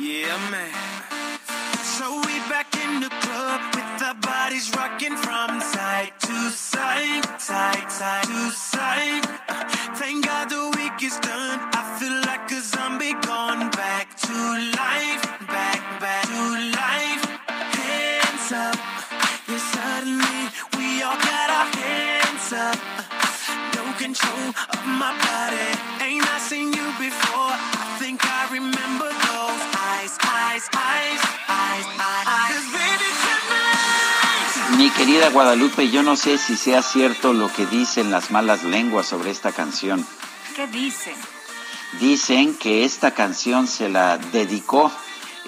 Yeah, man. So we back in the club with our bodies rocking from side to side, side, side to side. Thank God the week is done. Querida Guadalupe, yo no sé si sea cierto lo que dicen las malas lenguas sobre esta canción. ¿Qué dicen? Dicen que esta canción se la dedicó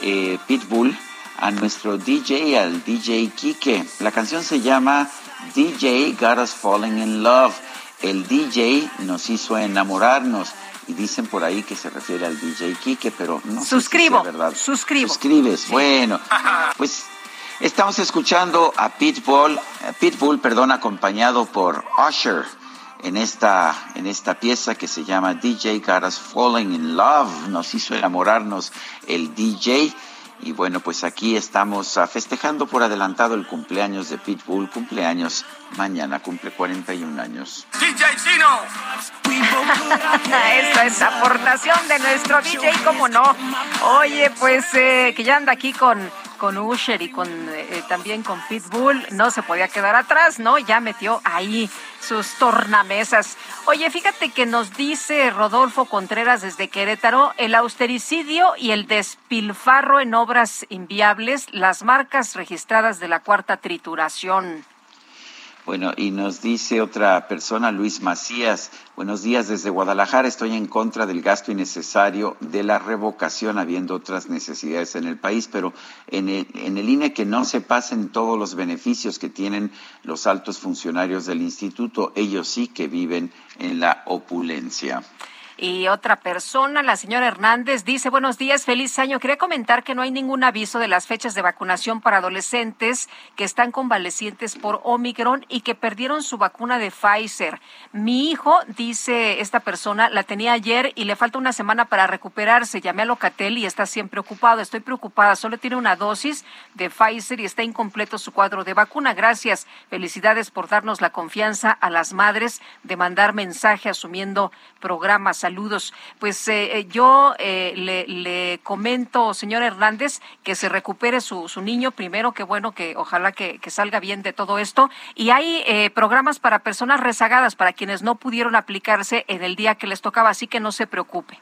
eh, Pitbull a nuestro DJ, al DJ Kike. La canción se llama DJ Got Us Falling in Love. El DJ nos hizo enamorarnos. Y dicen por ahí que se refiere al DJ Kike, pero no Suscribo, sé si verdad. suscribo. Suscribes, bueno. Pues estamos escuchando a Pitbull, eh, Pitbull, perdón, acompañado por Usher en esta, en esta pieza que se llama DJ Got Us Falling in Love. Nos hizo enamorarnos el DJ. Y bueno, pues aquí estamos ah, festejando por adelantado el cumpleaños de Pitbull. Cumpleaños mañana, cumple 41 años. DJ Chino. Esta es aportación de nuestro DJ, como no. Oye, pues eh, que ya anda aquí con, con Usher y con eh, también con Pitbull, no se podía quedar atrás, ¿no? Ya metió ahí sus tornamesas. Oye, fíjate que nos dice Rodolfo Contreras desde Querétaro, el austericidio y el despilfarro en obras inviables, las marcas registradas de la cuarta trituración. Bueno, y nos dice otra persona, Luis Macías, buenos días desde Guadalajara, estoy en contra del gasto innecesario de la revocación, habiendo otras necesidades en el país, pero en el, en el INE que no se pasen todos los beneficios que tienen los altos funcionarios del instituto, ellos sí que viven en la opulencia. Y otra persona, la señora Hernández, dice, buenos días, feliz año. Quería comentar que no hay ningún aviso de las fechas de vacunación para adolescentes que están convalecientes por Omicron y que perdieron su vacuna de Pfizer. Mi hijo, dice esta persona, la tenía ayer y le falta una semana para recuperarse. Llamé a Locatel y está siempre ocupado. Estoy preocupada. Solo tiene una dosis de Pfizer y está incompleto su cuadro de vacuna. Gracias. Felicidades por darnos la confianza a las madres de mandar mensaje asumiendo programas saludos. Pues eh, eh, yo eh, le, comento, señor Hernández, que se recupere su, su niño primero, que bueno, que ojalá que, que salga bien de todo esto. Y hay programas para personas rezagadas, para quienes no pudieron aplicarse en el día que les tocaba, así que no se preocupe.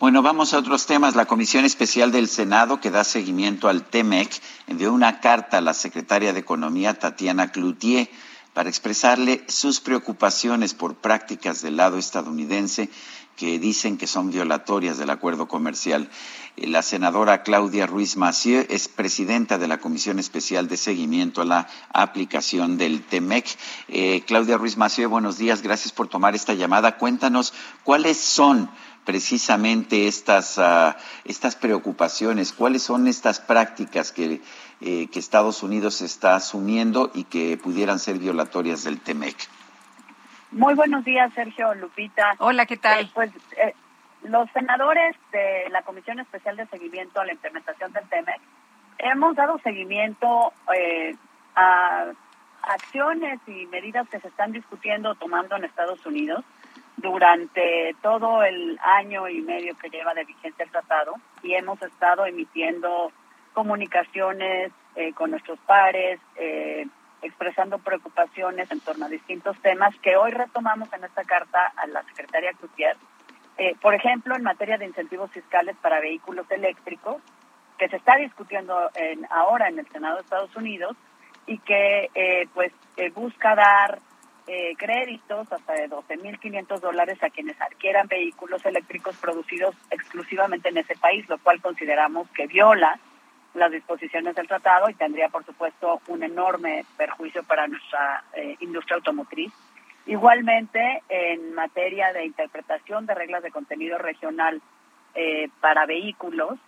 Bueno, vamos a otros temas. La Comisión Especial del Senado, que da seguimiento al TEMEC, envió una carta a la secretaria de Economía, Tatiana Cloutier, para expresarle sus preocupaciones por prácticas del lado estadounidense que dicen que son violatorias del acuerdo comercial. Eh, la senadora Claudia Ruiz Massieu es presidenta de la Comisión Especial de Seguimiento a la aplicación del TEMEC. Eh, Claudia Ruiz Massieu, buenos días, gracias por tomar esta llamada. Cuéntanos cuáles son precisamente estas, uh, estas preocupaciones? ¿Cuáles son estas prácticas que, eh, que Estados Unidos está asumiendo y que pudieran ser violatorias del TEMEC? Muy buenos días, Sergio Lupita. Hola, ¿qué tal? Eh, pues eh, los senadores de la Comisión Especial de Seguimiento a la Implementación del TEMEC hemos dado seguimiento eh, a acciones y medidas que se están discutiendo o tomando en Estados Unidos durante todo el año y medio que lleva de vigencia el tratado y hemos estado emitiendo comunicaciones eh, con nuestros pares, eh, expresando preocupaciones en torno a distintos temas que hoy retomamos en esta carta a la secretaria Cloutier. Eh, por ejemplo, en materia de incentivos fiscales para vehículos eléctricos, que se está discutiendo en, ahora en el Senado de Estados Unidos y que pues busca dar eh, créditos hasta de 12.500 dólares a quienes adquieran vehículos eléctricos producidos exclusivamente en ese país, lo cual consideramos que viola las disposiciones del tratado y tendría, por supuesto, un enorme perjuicio para nuestra eh, industria automotriz. Igualmente, en materia de interpretación de reglas de contenido regional eh, para vehículos,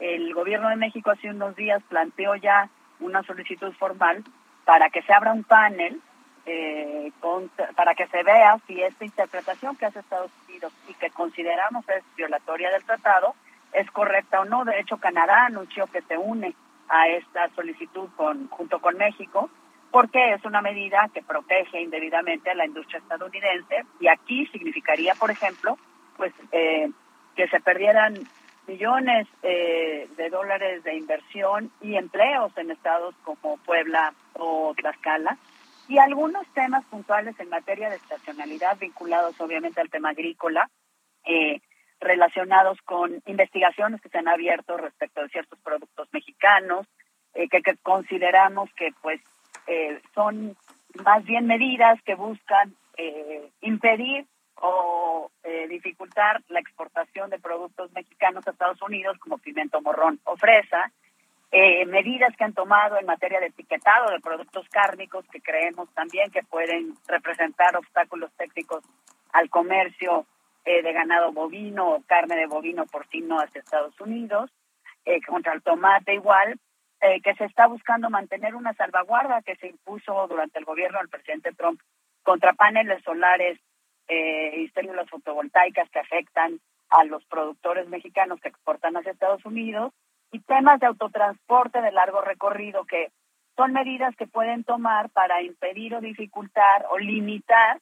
el gobierno de México hace unos días planteó ya una solicitud formal para que se abra un panel eh, para que se vea si esta interpretación que hace Estados Unidos y que consideramos es violatoria del tratado es correcta o no. De hecho, Canadá anunció que se une a esta solicitud con, junto con México porque es una medida que protege indebidamente a la industria estadounidense y aquí significaría, por ejemplo, pues eh, que se perdieran millones eh, de dólares de inversión y empleos en estados como Puebla o Tlaxcala y algunos temas puntuales en materia de estacionalidad vinculados obviamente al tema agrícola, eh, relacionados con investigaciones que se han abierto respecto de ciertos productos mexicanos, eh, que, consideramos que pues eh, son más bien medidas que buscan impedir o dificultar la exportación de productos mexicanos a Estados Unidos como pimiento morrón o fresa, eh, medidas que han tomado en materia de etiquetado de productos cárnicos que creemos también que pueden representar obstáculos técnicos al comercio eh, de ganado bovino o carne de bovino porcino hacia Estados Unidos, eh, contra el tomate igual, que se está buscando mantener una salvaguarda que se impuso durante el gobierno del presidente Trump contra paneles solares y células fotovoltaicas que afectan a los productores mexicanos que exportan hacia Estados Unidos y temas de autotransporte de largo recorrido, que son medidas que pueden tomar para impedir o dificultar o limitar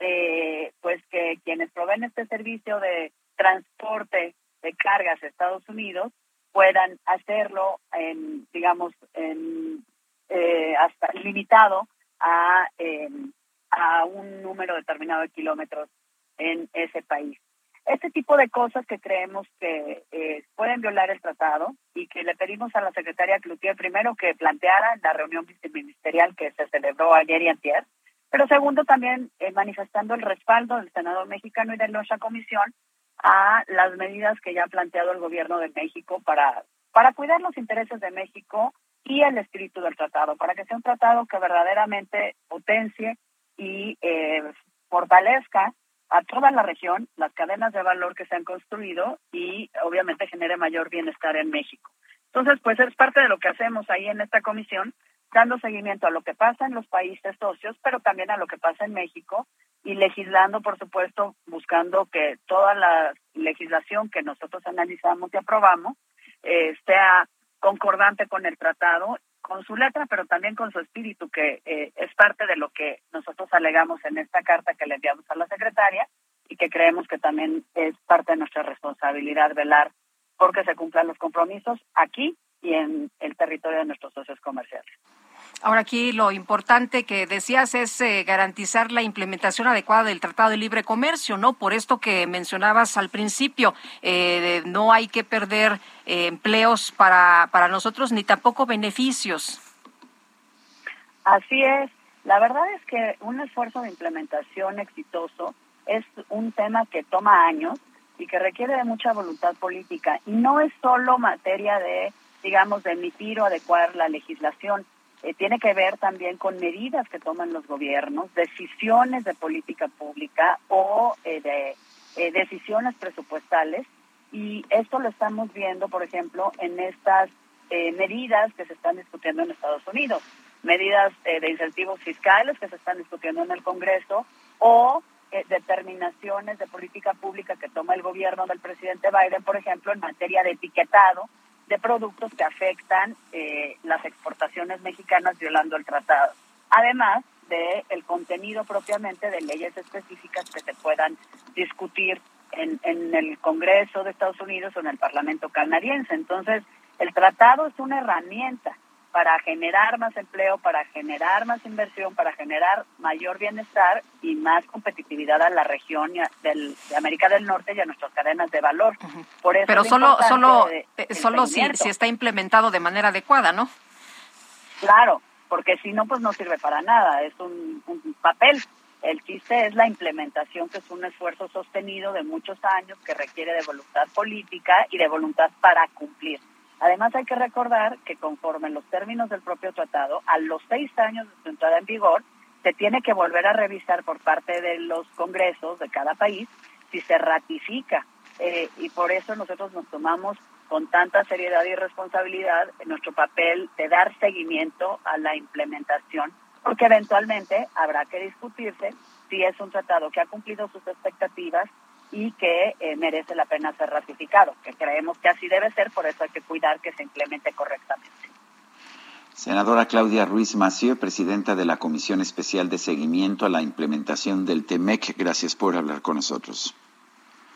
eh, pues que quienes proveen este servicio de transporte de cargas a Estados Unidos puedan hacerlo en digamos en eh, hasta limitado a a un número determinado de kilómetros en ese país este tipo de cosas que creemos que eh, pueden violar el tratado y que le pedimos a la secretaria Cloutier primero que planteara en la reunión viceministerial que se celebró ayer y antier, pero segundo también eh, manifestando el respaldo del senador mexicano y de nuestra comisión a las medidas que ya ha planteado el gobierno de México para, para cuidar los intereses de México y el espíritu del tratado, para que sea un tratado que verdaderamente potencie y eh, fortalezca a toda la región, las cadenas de valor que se han construido y obviamente genere mayor bienestar en México. Entonces, pues es parte de lo que hacemos ahí en esta comisión, dando seguimiento a lo que pasa en los países socios, pero también a lo que pasa en México y legislando, por supuesto, buscando que toda la legislación que nosotros analizamos y aprobamos eh, sea concordante con el tratado con su letra, pero también con su espíritu, que eh, es parte de lo que nosotros alegamos en esta carta que le enviamos a la secretaria, y que creemos que también es parte de nuestra responsabilidad velar porque se cumplan los compromisos aquí y en el territorio de nuestros socios comerciales. Ahora aquí lo importante que decías es eh, garantizar la implementación adecuada del Tratado de Libre Comercio, ¿no? Por esto que mencionabas al principio, eh, no hay que perder eh, empleos para, para nosotros ni tampoco beneficios. Así es. La verdad es que un esfuerzo de implementación exitoso es un tema que toma años y que requiere de mucha voluntad política. Y no es solo materia de, digamos, de emitir o adecuar la legislación. Eh, tiene que ver también con medidas que toman los gobiernos, decisiones de política pública o eh, de eh, decisiones presupuestales. Y esto lo estamos viendo, por ejemplo, en estas medidas que se están discutiendo en Estados Unidos, medidas de incentivos fiscales que se están discutiendo en el Congreso o determinaciones de política pública que toma el gobierno del presidente Biden, por ejemplo, en materia de etiquetado de productos que afectan eh, las exportaciones mexicanas violando el tratado. Además de el contenido propiamente de leyes específicas que se puedan discutir en, en el Congreso de Estados Unidos o en el Parlamento canadiense. Entonces, el tratado es una herramienta para generar más empleo, para generar más inversión, para generar mayor bienestar y más competitividad a la región del, de América del Norte y a nuestras cadenas de valor. Por eso Pero solo, solo, eh, solo si, si está implementado de manera adecuada, ¿no? Claro, porque si no, pues no sirve para nada, es un, un papel. El chiste es la implementación, que es un esfuerzo sostenido de muchos años que requiere de voluntad política y de voluntad para cumplir. Además, hay que recordar que conforme los términos del propio tratado, a los seis años de su entrada en vigor, se tiene que volver a revisar por parte de los congresos de cada país si se ratifica. Eh, y por eso nosotros nos tomamos con tanta seriedad y responsabilidad nuestro papel de dar seguimiento a la implementación, porque eventualmente habrá que discutirse si es un tratado que ha cumplido sus expectativas y que eh, merece la pena ser ratificado, que creemos que así debe ser, por eso hay que cuidar que se implemente correctamente. Senadora Claudia Ruiz Mació, presidenta de la Comisión Especial de Seguimiento a la Implementación del TEMEC, gracias por hablar con nosotros.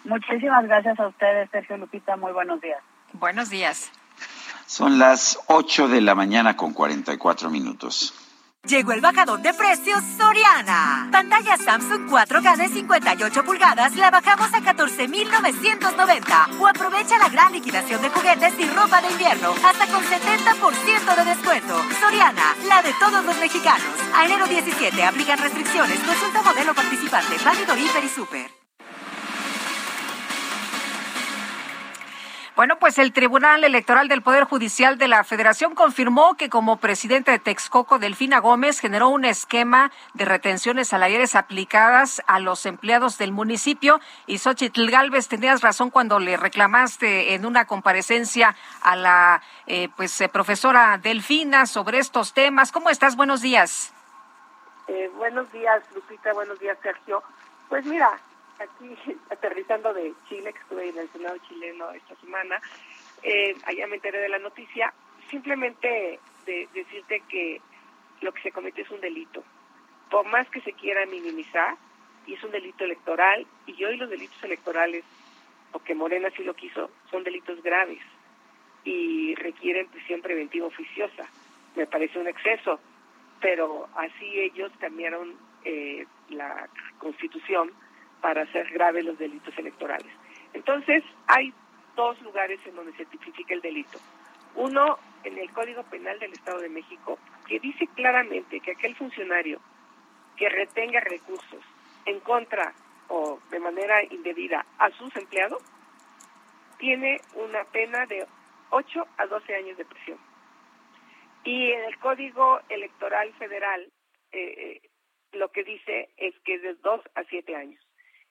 Muchísimas gracias a ustedes, Sergio Lupita, muy buenos días. Buenos días. Son las 8 de la mañana con 44 minutos. Llegó el bajador de precios Soriana. Pantalla Samsung 4K de 58 pulgadas la bajamos a 14,990. O aprovecha la gran liquidación de juguetes y ropa de invierno hasta con 70% de descuento. Soriana, la de todos los mexicanos. Enero 17 aplican restricciones. Consulta modelo participante. Válido Hiper y Super. Bueno, pues el Tribunal Electoral del Poder Judicial de la Federación confirmó que como presidente de Texcoco, Delfina Gómez, generó un esquema de retenciones salariales aplicadas a los empleados del municipio. Y Xochitl Galvez, tenías razón cuando le reclamaste en una comparecencia a la eh, pues eh, profesora Delfina sobre estos temas. ¿Cómo estás? Buenos días. Eh, buenos días, Lupita. Buenos días, Sergio. Pues mira, aquí aterrizando de Chile, que estuve en el Senado chileno esta semana, eh, allá me enteré de la noticia, simplemente de decirte que lo que se comete es un delito. Por más que se quiera minimizar, y es un delito electoral, y hoy los delitos electorales, porque Morena sí lo quiso, son delitos graves y requieren prisión preventiva oficiosa. Me parece un exceso, pero así ellos cambiaron eh, la constitución para hacer graves los delitos electorales. Entonces, hay dos lugares en donde se tipifica el delito. Uno, en el Código Penal del Estado de México, que dice claramente que aquel funcionario que retenga recursos en contra o de manera indebida a sus empleados, tiene una pena de 8 a 12 años de prisión. Y en el Código Electoral Federal, eh, eh, lo que dice es que de 2 a 7 años.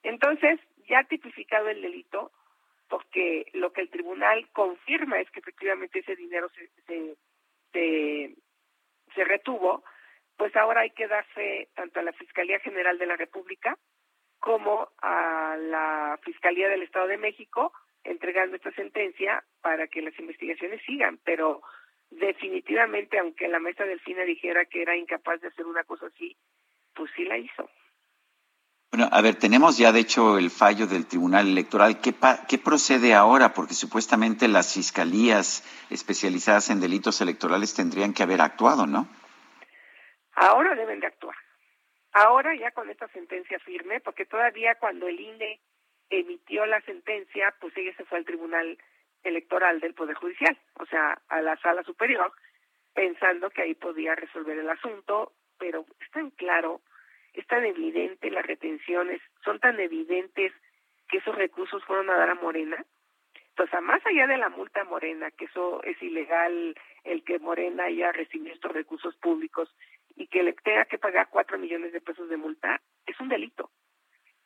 Entonces, ya tipificado el delito, porque lo que el tribunal confirma es que efectivamente ese dinero se, se, se, retuvo, pues ahora hay que dar fe tanto a la Fiscalía General de la República como a la Fiscalía del Estado de México entregando esta sentencia para que las investigaciones sigan, pero definitivamente, aunque la maestra Delfina dijera que era incapaz de hacer una cosa así, pues sí la hizo. Bueno, a ver, tenemos ya de hecho el fallo del Tribunal Electoral. ¿Qué, ¿Qué procede ahora? Porque supuestamente las fiscalías especializadas en delitos electorales tendrían que haber actuado, ¿no? Ahora deben de actuar. Ahora ya con esta sentencia firme, porque todavía cuando el INE emitió la sentencia, pues ella se fue al Tribunal Electoral del Poder Judicial, o sea, a la Sala Superior, pensando que ahí podía resolver el asunto, pero es tan claro, es tan evidente las retenciones, son tan evidentes que esos recursos fueron a dar a Morena. Entonces, más allá de la multa Morena, que eso es ilegal, el que Morena haya recibido estos recursos públicos y que le tenga que pagar cuatro millones de pesos de multa, es un delito.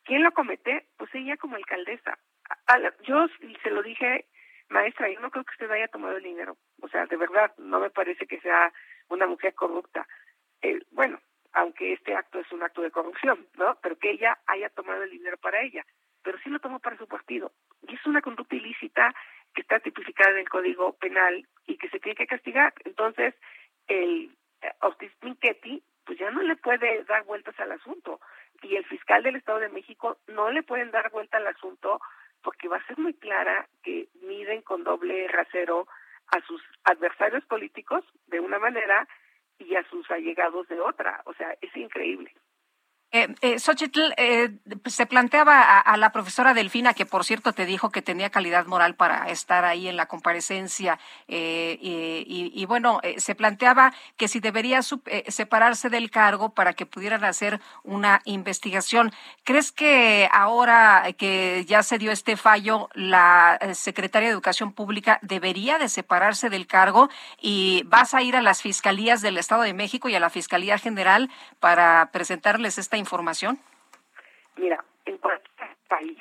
¿Quién lo comete? Pues ella como alcaldesa. yo se lo dije, maestra, yo no creo que usted haya tomado el dinero. O sea, de verdad, no me parece que sea una mujer corrupta. Eh, bueno, aunque este acto es un acto de corrupción, ¿no? Pero que ella haya tomado el dinero para ella. Pero sí lo tomó para su partido. Y es una conducta ilícita que está tipificada en el Código Penal y que se tiene que castigar. Entonces, el Ortiz Pinchetti, pues ya no le puede dar vueltas al asunto y el fiscal del Estado de México no le pueden dar vuelta al asunto porque va a ser muy clara que miden con doble rasero a sus adversarios políticos de una manera y a sus allegados de otra. O sea, es increíble. Eh, eh, Xochitl, eh, se planteaba a, la profesora Delfina, que por cierto te dijo que tenía calidad moral para estar ahí en la comparecencia, eh, y, bueno, se planteaba que si debería separarse del cargo para que pudieran hacer una investigación. ¿Crees que ahora que ya se dio este fallo, la secretaria de Educación Pública debería de separarse del cargo y vas a ir a las fiscalías del Estado de México y a la Fiscalía General para presentarles esta información? Mira, en cualquier país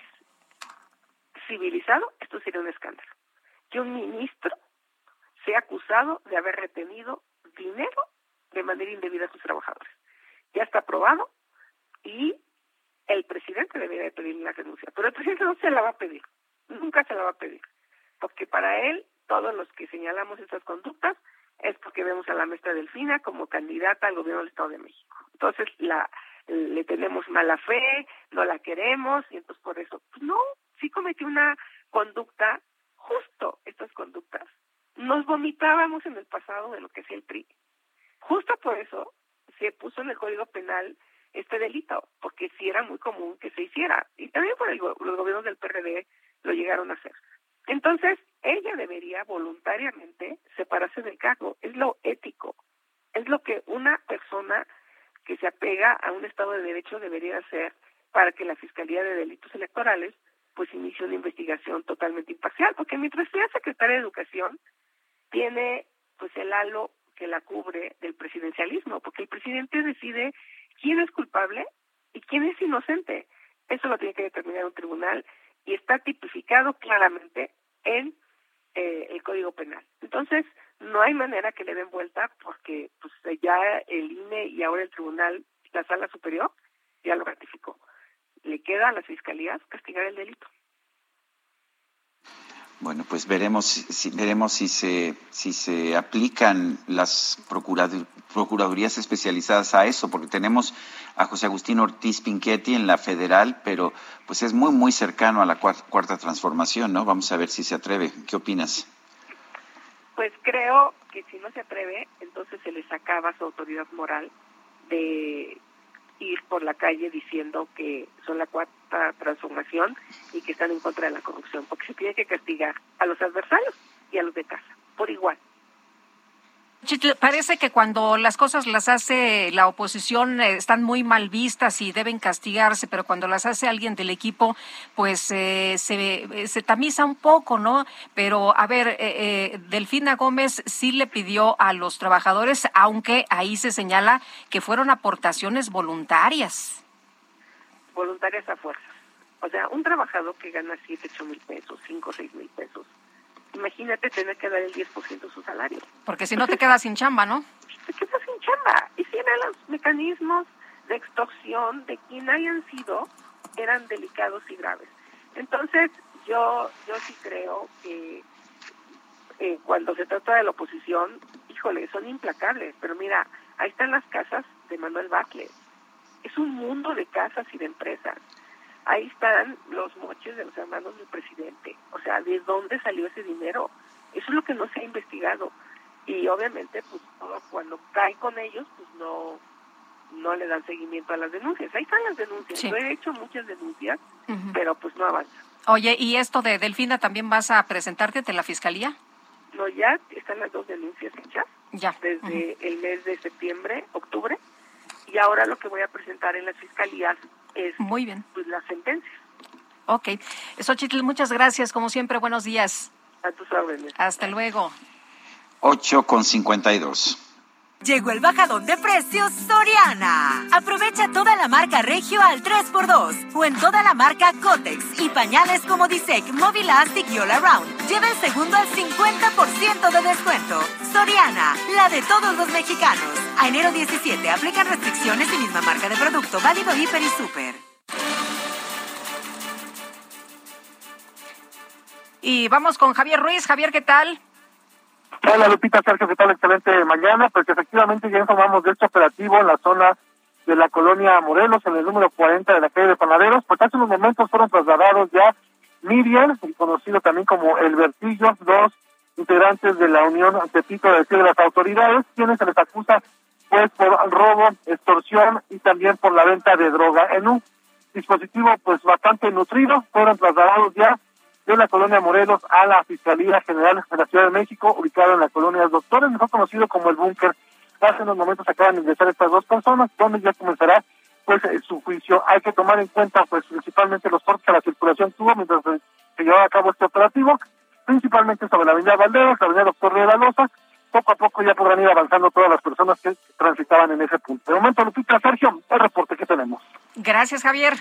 civilizado, esto sería un escándalo. Que un ministro sea acusado de haber retenido dinero de manera indebida a sus trabajadores. Ya está aprobado y el presidente debería pedir la renuncia, pero el presidente no se la va a pedir, nunca se la va a pedir, porque para él todos los que señalamos estas conductas es porque vemos a la maestra Delfina como candidata al gobierno del Estado de México. Entonces, la, le tenemos mala fe, no la queremos y entonces por eso, pues no, sí cometió una conducta, justo estas conductas. Nos vomitábamos en el pasado de lo que hacía el PRI. Justo por eso se puso en el Código Penal este delito, porque sí era muy común que se hiciera. Y también por el, los gobiernos del PRD lo llegaron a hacer. Entonces, ella debería voluntariamente separarse del cargo. Es lo ético. Es lo que una persona que se apega a un Estado de Derecho debería hacer para que la Fiscalía de Delitos Electorales pues inicie una investigación totalmente imparcial, porque mientras sea secretaria de Educación, tiene pues el halo que la cubre del presidencialismo, porque el presidente decide quién es culpable y quién es inocente. Eso lo tiene que determinar un tribunal y está tipificado claramente en eh, el Código Penal. Entonces, no hay manera que le den vuelta porque pues ya el INE y ahora el tribunal, la sala superior, ya lo ratificó. Le queda a las fiscalías castigar el delito. Bueno, pues veremos si, veremos si se si se aplican las procuradurías especializadas a eso, porque tenemos a José Agustín Ortiz Pinchetti en la federal, pero pues es muy muy cercano a la cuarta transformación, ¿no? Vamos a ver si se atreve. ¿Qué opinas? Pues creo que si no se atreve, entonces se le sacaba su autoridad moral de ir por la calle diciendo que son la cuarta transformación y que están en contra de la corrupción, porque se tiene que castigar a los adversarios y a los de casa, por igual. Parece que cuando las cosas las hace la oposición eh, están muy mal vistas y deben castigarse, pero cuando las hace alguien del equipo, pues eh, se, eh, tamiza un poco, ¿no? Pero, a ver, Delfina Gómez sí le pidió a los trabajadores, aunque ahí se señala que fueron aportaciones voluntarias. Voluntarias a fuerzas. O sea, un trabajador que gana 7, 8 mil pesos, 5, 6 mil pesos, imagínate tener que dar el 10% de su salario. Porque si no te quedas sin chamba, ¿no? Te quedas sin chamba. Y si eran los mecanismos de extorsión de quien hayan sido, eran delicados y graves. Entonces, yo, yo sí creo que eh, cuando se trata de la oposición, híjole, son implacables. Pero mira, ahí están las casas de Manuel Bartlett. es un mundo de casas y de empresas. Ahí están los moches de los hermanos del presidente. O sea, ¿de dónde salió ese dinero? Eso es lo que no se ha investigado. Y obviamente, pues cuando cae con ellos, pues no no le dan seguimiento a las denuncias. Ahí están las denuncias. Yo he hecho muchas denuncias, pero pues no avanza. Oye, ¿y esto de Delfina también vas a presentarte ante la fiscalía? No, ya están las dos denuncias hechas. Ya. Desde el mes de septiembre, octubre. Y ahora lo que voy a presentar en las fiscalías es Muy bien. Pues, la sentencia. Ok. Xochitl, muchas gracias. Como siempre, buenos días. A tus órdenes. Hasta luego. 8 con 52. Llegó el bajadón de precios Soriana. Aprovecha toda la marca Regio al 3x2 o en toda la marca Cotex y pañales como Disec, Movilastic y All Around. Lleva el segundo al 50% de descuento. Soriana, la de todos los mexicanos. A enero 17 aplican restricciones y misma marca de producto válido hiper y super. Y vamos con Javier Ruiz. Javier, ¿qué tal? Hola Lupita, Sergio, ¿qué tal? Excelente mañana. Pues efectivamente ya informamos de este operativo en la zona de la colonia Morelos, en el número 40 de la calle de Panaderos. Pues hace unos momentos fueron trasladados ya Miriam, conocido también como El Vertillo, dos integrantes de la Unión Tepito de de las autoridades, quienes se les acusa pues por robo, extorsión y también por la venta de droga. En un dispositivo pues bastante nutrido, fueron trasladados ya de la colonia Morelos a la Fiscalía General de la Ciudad de México, ubicado en la colonia Doctores, mejor conocido como el Búnker. Hace unos momentos acaban de ingresar estas dos personas, donde ya comenzará pues eh, su juicio. Hay que tomar en cuenta pues principalmente los cortes a la circulación tuvo mientras se llevaba a cabo este operativo, principalmente sobre la avenida Valderas, la avenida Doctor de la Loza. Poco a poco ya podrán ir avanzando todas las personas que transitaban en ese punto. De momento, Lupita, Sergio, el reporte que tenemos. Gracias, Javier.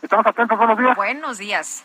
Estamos atentos, buenos días. Buenos días.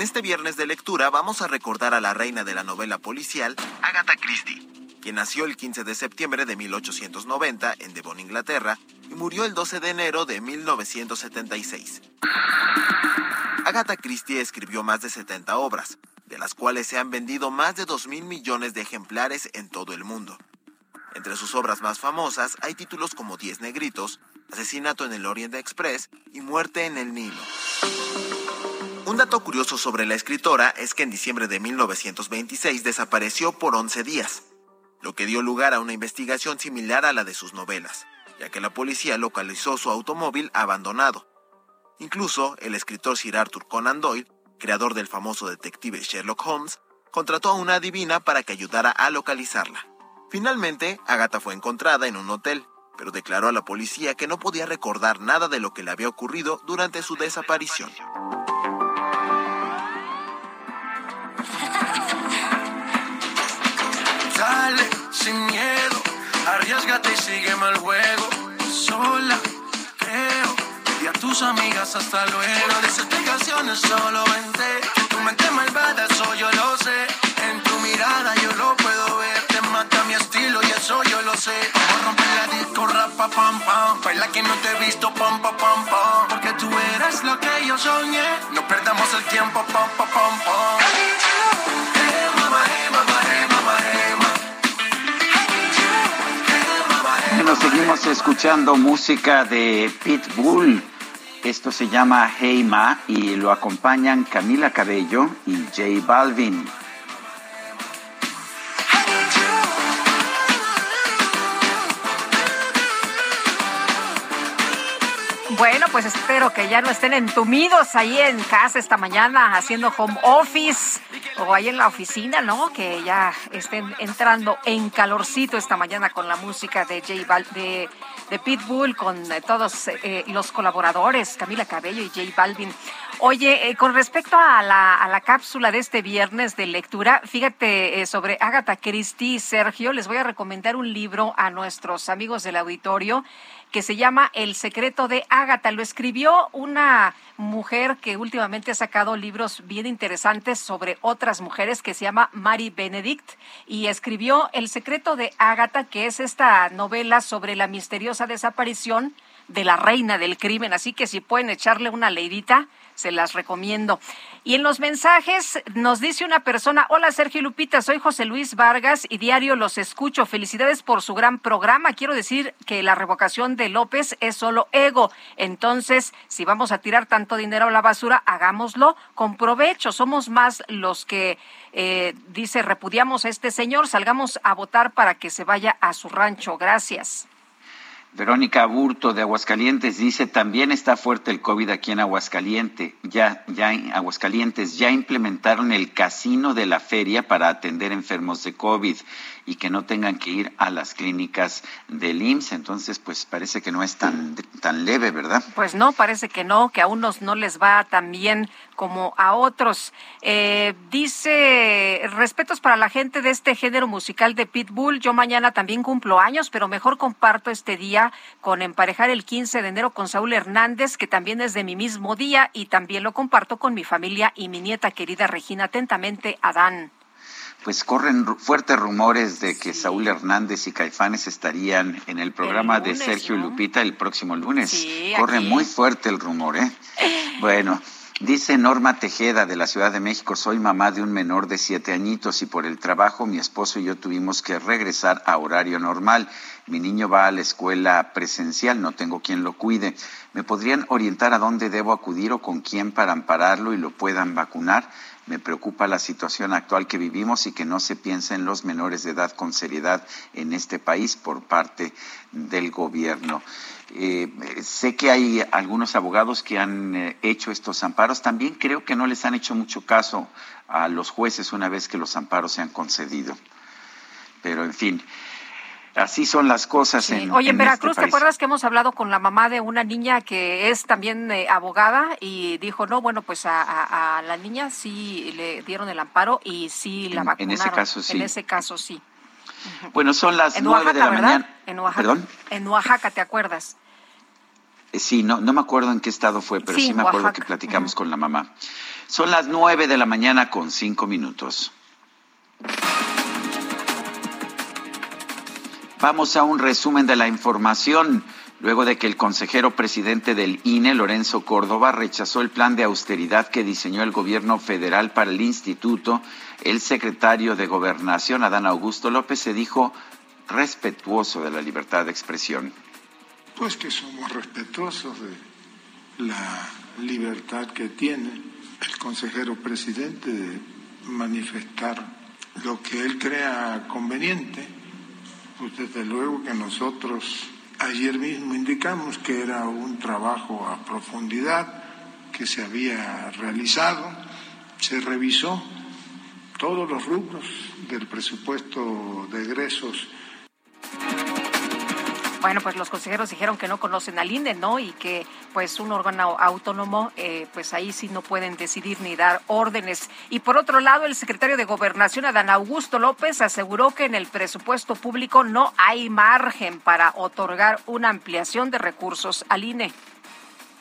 En este viernes de lectura vamos a recordar a la reina de la novela policial, Agatha Christie, quien nació el 15 de septiembre de 1890 en Devon, Inglaterra, y murió el 12 de enero de 1976. Agatha Christie escribió más de 70 obras, de las cuales se han vendido más de 2 mil millones de ejemplares en todo el mundo. Entre sus obras más famosas hay títulos como Diez Negritos, Asesinato en el Orient Express y Muerte en el Nilo. Un dato curioso sobre la escritora es que en diciembre de 1926 desapareció por 11 días, lo que dio lugar a una investigación similar a la de sus novelas, ya que la policía localizó su automóvil abandonado. Incluso el escritor Sir Arthur Conan Doyle, creador del famoso detective Sherlock Holmes, contrató a una adivina para que ayudara a localizarla. Finalmente, Agatha fue encontrada en un hotel, pero declaró a la policía que no podía recordar nada de lo que le había ocurrido durante su desaparición. Arriesgate y sígueme el juego. Sola, creo, y a tus amigas hasta luego. No des solo vente. Que tu mente malvada, eso yo lo sé. En tu mirada yo lo puedo ver. Te mata mi estilo y eso yo lo sé. Vamos a romper la disco, rapa, pam, pam. Baila que no te he visto, pam, pam, pam, pam. Porque tú eres lo que yo soñé. No perdamos el tiempo, pam, pam, pam, pam. Estamos escuchando música de Pitbull. Esto se llama Hey Ma y lo acompañan Camila Cabello y J Balvin. Bueno, pues espero que ya no estén entumidos ahí en casa esta mañana haciendo home office o ahí en la oficina, ¿no? Que ya estén entrando en calorcito esta mañana con la música de J Bal de, de Pitbull, con eh, todos eh, los colaboradores, Camila Cabello y J Balvin. Oye, eh, con respecto a la, a la cápsula de este viernes de lectura, fíjate sobre Agatha Christie Sergio, les voy a recomendar un libro a nuestros amigos del auditorio que se llama El secreto de Ágata. Lo escribió una mujer que últimamente ha sacado libros bien interesantes sobre otras mujeres que se llama Mary Benedict y escribió El secreto de Ágata, que es esta novela sobre la misteriosa desaparición de la reina del crimen. Así que si pueden echarle una leidita, se las recomiendo. Y en los mensajes nos dice una persona, hola Sergio Lupita, soy José Luis Vargas y diario los escucho. Felicidades por su gran programa. Quiero decir que la revocación de López es solo ego. Entonces, si vamos a tirar tanto dinero a la basura, hagámoslo con provecho. Somos más los que, eh, dice, repudiamos a este señor. Salgamos a votar para que se vaya a su rancho. Gracias. Verónica Burto de Aguascalientes dice, también está fuerte el COVID aquí en Aguascalientes. Ya, ya en Aguascalientes ya implementaron el casino de la feria para atender enfermos de COVID y que no tengan que ir a las clínicas del IMSS. Entonces, pues parece que no es tan, tan leve, ¿verdad? Pues no, parece que no, que a unos no les va tan bien como a otros. Eh, dice, respetos para la gente de este género musical de Pitbull. Yo mañana también cumplo años, pero mejor comparto este día con emparejar el 15 de enero con Saúl Hernández, que también es de mi mismo día, y también lo comparto con mi familia y mi nieta querida Regina. Atentamente, Adán pues corren fuertes rumores de que Saúl Hernández y Caifanes estarían en el programa de Sergio Lupita el próximo lunes. Corre muy fuerte el rumor, ¿eh? Bueno. Dice Norma Tejeda de la Ciudad de México, soy mamá de un menor de siete añitos y por el trabajo mi esposo y yo tuvimos que regresar a horario normal. Mi niño va a la escuela presencial, no tengo quien lo cuide. ¿Me podrían orientar a dónde debo acudir o con quién para ampararlo y lo puedan vacunar? Me preocupa la situación actual que vivimos y que no se piense en los menores de edad con seriedad en este país por parte del gobierno. Eh, sé que hay algunos abogados que han eh, hecho estos amparos. También creo que no les han hecho mucho caso a los jueces una vez que los amparos se han concedido. Pero, en fin, Así son las cosas en Oye, en, este Veracruz, ¿te acuerdas que hemos hablado con la mamá de una niña que es también eh, abogada y dijo, no, bueno, pues a, la niña sí le dieron el amparo y sí la vacunaron. En ese caso sí. En ese caso sí. Bueno, son las nueve de la mañana. En Oaxaca. En Oaxaca, ¿te acuerdas? Eh, sí, no, no me acuerdo en qué estado fue, pero sí, me acuerdo que platicamos con la mamá. Son las nueve de la mañana con cinco minutos. Vamos a un resumen de la información. Luego de que el consejero presidente del INE, Lorenzo Córdoba, rechazó el plan de austeridad que diseñó el gobierno federal para el instituto, el secretario de Gobernación, Adán Augusto López, se dijo respetuoso de la libertad de expresión. Pues que somos respetuosos de la libertad que tiene el consejero presidente de manifestar lo que él crea conveniente pues desde luego que nosotros ayer mismo indicamos que era un trabajo a profundidad que se había realizado, se revisó todos los rubros del presupuesto de egresos bueno, pues los consejeros dijeron que no conocen al INE, ¿no? Y que pues un órgano autónomo, eh, pues ahí sí no pueden decidir ni dar órdenes. Y por otro lado, el secretario de Gobernación, Adán Augusto López, aseguró que en el presupuesto público no hay margen para otorgar una ampliación de recursos al INE.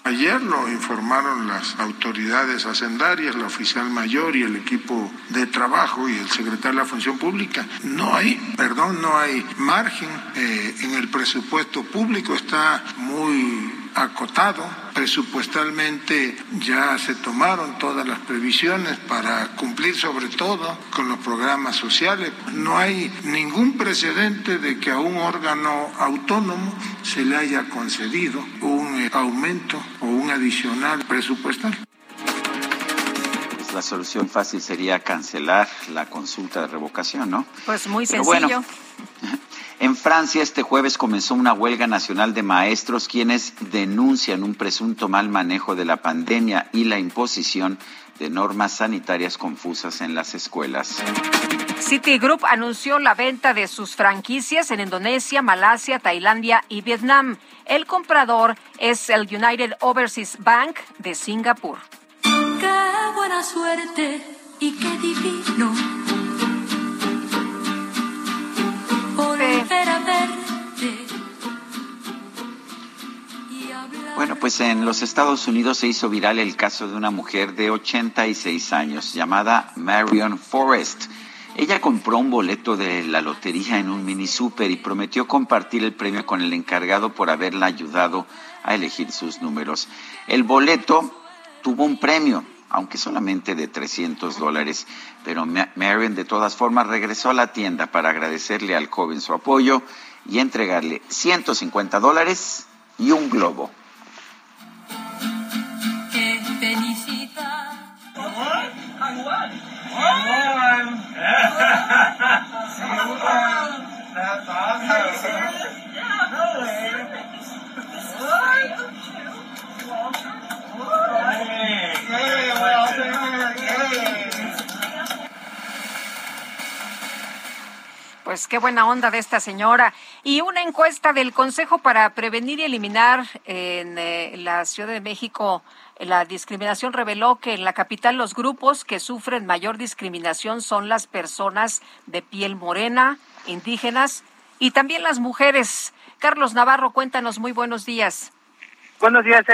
Ayer lo informaron las autoridades hacendarias, la oficial mayor y el equipo de trabajo y el secretario de la Función Pública. No hay, perdón, no hay margen eh, en el presupuesto público, está muy acotado. Presupuestalmente ya se tomaron todas las previsiones para cumplir sobre todo con los programas sociales. No hay ningún precedente de que a un órgano autónomo se le haya concedido un eh, aumento o un adicional presupuestal. Pues la solución fácil sería cancelar la consulta de revocación, ¿no? Pues muy sencillo. En Francia este jueves comenzó una huelga nacional de maestros quienes denuncian un presunto mal manejo de la pandemia y la imposición de normas sanitarias confusas en las escuelas. Citigroup anunció la venta de sus franquicias en Indonesia, Malasia, Tailandia y Vietnam. El comprador es el United Overseas Bank de Singapur. Qué buena suerte y qué divino Bueno, pues en los Estados Unidos se hizo viral el caso de una mujer de 86 años llamada Marion Forrest. Ella compró un boleto de la lotería en un mini super y prometió compartir el premio con el encargado por haberla ayudado a elegir sus números. El boleto tuvo un premio, aunque solamente de 300 dólares. Pero Marion de todas formas regresó a la tienda para agradecerle al joven su apoyo y entregarle 150 dólares y un globo. ¡Qué felicidad! Pues qué buena onda de esta señora. Y una encuesta del Consejo para Prevenir y Eliminar en eh, la Ciudad de México la discriminación reveló que en la capital los grupos que sufren mayor discriminación son las personas de piel morena, indígenas y también las mujeres. Carlos Navarro, cuéntanos, muy buenos días. Buenos días,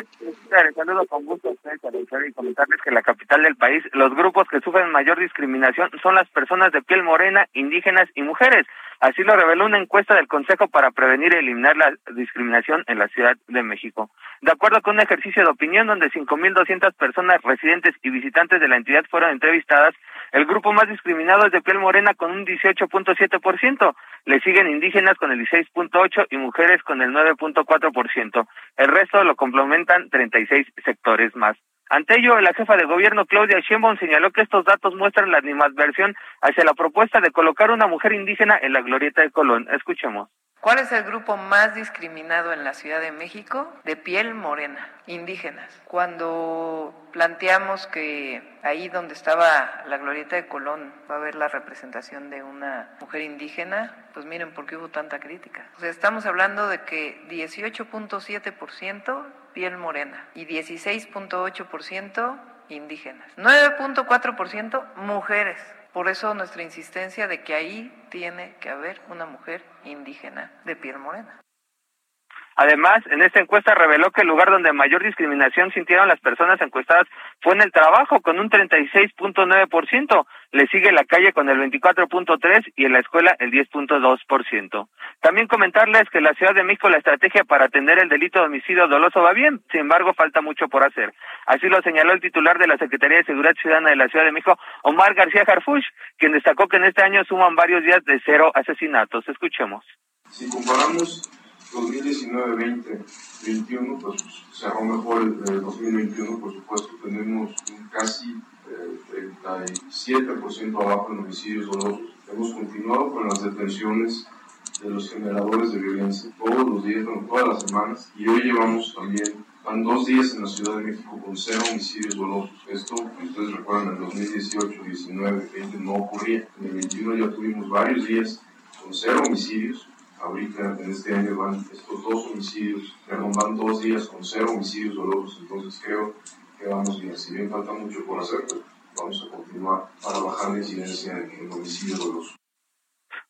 saludo con gusto a ustedes y comentarles que la capital del país los grupos que sufren mayor discriminación son las personas de piel morena, indígenas y mujeres. Así lo reveló una encuesta del Consejo para Prevenir y Eliminar la Discriminación en la Ciudad de México. De acuerdo con un ejercicio de opinión donde 5.200 personas residentes y visitantes de la entidad fueron entrevistadas, el grupo más discriminado es de piel morena con un 18.7%, le siguen indígenas con el 16.8% y mujeres con el 9.4%. El resto lo complementan 36 sectores más. Ante ello, la jefa de gobierno Claudia Sheinbaum señaló que estos datos muestran la animadversión hacia la propuesta de colocar una mujer indígena en la glorieta de Colón. Escuchemos. ¿Cuál es el grupo más discriminado en la Ciudad de México? De piel morena, indígenas. Cuando planteamos que ahí donde estaba la glorieta de Colón va a haber la representación de una mujer indígena, pues miren por qué hubo tanta crítica. O sea, estamos hablando de que 18.7% piel morena y 16.8% indígenas. 9.4% mujeres. Por eso nuestra insistencia de que ahí tiene que haber una mujer indígena de piel morena. Además, en esta encuesta reveló que el lugar donde mayor discriminación sintieron las personas encuestadas fue en el trabajo, con un 36.9%. Le sigue la calle con el 24.3% y en la escuela el 10.2%. También comentarles que en la Ciudad de México la estrategia para atender el delito de homicidio doloso va bien, sin embargo falta mucho por hacer. Así lo señaló el titular de la Secretaría de Seguridad Ciudadana de la Ciudad de México, Omar García Harfuch, quien destacó que en este año suman varios días de cero asesinatos. Escuchemos. Si comparamos 2019, 20, 21, pues cerró mejor el, 2021, por supuesto, tenemos un casi eh, 37% abajo en homicidios dolosos. Hemos continuado con las detenciones de los generadores de violencia todos los días, todas las semanas, y hoy llevamos también, van dos días en la Ciudad de México con cero homicidios dolosos. Esto, ustedes recuerdan, en el 2018, 19, 20 no ocurría. En el 21 ya tuvimos varios días con cero homicidios ahorita en este año van estos dos homicidios, perdón, van dos días con cero homicidios dolosos, entonces creo que vamos bien. Si bien falta mucho por hacer, pues vamos a continuar para bajar la incidencia en homicidios dolosos.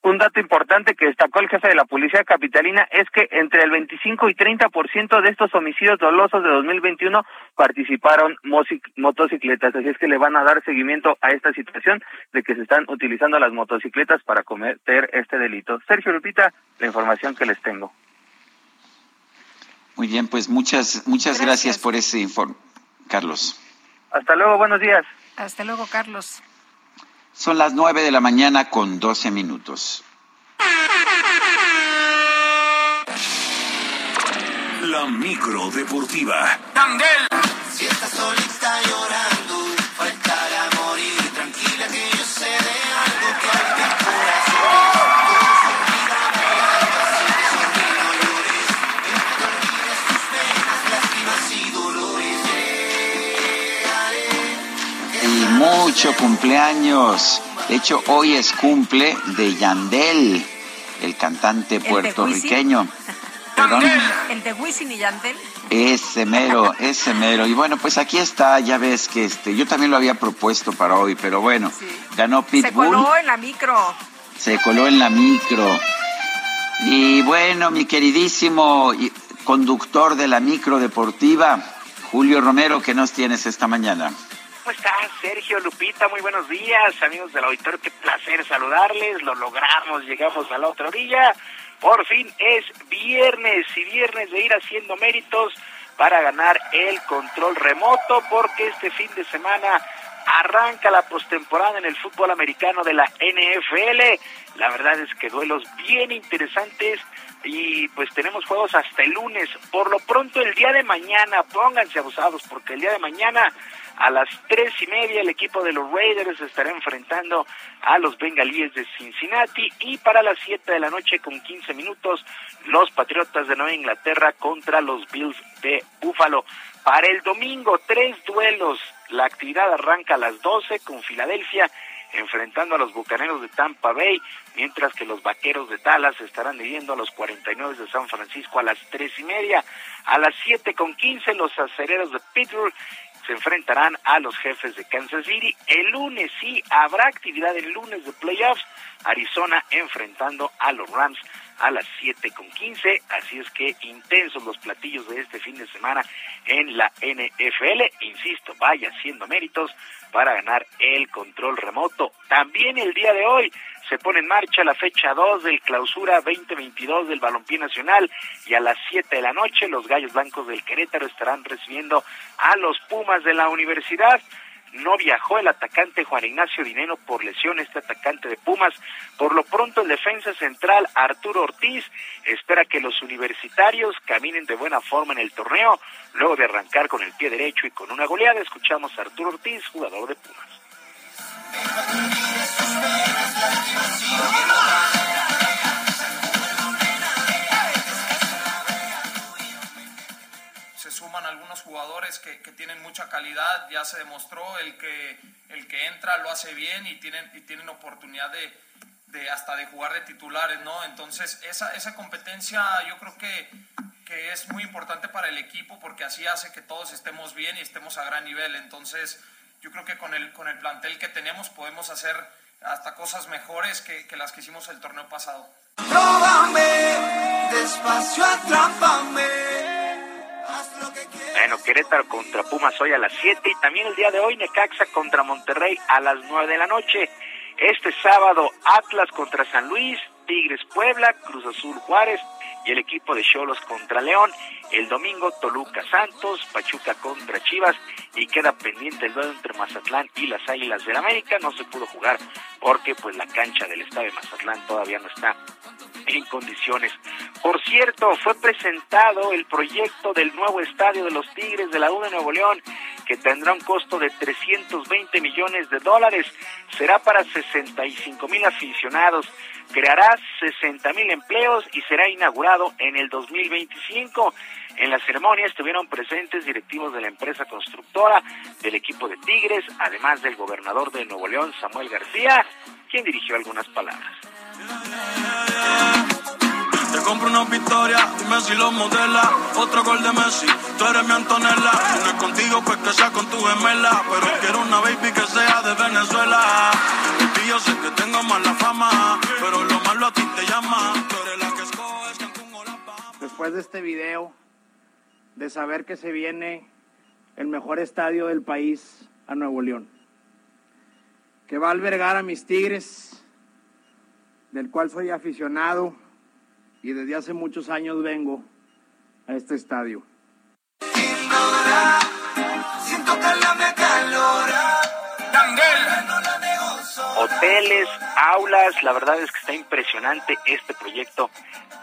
Un dato importante que destacó el jefe de la Policía Capitalina es que entre el 25 y 30% de estos homicidios dolosos de 2021 participaron motocicletas. Así es que le van a dar seguimiento a esta situación de que se están utilizando las motocicletas para cometer este delito. Sergio Lupita, la información que les tengo. Muy bien, pues muchas, muchas gracias, por ese informe, Carlos. Hasta luego, buenos días. Hasta luego, Carlos. Son las nueve de la mañana con doce minutos. La micro deportiva. Candel. Si estás solita llorando, mucho cumpleaños. De hecho, hoy es cumple de Yandel, el cantante puertorriqueño. Perdón. El de Wisin y Yandel. Ese mero, ese mero. Y bueno, pues aquí está, ya ves que este, yo también lo había propuesto para hoy, pero bueno, ganó Se Pitbull, coló en la micro. se coló en la micro. Y bueno, mi queridísimo conductor de la micro deportiva, Julio Romero, ¿qué nos tienes esta mañana? ¿Cómo estás, Sergio Lupita? Muy buenos días, amigos del auditorio. Qué placer saludarles. Lo logramos, llegamos a la otra orilla. Por fin es viernes y viernes de ir haciendo méritos para ganar el control remoto, porque este fin de semana arranca la postemporada en el fútbol americano de la NFL. La verdad es que duelos bien interesantes y pues tenemos juegos hasta el lunes. Por lo pronto el día de mañana, pónganse abusados porque el día de mañana a las tres y media el equipo de los Raiders estará enfrentando a los Bengalíes de Cincinnati y para las siete de la noche con 15 minutos los Patriotas de Nueva Inglaterra contra los Bills de Buffalo. Para el domingo tres duelos. La actividad arranca a las 12 con Filadelfia enfrentando a los Bucaneros de Tampa Bay, mientras que los Vaqueros de Dallas estarán midiendo a los 49 de San Francisco a las tres y media. A las siete con quince los Acereros de Pittsburgh se enfrentarán a los jefes de Kansas City. El lunes sí habrá actividad el lunes de playoffs. Arizona enfrentando a los Rams a las siete con quince. Así es que intensos los platillos de este fin de semana en la NFL. Insisto, vaya haciendo méritos para ganar el control remoto. También el día de hoy se pone en marcha la fecha 2 del clausura 2022 del Balompié Nacional y a las 7 de la noche los Gallos Blancos del Querétaro estarán recibiendo a los Pumas de la Universidad. No viajó el atacante Juan Ignacio Dineno por lesión, este atacante de Pumas. Por lo pronto el defensa central Arturo Ortiz espera que los universitarios caminen de buena forma en el torneo, luego de arrancar con el pie derecho y con una goleada. Escuchamos a Arturo Ortiz, jugador de Pumas. Se suman algunos jugadores que, que tienen mucha calidad, ya se demostró el que el que entra lo hace bien y tienen y tienen oportunidad de, de hasta de jugar de titulares, ¿no? Entonces, esa, esa competencia yo creo que, que es muy importante para el equipo porque así hace que todos estemos bien y estemos a gran nivel. Entonces, yo creo que con el, con el plantel que tenemos podemos hacer hasta cosas mejores que, que las que hicimos el torneo pasado. Róbame, despacio atrápame. Bueno, Querétaro contra Pumas hoy a las 7 y también el día de hoy Necaxa contra Monterrey a las 9 de la noche. Este sábado Atlas contra San Luis, Tigres Puebla, Cruz Azul Juárez y el equipo de Cholos contra León. El domingo Toluca Santos, Pachuca contra Chivas y queda pendiente el duelo entre Mazatlán y las Águilas del América. No se pudo jugar porque pues la cancha del estadio de Mazatlán todavía no está en condiciones. Por cierto, fue presentado el proyecto del nuevo estadio de los Tigres de la U de Nuevo León, que tendrá un costo de 320 millones de dólares. Será para 65 mil aficionados, creará 60 mil empleos y será inaugurado en el 2025. En la ceremonia estuvieron presentes directivos de la empresa constructora, del equipo de Tigres, además del gobernador de Nuevo León, Samuel García, quien dirigió algunas palabras. Te compro una victoria, lo modela. Otro gol de Messi, tú eres mi Antonella. Si contigo, pues que sea con tu gemela. Pero quiero una baby que sea de Venezuela. Yo sé que tengo mala fama, pero lo malo a ti te llama. Tú eres la que escoges después de este video, de saber que se viene el mejor estadio del país a Nuevo León, que va a albergar a mis Tigres, del cual soy aficionado y desde hace muchos años vengo a este estadio. Hoteles, aulas, la verdad es que está impresionante este proyecto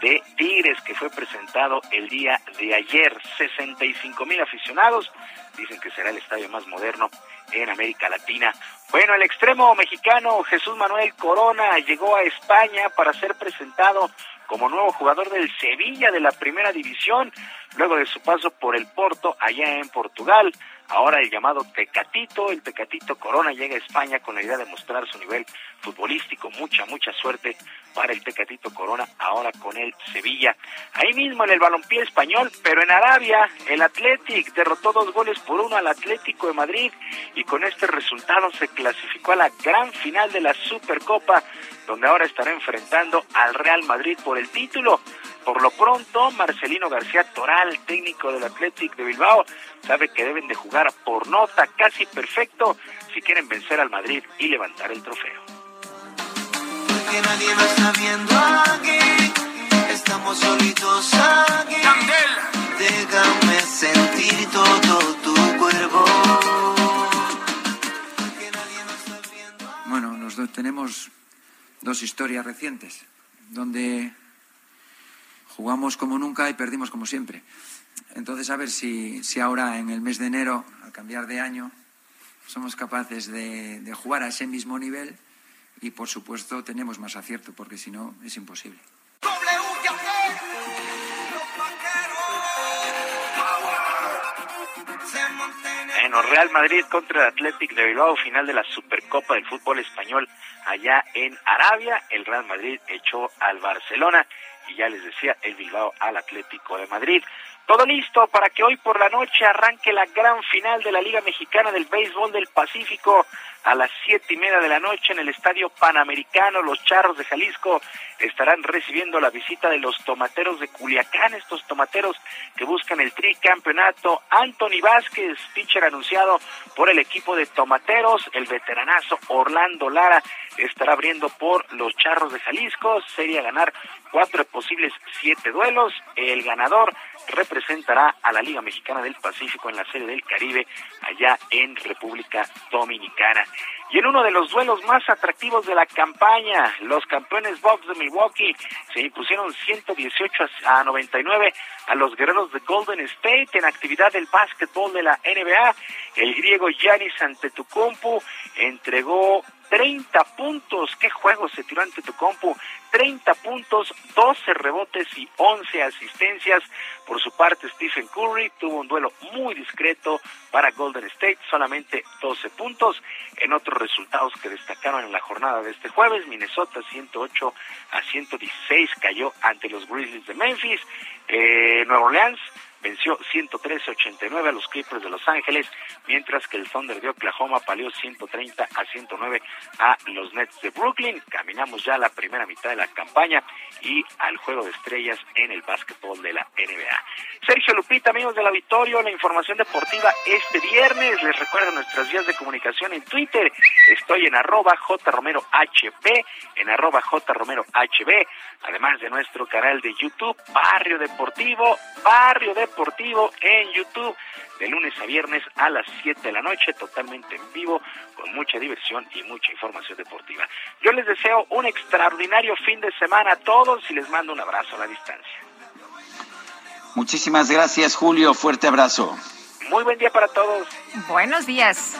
de Tigres que fue presentado el día de ayer. 65 mil aficionados, dicen que será el estadio más moderno en América Latina. Bueno, el extremo mexicano Jesús Manuel Corona llegó a España para ser presentado como nuevo jugador del Sevilla de la primera división, luego de su paso por el Porto allá en Portugal. Ahora el llamado Tecatito, el Tecatito Corona llega a España con la idea de mostrar su nivel futbolístico. Mucha, mucha suerte para el Tecatito Corona ahora con el Sevilla. Ahí mismo en el balompié español, pero en Arabia, el Athletic derrotó dos goles por uno al Atlético de Madrid y con este resultado se clasificó a la gran final de la Supercopa, donde ahora estará enfrentando al Real Madrid por el título. Por lo pronto, Marcelino García Toral, técnico del Athletic de Bilbao, sabe que deben de jugar por nota casi perfecto si quieren vencer al Madrid y levantar el trofeo. Porque nadie me está viendo aquí. Estamos solitos aquí. Déjame sentir todo tu cuerpo. Bueno, nos tenemos dos historias recientes, donde jugamos como nunca y perdimos como siempre. Entonces, a ver si, si ahora en el mes de enero, al cambiar de año, somos capaces de, de jugar a ese mismo nivel y, por supuesto, tenemos más acierto, porque si no, es imposible. Bueno, Real Madrid contra el Athletic de Bilbao, final de la Supercopa del fútbol español allá en Arabia. El Real Madrid echó al Barcelona y ya les decía el Bilbao al Atlético de Madrid. Todo listo para que hoy por la noche arranque la gran final de la Liga Mexicana del Béisbol del Pacífico a las siete y media de la noche en el Estadio Panamericano. Los Charros de Jalisco estarán recibiendo la visita de los Tomateros de Culiacán, estos Tomateros que buscan el tricampeonato. Anthony Vázquez, pitcher anunciado por el equipo de Tomateros, el veteranazo Orlando Lara estará abriendo por los Charros de Jalisco. Sería ganar cuatro posibles siete duelos. El ganador representará a la Liga Mexicana del Pacífico en la Serie del Caribe allá en República Dominicana. Y en uno de los duelos más atractivos de la campaña, los campeones Bucks de Milwaukee se impusieron 118 a 99 a los guerreros de Golden State en actividad del básquetbol de la NBA. El griego Giannis Antetokounmpo entregó 30 puntos. ¿Qué juego se tiró ante tu compu? 30 puntos, 12 rebotes y 11 asistencias. Por su parte, Stephen Curry tuvo un duelo muy discreto para Golden State, solamente 12 puntos. En otros resultados que destacaron en la jornada de este jueves, Minnesota 108 a 116 cayó ante los Grizzlies de Memphis. Eh, Nueva Orleans venció 113-89 a los Clippers de Los Ángeles, mientras que el Thunder de Oklahoma palió 130 a 109 a los Nets de Brooklyn. Caminamos ya a la primera mitad de la campaña y al juego de estrellas en el básquetbol de la NBA. Sergio Lupita, amigos del auditorio, la información deportiva este viernes. Les recuerdo nuestras vías de comunicación en Twitter. Estoy en arroba jromerohb, en arroba jromerohb, además de nuestro canal de YouTube, Barrio Deportivo, Barrio Deportivo en YouTube, de lunes a viernes a las 7 de la noche, totalmente en vivo, con mucha diversión y mucha información deportiva. Yo les deseo un extraordinario fin de semana a todos y les mando un abrazo a la distancia. Muchísimas gracias, Julio. Fuerte abrazo. Muy buen día para todos. Buenos días.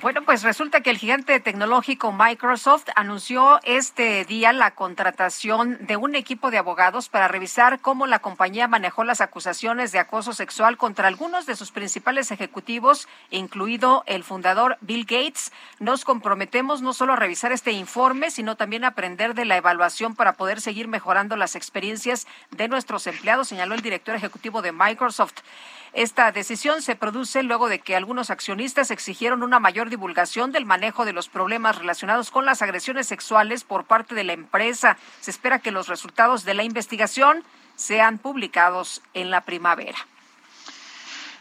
Bueno, pues resulta que el gigante tecnológico Microsoft anunció este día la contratación de un equipo de abogados para revisar cómo la compañía manejó las acusaciones de acoso sexual contra algunos de sus principales ejecutivos, incluido el fundador Bill Gates. Nos comprometemos no solo a revisar este informe, sino también a aprender de la evaluación para poder seguir mejorando las experiencias de nuestros empleados, señaló el director ejecutivo de Microsoft. Esta decisión se produce luego de que algunos accionistas exigieron una mayor divulgación del manejo de los problemas relacionados con las agresiones sexuales por parte de la empresa. Se espera que los resultados de la investigación sean publicados en la primavera.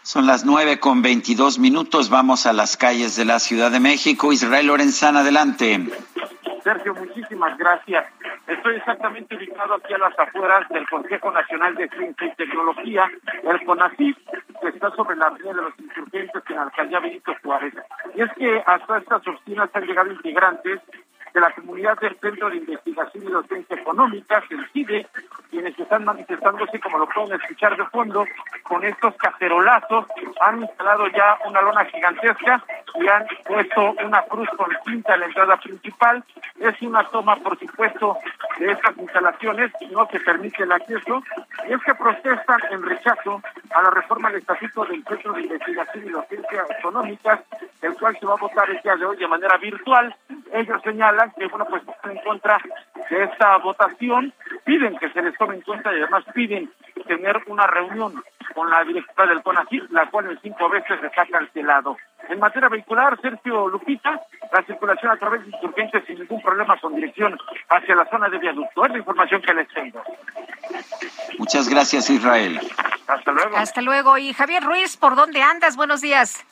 Son las nueve con veintidós minutos. Vamos a las calles de la Ciudad de México. Israel Lorenzana, adelante. Sergio, muchísimas gracias. Estoy exactamente ubicado aquí a las afueras del Consejo Nacional de Ciencia y Tecnología, el CONACYT, que está sobre la avenida de los insurgentes en la alcaldía Benito Juárez. Y es que hasta estas oficinas han llegado integrantes de la comunidad del Centro de Investigación y Docencia Económica, el CIDE, quienes están manifestándose, como lo pueden escuchar de fondo, con estos cacerolazos, han instalado ya una lona gigantesca y han puesto una cruz con cinta en la entrada principal. Es una toma, por supuesto, de estas instalaciones, no se permite el acceso, y es que protestan en rechazo a la reforma del Estatuto del Centro de Investigación y Docencia Económicas, el cual se va a votar el día de hoy de manera virtual. Ellos señalan que, bueno, pues están en contra de esta votación, piden que se les tome en cuenta y además piden tener una reunión con la directora del CONACYT, la cual en cinco veces ha cancelado. En materia vehicular, Sergio Lupita, la circulación a través de insurgentes sin ningún problema con dirección hacia la zona de viaducto. Es la información que les tengo. Muchas gracias, Israel. Hasta luego. Hasta luego. Y Javier Ruiz, ¿por dónde andas? Buenos días.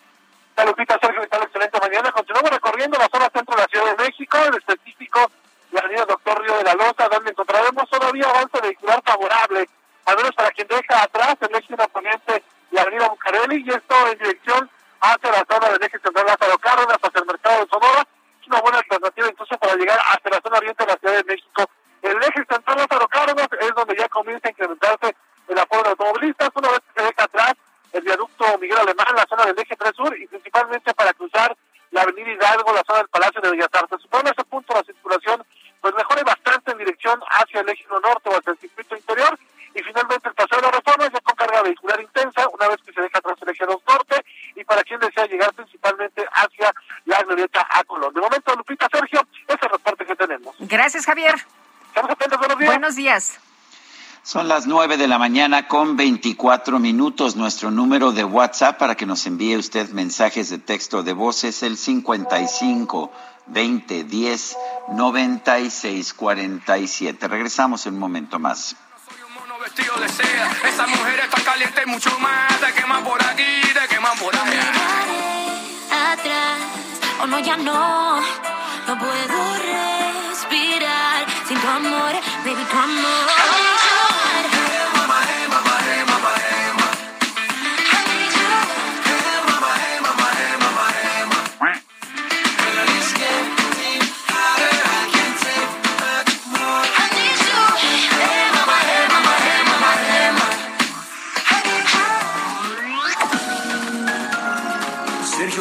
Lupita, Sergio, ¿qué tal? Excelente mañana. Continuamos recorriendo la zona centro de la Ciudad de México, en específico la avenida Doctor Río de la Loza, donde encontraremos todavía avance vehicular favorable, al menos para quien deja atrás el eje oponente la avenida Bucareli, y esto en dirección hacia la zona del eje central Lázaro Cárdenas, hacia el mercado de Sonora. Es una buena alternativa incluso para llegar hasta la zona oriente de la Ciudad de México. El eje central Lázaro Cárdenas es donde ya comienza a incrementarse el apoyo de automovilistas, una vez que se deja atrás el viaducto Miguel Alemán, la zona del eje 3 sur, y principalmente para cruzar la avenida Hidalgo, la zona del Palacio de Bellas Artes. Supone ese punto la circulación pues mejore bastante en dirección hacia el eje norte o hacia el circuito interior, y finalmente el paseo de la reforma ya con carga vehicular intensa, una vez que se deja atrás el eje 2 norte, y para quien desea llegar principalmente hacia la glorieta a Colón. De momento, Lupita, Sergio, ese es el reporte que tenemos. Gracias, Javier. Estamos atentos, buenos días. Buenos días. Son las nueve de la mañana con 24 minutos. Nuestro número de WhatsApp para que nos envíe usted mensajes de texto de voz es el 55 20 10 96 47. Regresamos en un momento más. De seda. Esa mujer está caliente y mucho más. Te queman por aquí, te queman por allá. atrás, o no, ya no, no puedo respirar sin tu amor, baby, tu amor.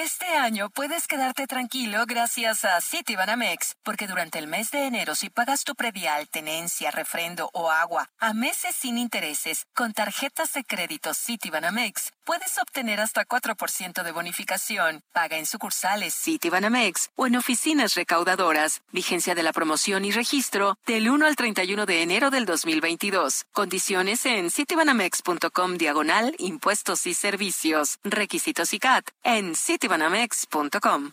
Este año puedes quedarte tranquilo gracias a Citibanamex, porque durante el mes de enero si pagas tu predial, tenencia, refrendo o agua a meses sin intereses con tarjetas de crédito Citibanamex, puedes obtener hasta 4% de bonificación. Paga en sucursales Citibanamex o en oficinas recaudadoras. Vigencia de la promoción y registro del 1 al 31 de enero del 2022. Condiciones en citibanamex.com diagonal impuestos y servicios. Requisitos y CAT en citibanamex.com.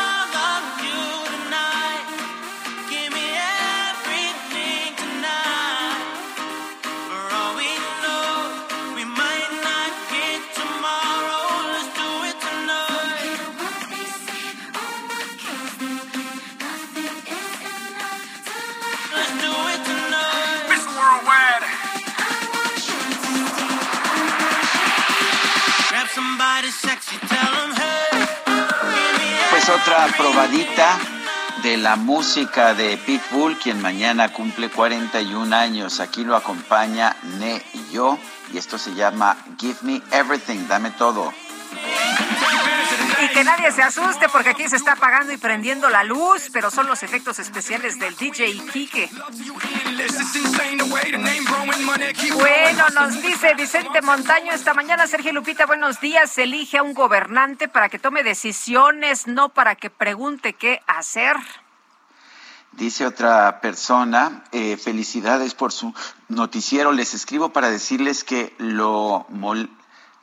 Pues otra probadita de la música de Pitbull, quien mañana cumple 41 años. Aquí lo acompaña Ne y yo, y esto se llama Give Me Everything, dame todo. Y que nadie se asuste porque aquí se está apagando y prendiendo la luz, pero son los efectos especiales del DJ Kike. Bueno, nos dice Vicente Montaño esta mañana, Sergio Lupita, buenos días. Elige a un gobernante para que tome decisiones, no para que pregunte qué hacer. Dice otra persona, eh, felicidades por su noticiero. Les escribo para decirles que lo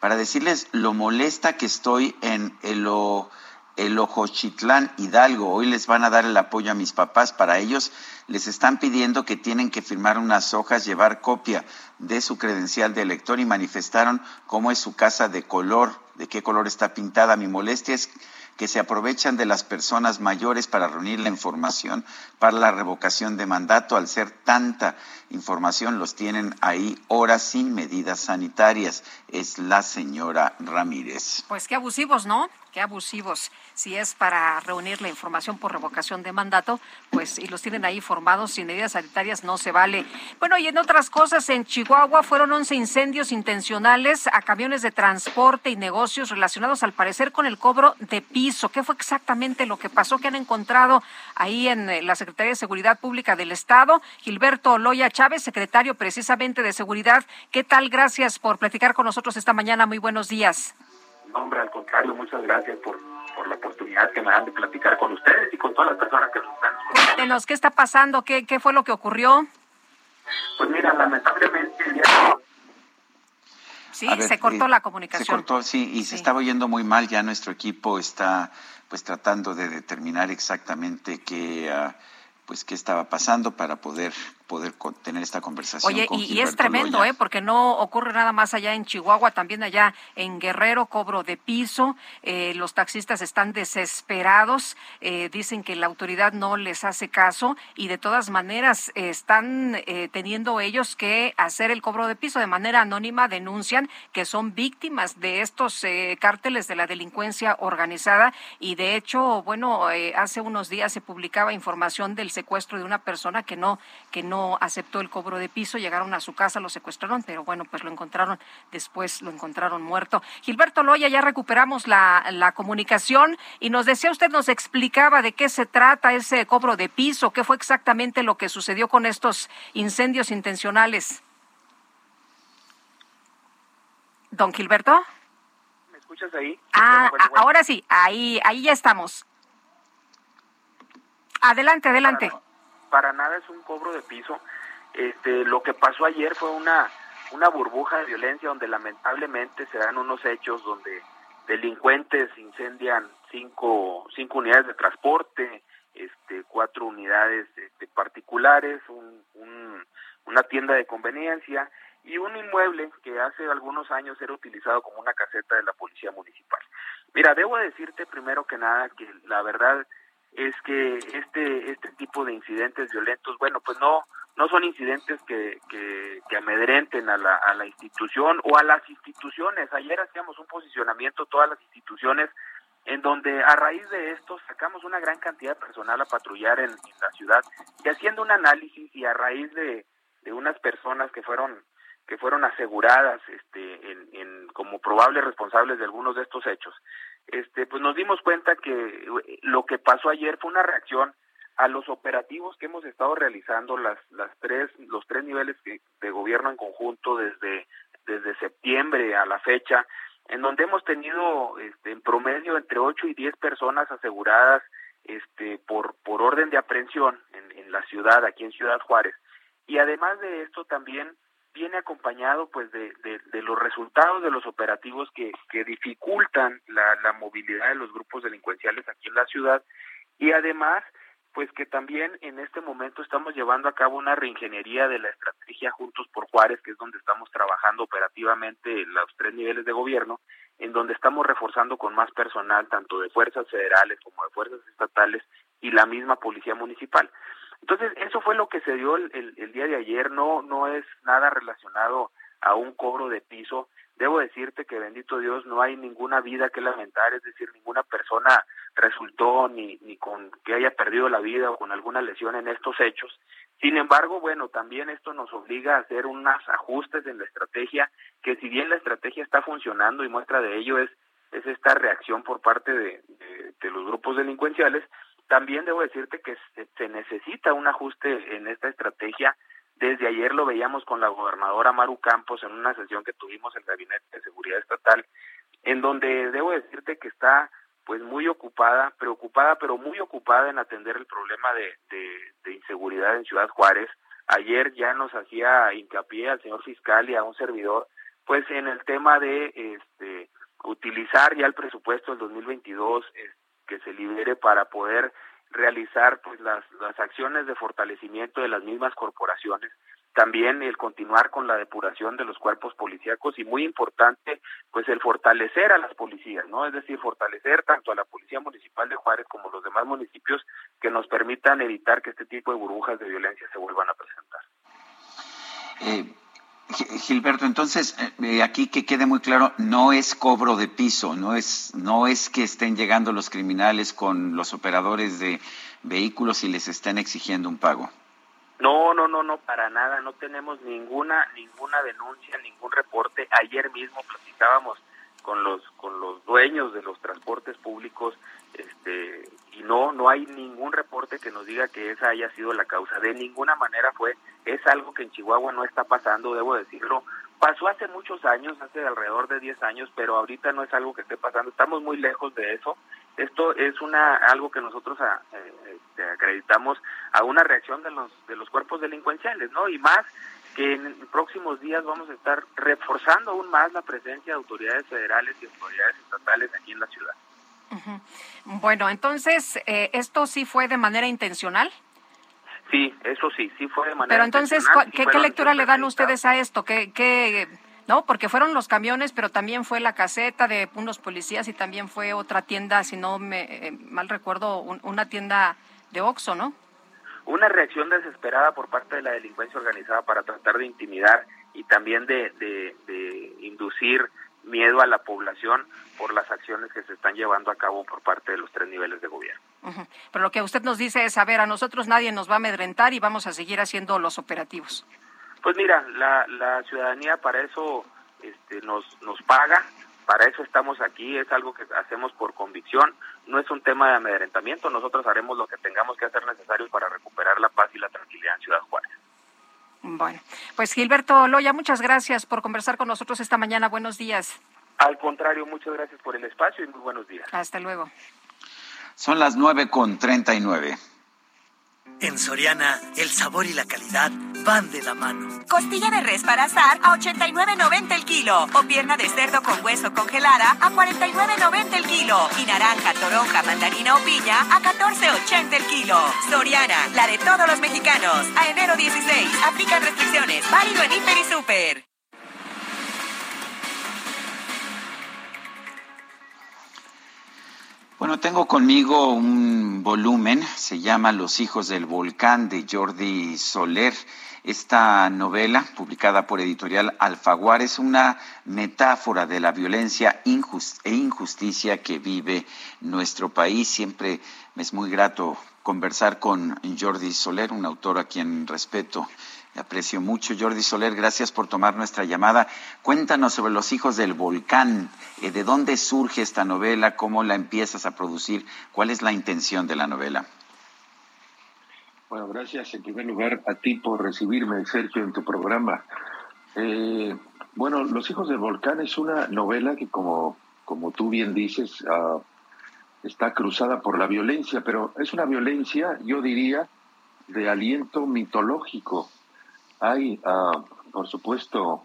para decirles lo molesta que estoy en el, el Ojochitlán Hidalgo. Hoy les van a dar el apoyo a mis papás. Para ellos les están pidiendo que tienen que firmar unas hojas, llevar copia de su credencial de elector y manifestaron cómo es su casa de color, de qué color está pintada. Mi molestia es que se aprovechan de las personas mayores para reunir la información para la revocación de mandato. Al ser tanta información, los tienen ahí horas sin medidas sanitarias. Es la señora Ramírez. Pues qué abusivos, ¿no? Qué abusivos. Si es para reunir la información por revocación de mandato, pues y los tienen ahí formados sin medidas sanitarias, no se vale. Bueno, y en otras cosas, en Chihuahua fueron 11 incendios intencionales a camiones de transporte y negocios relacionados al parecer con el cobro de piso. ¿Qué fue exactamente lo que pasó? que han encontrado ahí en eh, la Secretaría de Seguridad Pública del Estado? Gilberto Loya Chávez, secretario precisamente de Seguridad. ¿Qué tal? Gracias por platicar con nosotros esta mañana. Muy buenos días. No, hombre, al contrario, muchas gracias por, por la oportunidad que me dan de platicar con ustedes y con todas las personas que nos están escuchando. Cuéntenos, ¿qué está pasando? ¿Qué, qué fue lo que ocurrió? Pues mira, lamentablemente el día Sí, ver, se cortó eh, la comunicación. Se cortó, sí, y se estaba oyendo muy mal. Ya nuestro equipo está pues tratando de determinar exactamente qué, ah, pues, qué estaba pasando para poder, poder tener esta conversación Oye, con y, es tremendo, Loya. ¿eh? Porque no ocurre nada más allá en Chihuahua, también allá en Guerrero, cobro de piso. eh, los taxistas están desesperados, eh, dicen que la autoridad no les hace caso y de todas maneras eh, están teniendo ellos que hacer el cobro de piso de manera anónima. Denuncian que son víctimas de estos eh, cárteles de la delincuencia organizada y de hecho, bueno, hace unos días se publicaba información del secuestro de una persona que no que no aceptó el cobro de piso, llegaron a su casa, lo secuestraron, pero bueno, pues lo encontraron después, lo encontraron muerto. Gilberto Loya, ya recuperamos la, la comunicación y nos decía usted, nos explicaba de qué se trata ese cobro de piso, qué fue exactamente lo que sucedió con estos incendios intencionales. Don Gilberto. ¿Me escuchas ahí? Ah, Bueno, bueno, a- bueno. ahora sí, ahí, ahí ya estamos. Adelante, adelante. Para nada es un cobro de piso. Este, lo que pasó ayer fue una una burbuja de violencia donde lamentablemente se dan unos hechos donde delincuentes incendian cinco cinco unidades de transporte, este cuatro unidades este, particulares, un, un- una tienda de conveniencia y un inmueble que hace algunos años era utilizado como una caseta de la policía municipal. Mira, debo decirte primero que nada que la verdad es que este este tipo de incidentes violentos, bueno, pues no no son incidentes que, que, que amedrenten a la, a la institución o a las instituciones. Ayer hacíamos un posicionamiento todas las instituciones en donde a raíz de esto sacamos una gran cantidad de personal a patrullar en, en la ciudad y haciendo un análisis y a raíz de, de unas personas que fueron que fueron aseguradas este en, en como probables responsables de algunos de estos hechos este pues nos dimos cuenta que eh, lo que pasó ayer fue una reacción a los operativos que hemos estado realizando las las tres los tres niveles que- de gobierno en conjunto desde desde septiembre a la fecha en donde hemos tenido este, en promedio entre 8 y 10 personas aseguradas este por por orden de aprehensión en, en la ciudad aquí en Ciudad Juárez. Y además de esto también viene acompañado pues de, de, los resultados de los operativos que, dificultan la, la movilidad de los grupos delincuenciales aquí en la ciudad y además pues que también en este momento estamos llevando a cabo una reingeniería de la estrategia Juntos por Juárez, que es donde estamos trabajando operativamente en los tres niveles de gobierno, en donde estamos reforzando con más personal, tanto de fuerzas federales como de fuerzas estatales y la misma policía municipal. Entonces, eso fue lo que se dio el, el- día de ayer, no, no es nada relacionado a un cobro de piso, debo decirte que bendito Dios no hay ninguna vida que lamentar, es decir, ninguna persona resultó ni, ni con que haya perdido la vida o con alguna lesión en estos hechos. Sin embargo, bueno, también esto nos obliga a hacer unos ajustes en la estrategia, que si bien la estrategia está funcionando y muestra de ello es, es esta reacción por parte de, de los grupos delincuenciales, también debo decirte que se, se necesita un ajuste en esta estrategia desde ayer lo veíamos con la gobernadora Maru Campos en una sesión que tuvimos en el Gabinete de Seguridad Estatal, en donde debo decirte que está pues muy ocupada, preocupada, pero muy ocupada en atender el problema de, de, inseguridad en Ciudad Juárez. Ayer ya nos hacía hincapié al señor fiscal y a un servidor, pues en el tema de este utilizar ya el presupuesto del 2022 eh, que se libere para poder realizar pues las, las acciones de fortalecimiento de las mismas corporaciones también el continuar con la depuración de los cuerpos policíacos y muy importante pues el fortalecer a las policías no es decir fortalecer tanto a la policía municipal de Juárez como los demás municipios que nos permitan evitar que este tipo de burbujas de violencia se vuelvan a presentar. Eh, Gilberto, entonces eh, aquí que quede muy claro, no es cobro de piso, no es, no es que estén llegando los criminales con los operadores de vehículos y les estén exigiendo un pago. No, no, no, no, para nada, no tenemos ninguna, ninguna denuncia, ningún reporte. Ayer mismo platicábamos con los, con los dueños de los transportes públicos, este, y no, no hay ningún reporte que nos diga que esa haya sido la causa. De ninguna manera fue, es algo que en Chihuahua no está pasando, debo decirlo. Pasó hace muchos años, hace alrededor de 10 años, pero ahorita no es algo que esté pasando. Estamos muy lejos de eso. Esto es una algo que nosotros a, eh, acreditamos a una reacción de los de los cuerpos delincuenciales, ¿no? Y más que en próximos días vamos a estar reforzando aún más la presencia de autoridades federales y autoridades estatales aquí en la ciudad. Uh -huh. Bueno, entonces, eh, ¿esto sí fue de manera intencional? Sí, eso sí, sí fue de manera Pero entonces, intencional, ¿qué, sí qué fueron lectura le dan ustedes a esto? ¿Qué, qué, no, porque fueron los camiones, pero también fue la caseta de unos policías y también fue otra tienda, si no me eh, mal recuerdo, un- una tienda de Oxxo, ¿no? una reacción desesperada por parte de la delincuencia organizada para tratar de intimidar y también de, de, de inducir miedo a la población por las acciones que se están llevando a cabo por parte de los tres niveles de gobierno. Pero lo que usted nos dice es, a ver, a nosotros nadie nos va a amedrentar y vamos a seguir haciendo los operativos. Pues mira, la, la ciudadanía para eso este, nos, nos paga, para eso estamos aquí, es algo que hacemos por convicción, no es un tema de amedrentamiento, nosotros haremos lo que tengamos que hacer necesario para recuperar la paz y la tranquilidad en Ciudad Juárez. Bueno, pues Gilberto Loya, muchas gracias por conversar con nosotros esta mañana. Buenos días. Al contrario, muchas gracias por el espacio y muy buenos días. Hasta luego. Son las nueve con treinta y nueve. En Soriana, el sabor y la calidad van de la mano. Costilla de res para asar a 89.90 el kilo. O pierna de cerdo con hueso congelada a 49.90 el kilo. Y naranja, toronja, mandarina o piña a 14.80 el kilo. Soriana, la de todos los mexicanos. A enero 16. Aplican restricciones. Válido en Hiper y Super. Bueno, tengo conmigo un volumen, se llama Los hijos del volcán de Jordi Soler. Esta novela, publicada por editorial Alfaguara, es una metáfora de la violencia e injusticia que vive nuestro país. Siempre me es muy grato conversar con Jordi Soler, un autor a quien respeto aprecio mucho. Jordi Soler, gracias por tomar nuestra llamada. Cuéntanos sobre los hijos del volcán. Eh, ¿De dónde surge esta novela? ¿Cómo la empiezas a producir? ¿Cuál es la intención de la novela? Bueno, gracias en primer lugar a ti por recibirme, Sergio, en tu programa. Eh, bueno, Los Hijos del Volcán es una novela que, como, como tú bien dices, ah, está cruzada por la violencia, pero es una violencia, yo diría, de aliento mitológico. Hay, ah, por supuesto,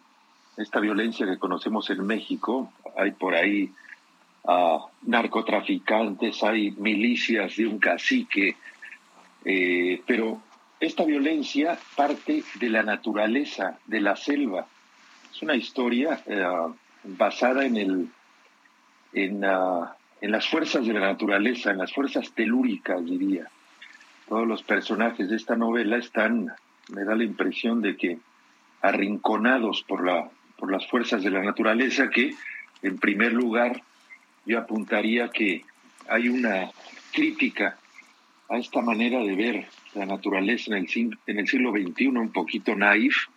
esta violencia que conocemos en México, hay por ahí ah, narcotraficantes, hay milicias de un cacique, eh, pero esta violencia parte de la naturaleza, de la selva. Es una historia eh, basada en, el, en, ah, en las fuerzas de la naturaleza, en las fuerzas telúricas, diría. Todos los personajes de esta novela están, me da la impresión de que arrinconados por la por las fuerzas de la naturaleza que, en primer lugar, yo apuntaría que hay una crítica a esta manera de ver la naturaleza en el, en el siglo XXI un poquito naif,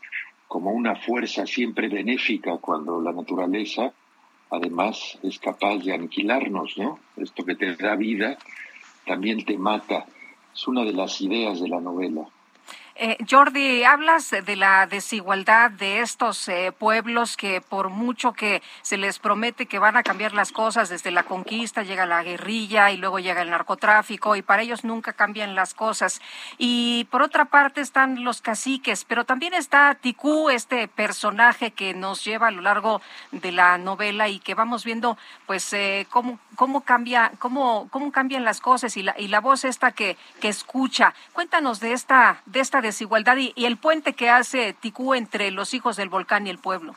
como una fuerza siempre benéfica cuando la naturaleza además es capaz de aniquilarnos, ¿no? Esto que te da vida también te mata. Es una de las ideas de la novela. Eh, Jordi, hablas de la desigualdad de estos eh, pueblos que por mucho que se les promete que van a cambiar las cosas, desde la conquista llega la guerrilla y luego llega el narcotráfico y para ellos nunca cambian las cosas. Y por otra parte están los caciques, pero también está Ticú, este personaje que nos lleva a lo largo de la novela y que vamos viendo pues eh, cómo, cómo cambia, cómo, cómo cambian las cosas y la, y la voz esta que, que escucha. Cuéntanos de esta, de esta desigualdad y, el puente que hace Ticú entre los hijos del volcán y el pueblo.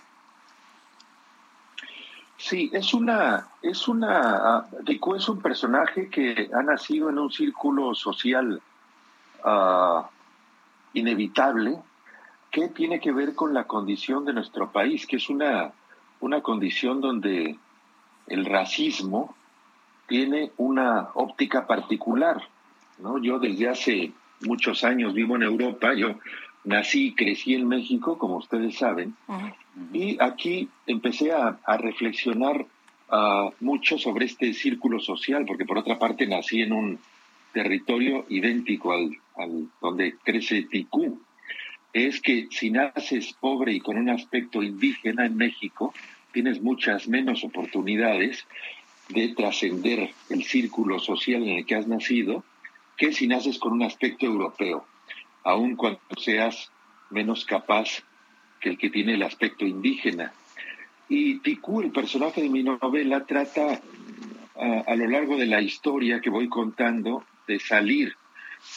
Sí, es una, es una, ah, Rico es un personaje que ha nacido en un círculo social ah, inevitable que tiene que ver con la condición de nuestro país, que es una, una condición donde el racismo tiene una óptica particular, ¿no? Yo desde hace muchos años vivo en Europa, yo nací y crecí en México, como ustedes saben, y aquí empecé a, a reflexionar ah, mucho sobre este círculo social, porque por otra parte nací en un territorio idéntico al, al donde crece Ticú. Es que si naces pobre y con un aspecto indígena en México, tienes muchas menos oportunidades de trascender el círculo social en el que has nacido que si naces con un aspecto europeo, aun cuando seas menos capaz que el que tiene el aspecto indígena. Y Ticú, el personaje de mi novela, trata a, a lo largo de la historia que voy contando de salir,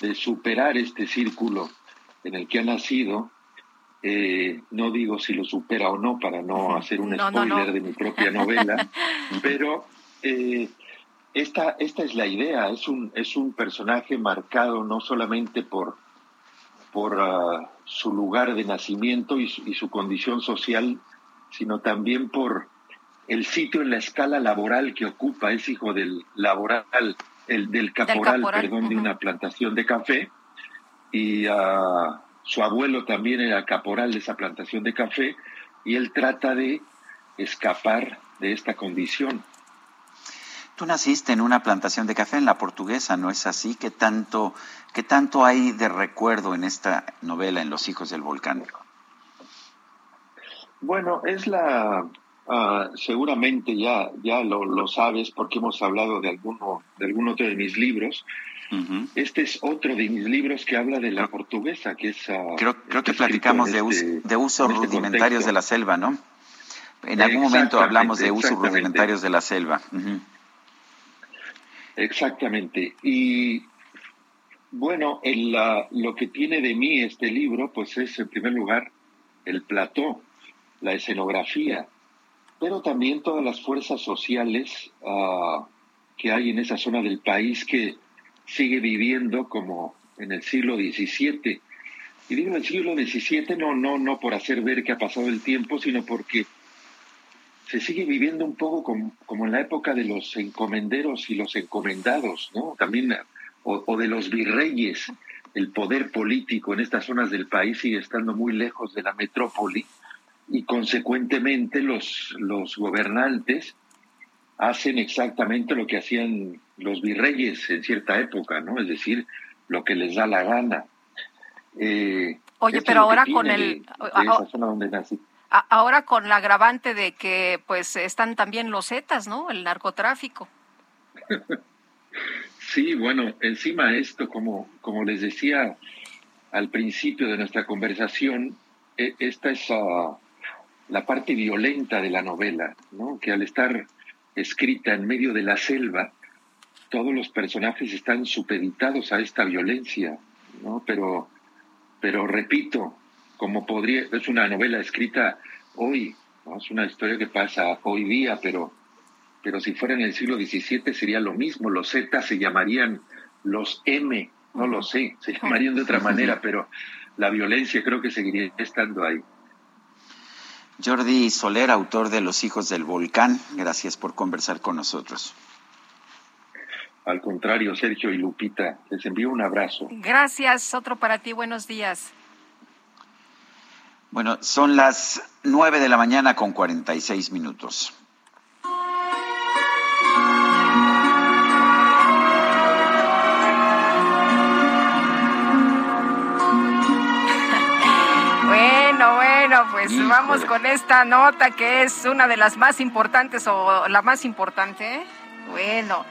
de superar este círculo en el que ha nacido. Eh, no digo si lo supera o no para no hacer un No, no, spoiler no. de mi propia novela, pero eh, esta, esta es la idea, es un, es un personaje marcado no solamente por, por ah, su lugar de nacimiento y su, y su condición social, sino también por el sitio en la escala laboral que ocupa, es hijo del laboral, el, del caporal, caporal, perdón, de una plantación de café, y ah, su abuelo también era caporal de esa plantación de café, y él trata de escapar de esta condición. Tú naciste en una plantación de café en la portuguesa, ¿no es así? ¿Qué tanto, qué tanto hay de recuerdo en esta novela, en Los hijos del volcán? Bueno, es la, ah, seguramente ya, ya lo, lo sabes porque hemos hablado de alguno, de algún otro de mis libros. Este es otro de mis libros que habla de la portuguesa, que es... ah, Creo, creo que está escrito platicamos de, us- este- de usos este rudimentarios contexto. de la selva, ¿no? En algún momento hablamos de usos rudimentarios de la selva. Exactamente. Y bueno, el, ah, lo que tiene de mí este libro, pues es en primer lugar el plató, la escenografía, pero también todas las fuerzas sociales ah, que hay en esa zona del país que sigue viviendo como en el siglo XVII. Y digo el siglo XVII no, no, no por hacer ver que ha pasado el tiempo, sino porque se sigue viviendo un poco como, como en la época de los encomenderos y los encomendados, ¿no? También, o, o de los virreyes. El poder político en estas zonas del país sigue estando muy lejos de la metrópoli y consecuentemente los, los gobernantes hacen exactamente lo que hacían los virreyes en cierta época, ¿no? Es decir, lo que les da la gana. Eh, Oye, pero ahora con de- el- de esa zona donde nací. Ahora con la agravante de que pues están también los Zetas, ¿no? El narcotráfico. Sí, bueno, encima esto, como, como les decía al principio de nuestra conversación, e- esta es ah, la parte violenta de la novela, ¿no? Que al estar escrita en medio de la selva, todos los personajes están supeditados a esta violencia, ¿no? Pero, pero repito, como podría, es una novela escrita hoy, ¿no? Es una historia que pasa hoy día, pero pero si fuera en el siglo XVII sería lo mismo. Los Z se llamarían los M, no lo sé, se llamarían de otra manera, pero la violencia creo que seguiría estando ahí. Jordi Soler, autor de Los Hijos del Volcán, gracias por conversar con nosotros. Al contrario, Sergio y Lupita, les envío un abrazo. Gracias, otro para ti, buenos días. Bueno, son las nueve de la mañana con 46 minutos. Bueno, bueno, pues Híjole. vamos con esta nota que es una de las más importantes o la más importante. Bueno,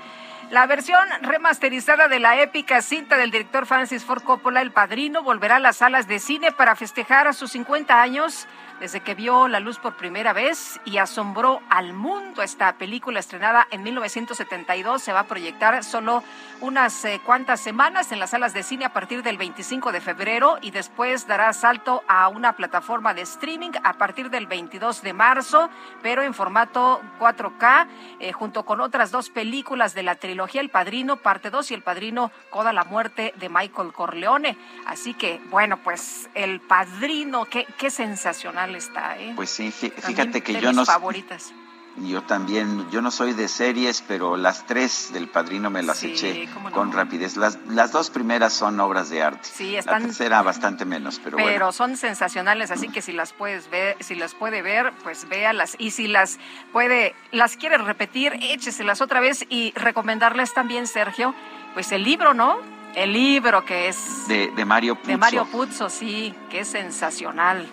la versión remasterizada de la épica cinta del director Francis Ford Coppola, El Padrino, volverá a las salas de cine para festejar a sus 50 años desde que vio la luz por primera vez y asombró al mundo. Esta película estrenada en 1972 se va a proyectar solo unas eh, cuantas semanas en las salas de cine a partir del 25 de febrero y después dará salto a una plataforma de streaming a partir del 22 de marzo, pero en formato 4K, eh, junto con otras dos películas de la trilogía El Padrino, parte 2 y El Padrino, Coda la muerte de Michael Corleone. Así que, bueno, pues El Padrino, qué, qué sensacional está, ¿eh? Pues sí, También fíjate que de yo mis no, favoritas. yo también, yo no soy de series, pero las tres del Padrino me las Sí, eché no. con rapidez. Las, las dos primeras son obras de arte. Sí, La están- tercera bastante menos, pero, pero bueno. son sensacionales, así que si las puedes ver, si las puede ver, pues véalas. Y si las puede, las quiere repetir, écheselas otra vez y recomendarles también, Sergio, pues el libro, ¿no? El libro que es De, de Mario Puzo. de Mario Puzo, sí, que es sensacional.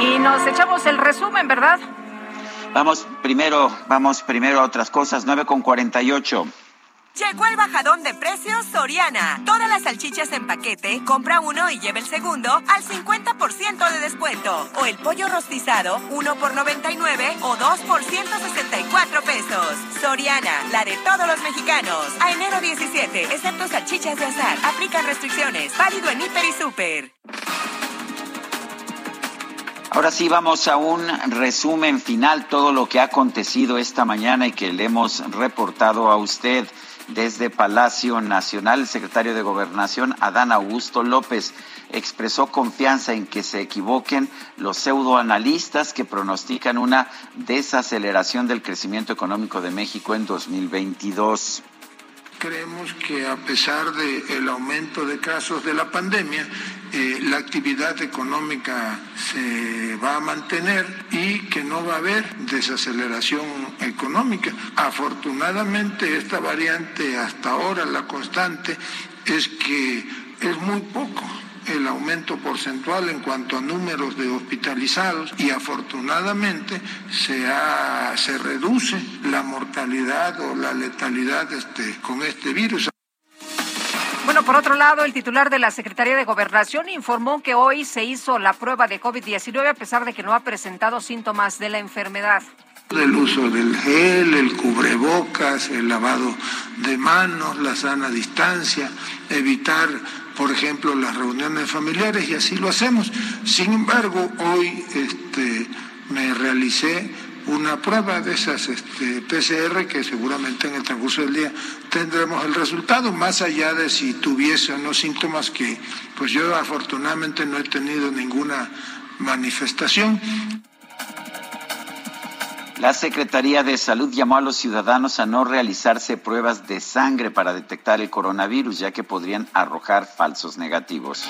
Y nos echamos el resumen, ¿verdad? Vamos primero, vamos primero a otras cosas, 9 con 48. Llegó el bajadón de precios Soriana. Todas las salchichas en paquete, compra uno y lleva el segundo al 50% de descuento. O el pollo rostizado, uno por 99 o dos por 164 pesos. Soriana, la de todos los mexicanos. A enero 17, excepto salchichas de azar. Aplican restricciones. Válido en Hiper y Super. Ahora sí vamos a un resumen final, todo lo que ha acontecido esta mañana y que le hemos reportado a usted desde Palacio Nacional. El secretario de Gobernación, Adán Augusto López, expresó confianza en que se equivoquen los pseudoanalistas que pronostican una desaceleración del crecimiento económico de México en 2022. Creemos que a pesar del aumento de casos de la pandemia, eh, la actividad económica se va a mantener y que no va a haber desaceleración económica. Afortunadamente esta variante hasta ahora, la constante, es que es muy poco el aumento porcentual en cuanto a números de hospitalizados y afortunadamente se, ha- se reduce la mortalidad o la letalidad este, con este virus. Bueno, por otro lado, el titular de la Secretaría de Gobernación informó que hoy se hizo la prueba de COVID-19 a pesar de que no ha presentado síntomas de la enfermedad. El uso del gel, el cubrebocas, el lavado de manos, la sana distancia, evitar, por ejemplo, las reuniones familiares y así lo hacemos. Sin embargo, hoy este, me realicé una prueba de esas este, PCR que seguramente en el transcurso del día tendremos el resultado, más allá de si tuviese o no síntomas que pues yo afortunadamente no he tenido ninguna manifestación. La Secretaría de Salud llamó a los ciudadanos a no realizarse pruebas de sangre para detectar el coronavirus, ya que podrían arrojar falsos negativos.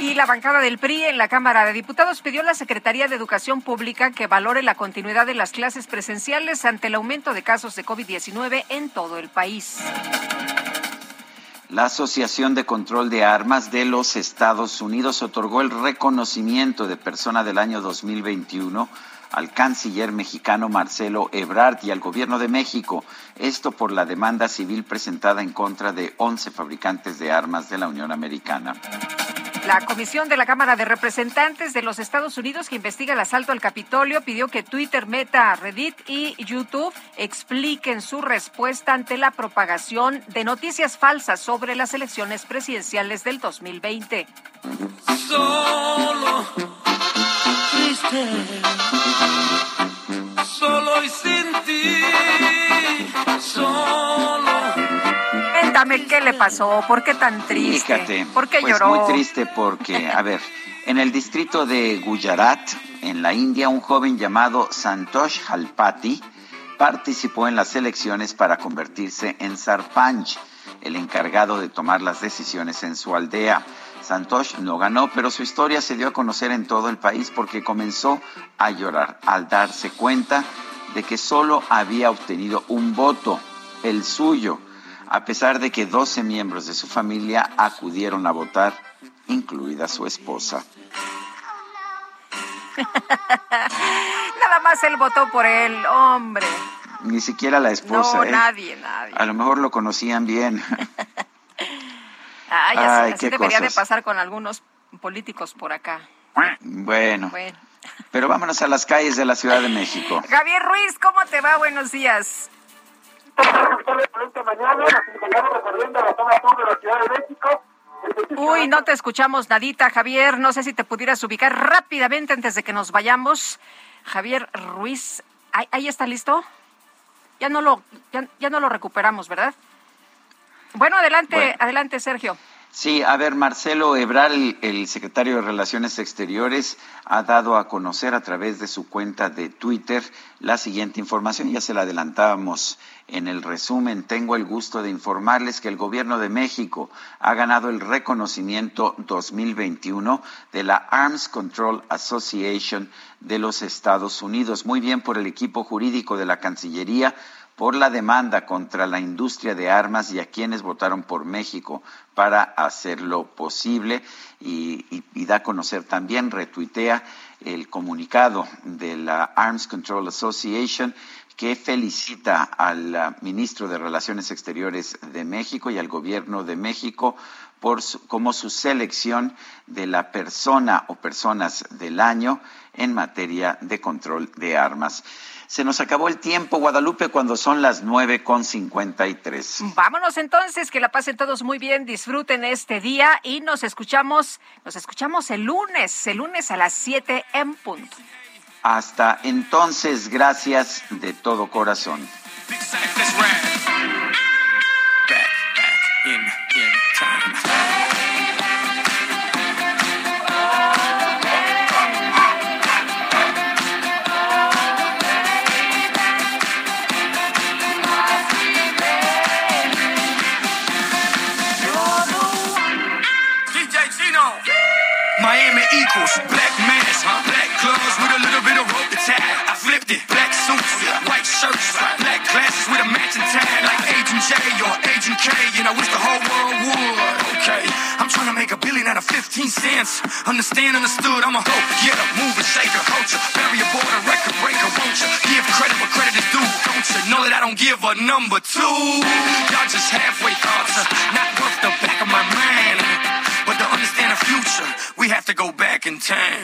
Y la bancada del PRI en la Cámara de Diputados pidió a la Secretaría de Educación Pública que valore la continuidad de las clases presenciales ante el aumento de casos de COVID-19 en todo el país. La Asociación de Control de Armas de los Estados Unidos otorgó el reconocimiento de persona del año 2021 al canciller mexicano Marcelo Ebrard y al gobierno de México, esto por la demanda civil presentada en contra de 11 fabricantes de armas de la Unión Americana. La Comisión de la Cámara de Representantes de los Estados Unidos que investiga el asalto al Capitolio pidió que Twitter, Meta, Reddit y YouTube expliquen su respuesta ante la propagación de noticias falsas sobre las elecciones presidenciales del 2020. Solo, solo y sin ti, solo. Cuéntame qué le pasó, por qué tan triste, Fíjate, por qué pues lloró. muy triste porque, a ver, en el distrito de Gujarat, en la India, un joven llamado Santosh Halpati participó en las elecciones para convertirse en Sarpanch, el encargado de tomar las decisiones en su aldea. Santosh no ganó, pero su historia se dio a conocer en todo el país porque comenzó a llorar al darse cuenta de que solo había obtenido un voto, el suyo, a pesar de que 12 miembros de su familia acudieron a votar, incluida su esposa. Nada más él votó por él, hombre. Ni siquiera la esposa, no, ¿eh? nadie, nadie. A lo mejor lo conocían bien. Ay, así, Ay, así debería de pasar con algunos políticos por acá. Bueno, Bueno. pero vámonos a las calles de la Ciudad de México. Javier Ruiz, ¿cómo te va? Buenos días. Uy, no te escuchamos nadita, Javier. No sé si te pudieras ubicar rápidamente antes de que nos vayamos. Javier Ruiz, ¿ahí, ahí está listo? Ya no lo, ya, ya no lo recuperamos, ¿verdad? Bueno, adelante, Bueno. adelante, Sergio. Sí, a ver, Marcelo Ebral, el, el secretario de Relaciones Exteriores, ha dado a conocer a través de su cuenta de Twitter la siguiente información. Ya se la adelantábamos en el resumen. Tengo el gusto de informarles que el Gobierno de México ha ganado el reconocimiento 2021 de la Arms Control Association de los Estados Unidos. Muy bien por el equipo jurídico de la Cancillería por la demanda contra la industria de armas y a quienes votaron por México para hacerlo posible y, y- da a conocer también, retuitea el comunicado de la Arms Control Association que felicita al ah, ministro de Relaciones Exteriores de México y al gobierno de México por su- como su selección de la persona o personas del año en materia de control de armas. Se nos acabó el tiempo, Guadalupe, cuando son las nueve con cincuenta y tres. Vámonos entonces, que la pasen todos muy bien, disfruten este día y nos escuchamos, nos escuchamos el lunes, el lunes a las 7 en punto. Hasta entonces, gracias de todo corazón. Or Agent K, and I wish the whole world would. Okay, I'm trying to make a billion out of 15 cents. Understand, understood, I'm a hoe, yeah, move and shaker, culture, a border, record breaker, won't you? Give credit where credit is due, don't you? Know that I don't give a number two. Y'all just halfway thoughts, not worth the back of my mind. But to understand the future, we have to go back in time.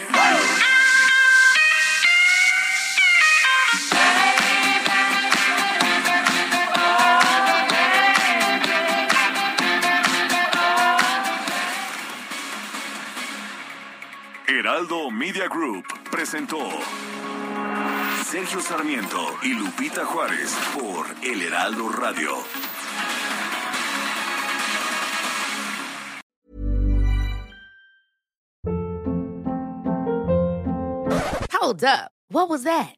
Heraldo Media Group presentó Sergio Sarmiento y Lupita Juárez por El Heraldo Radio. Hold up. What was that?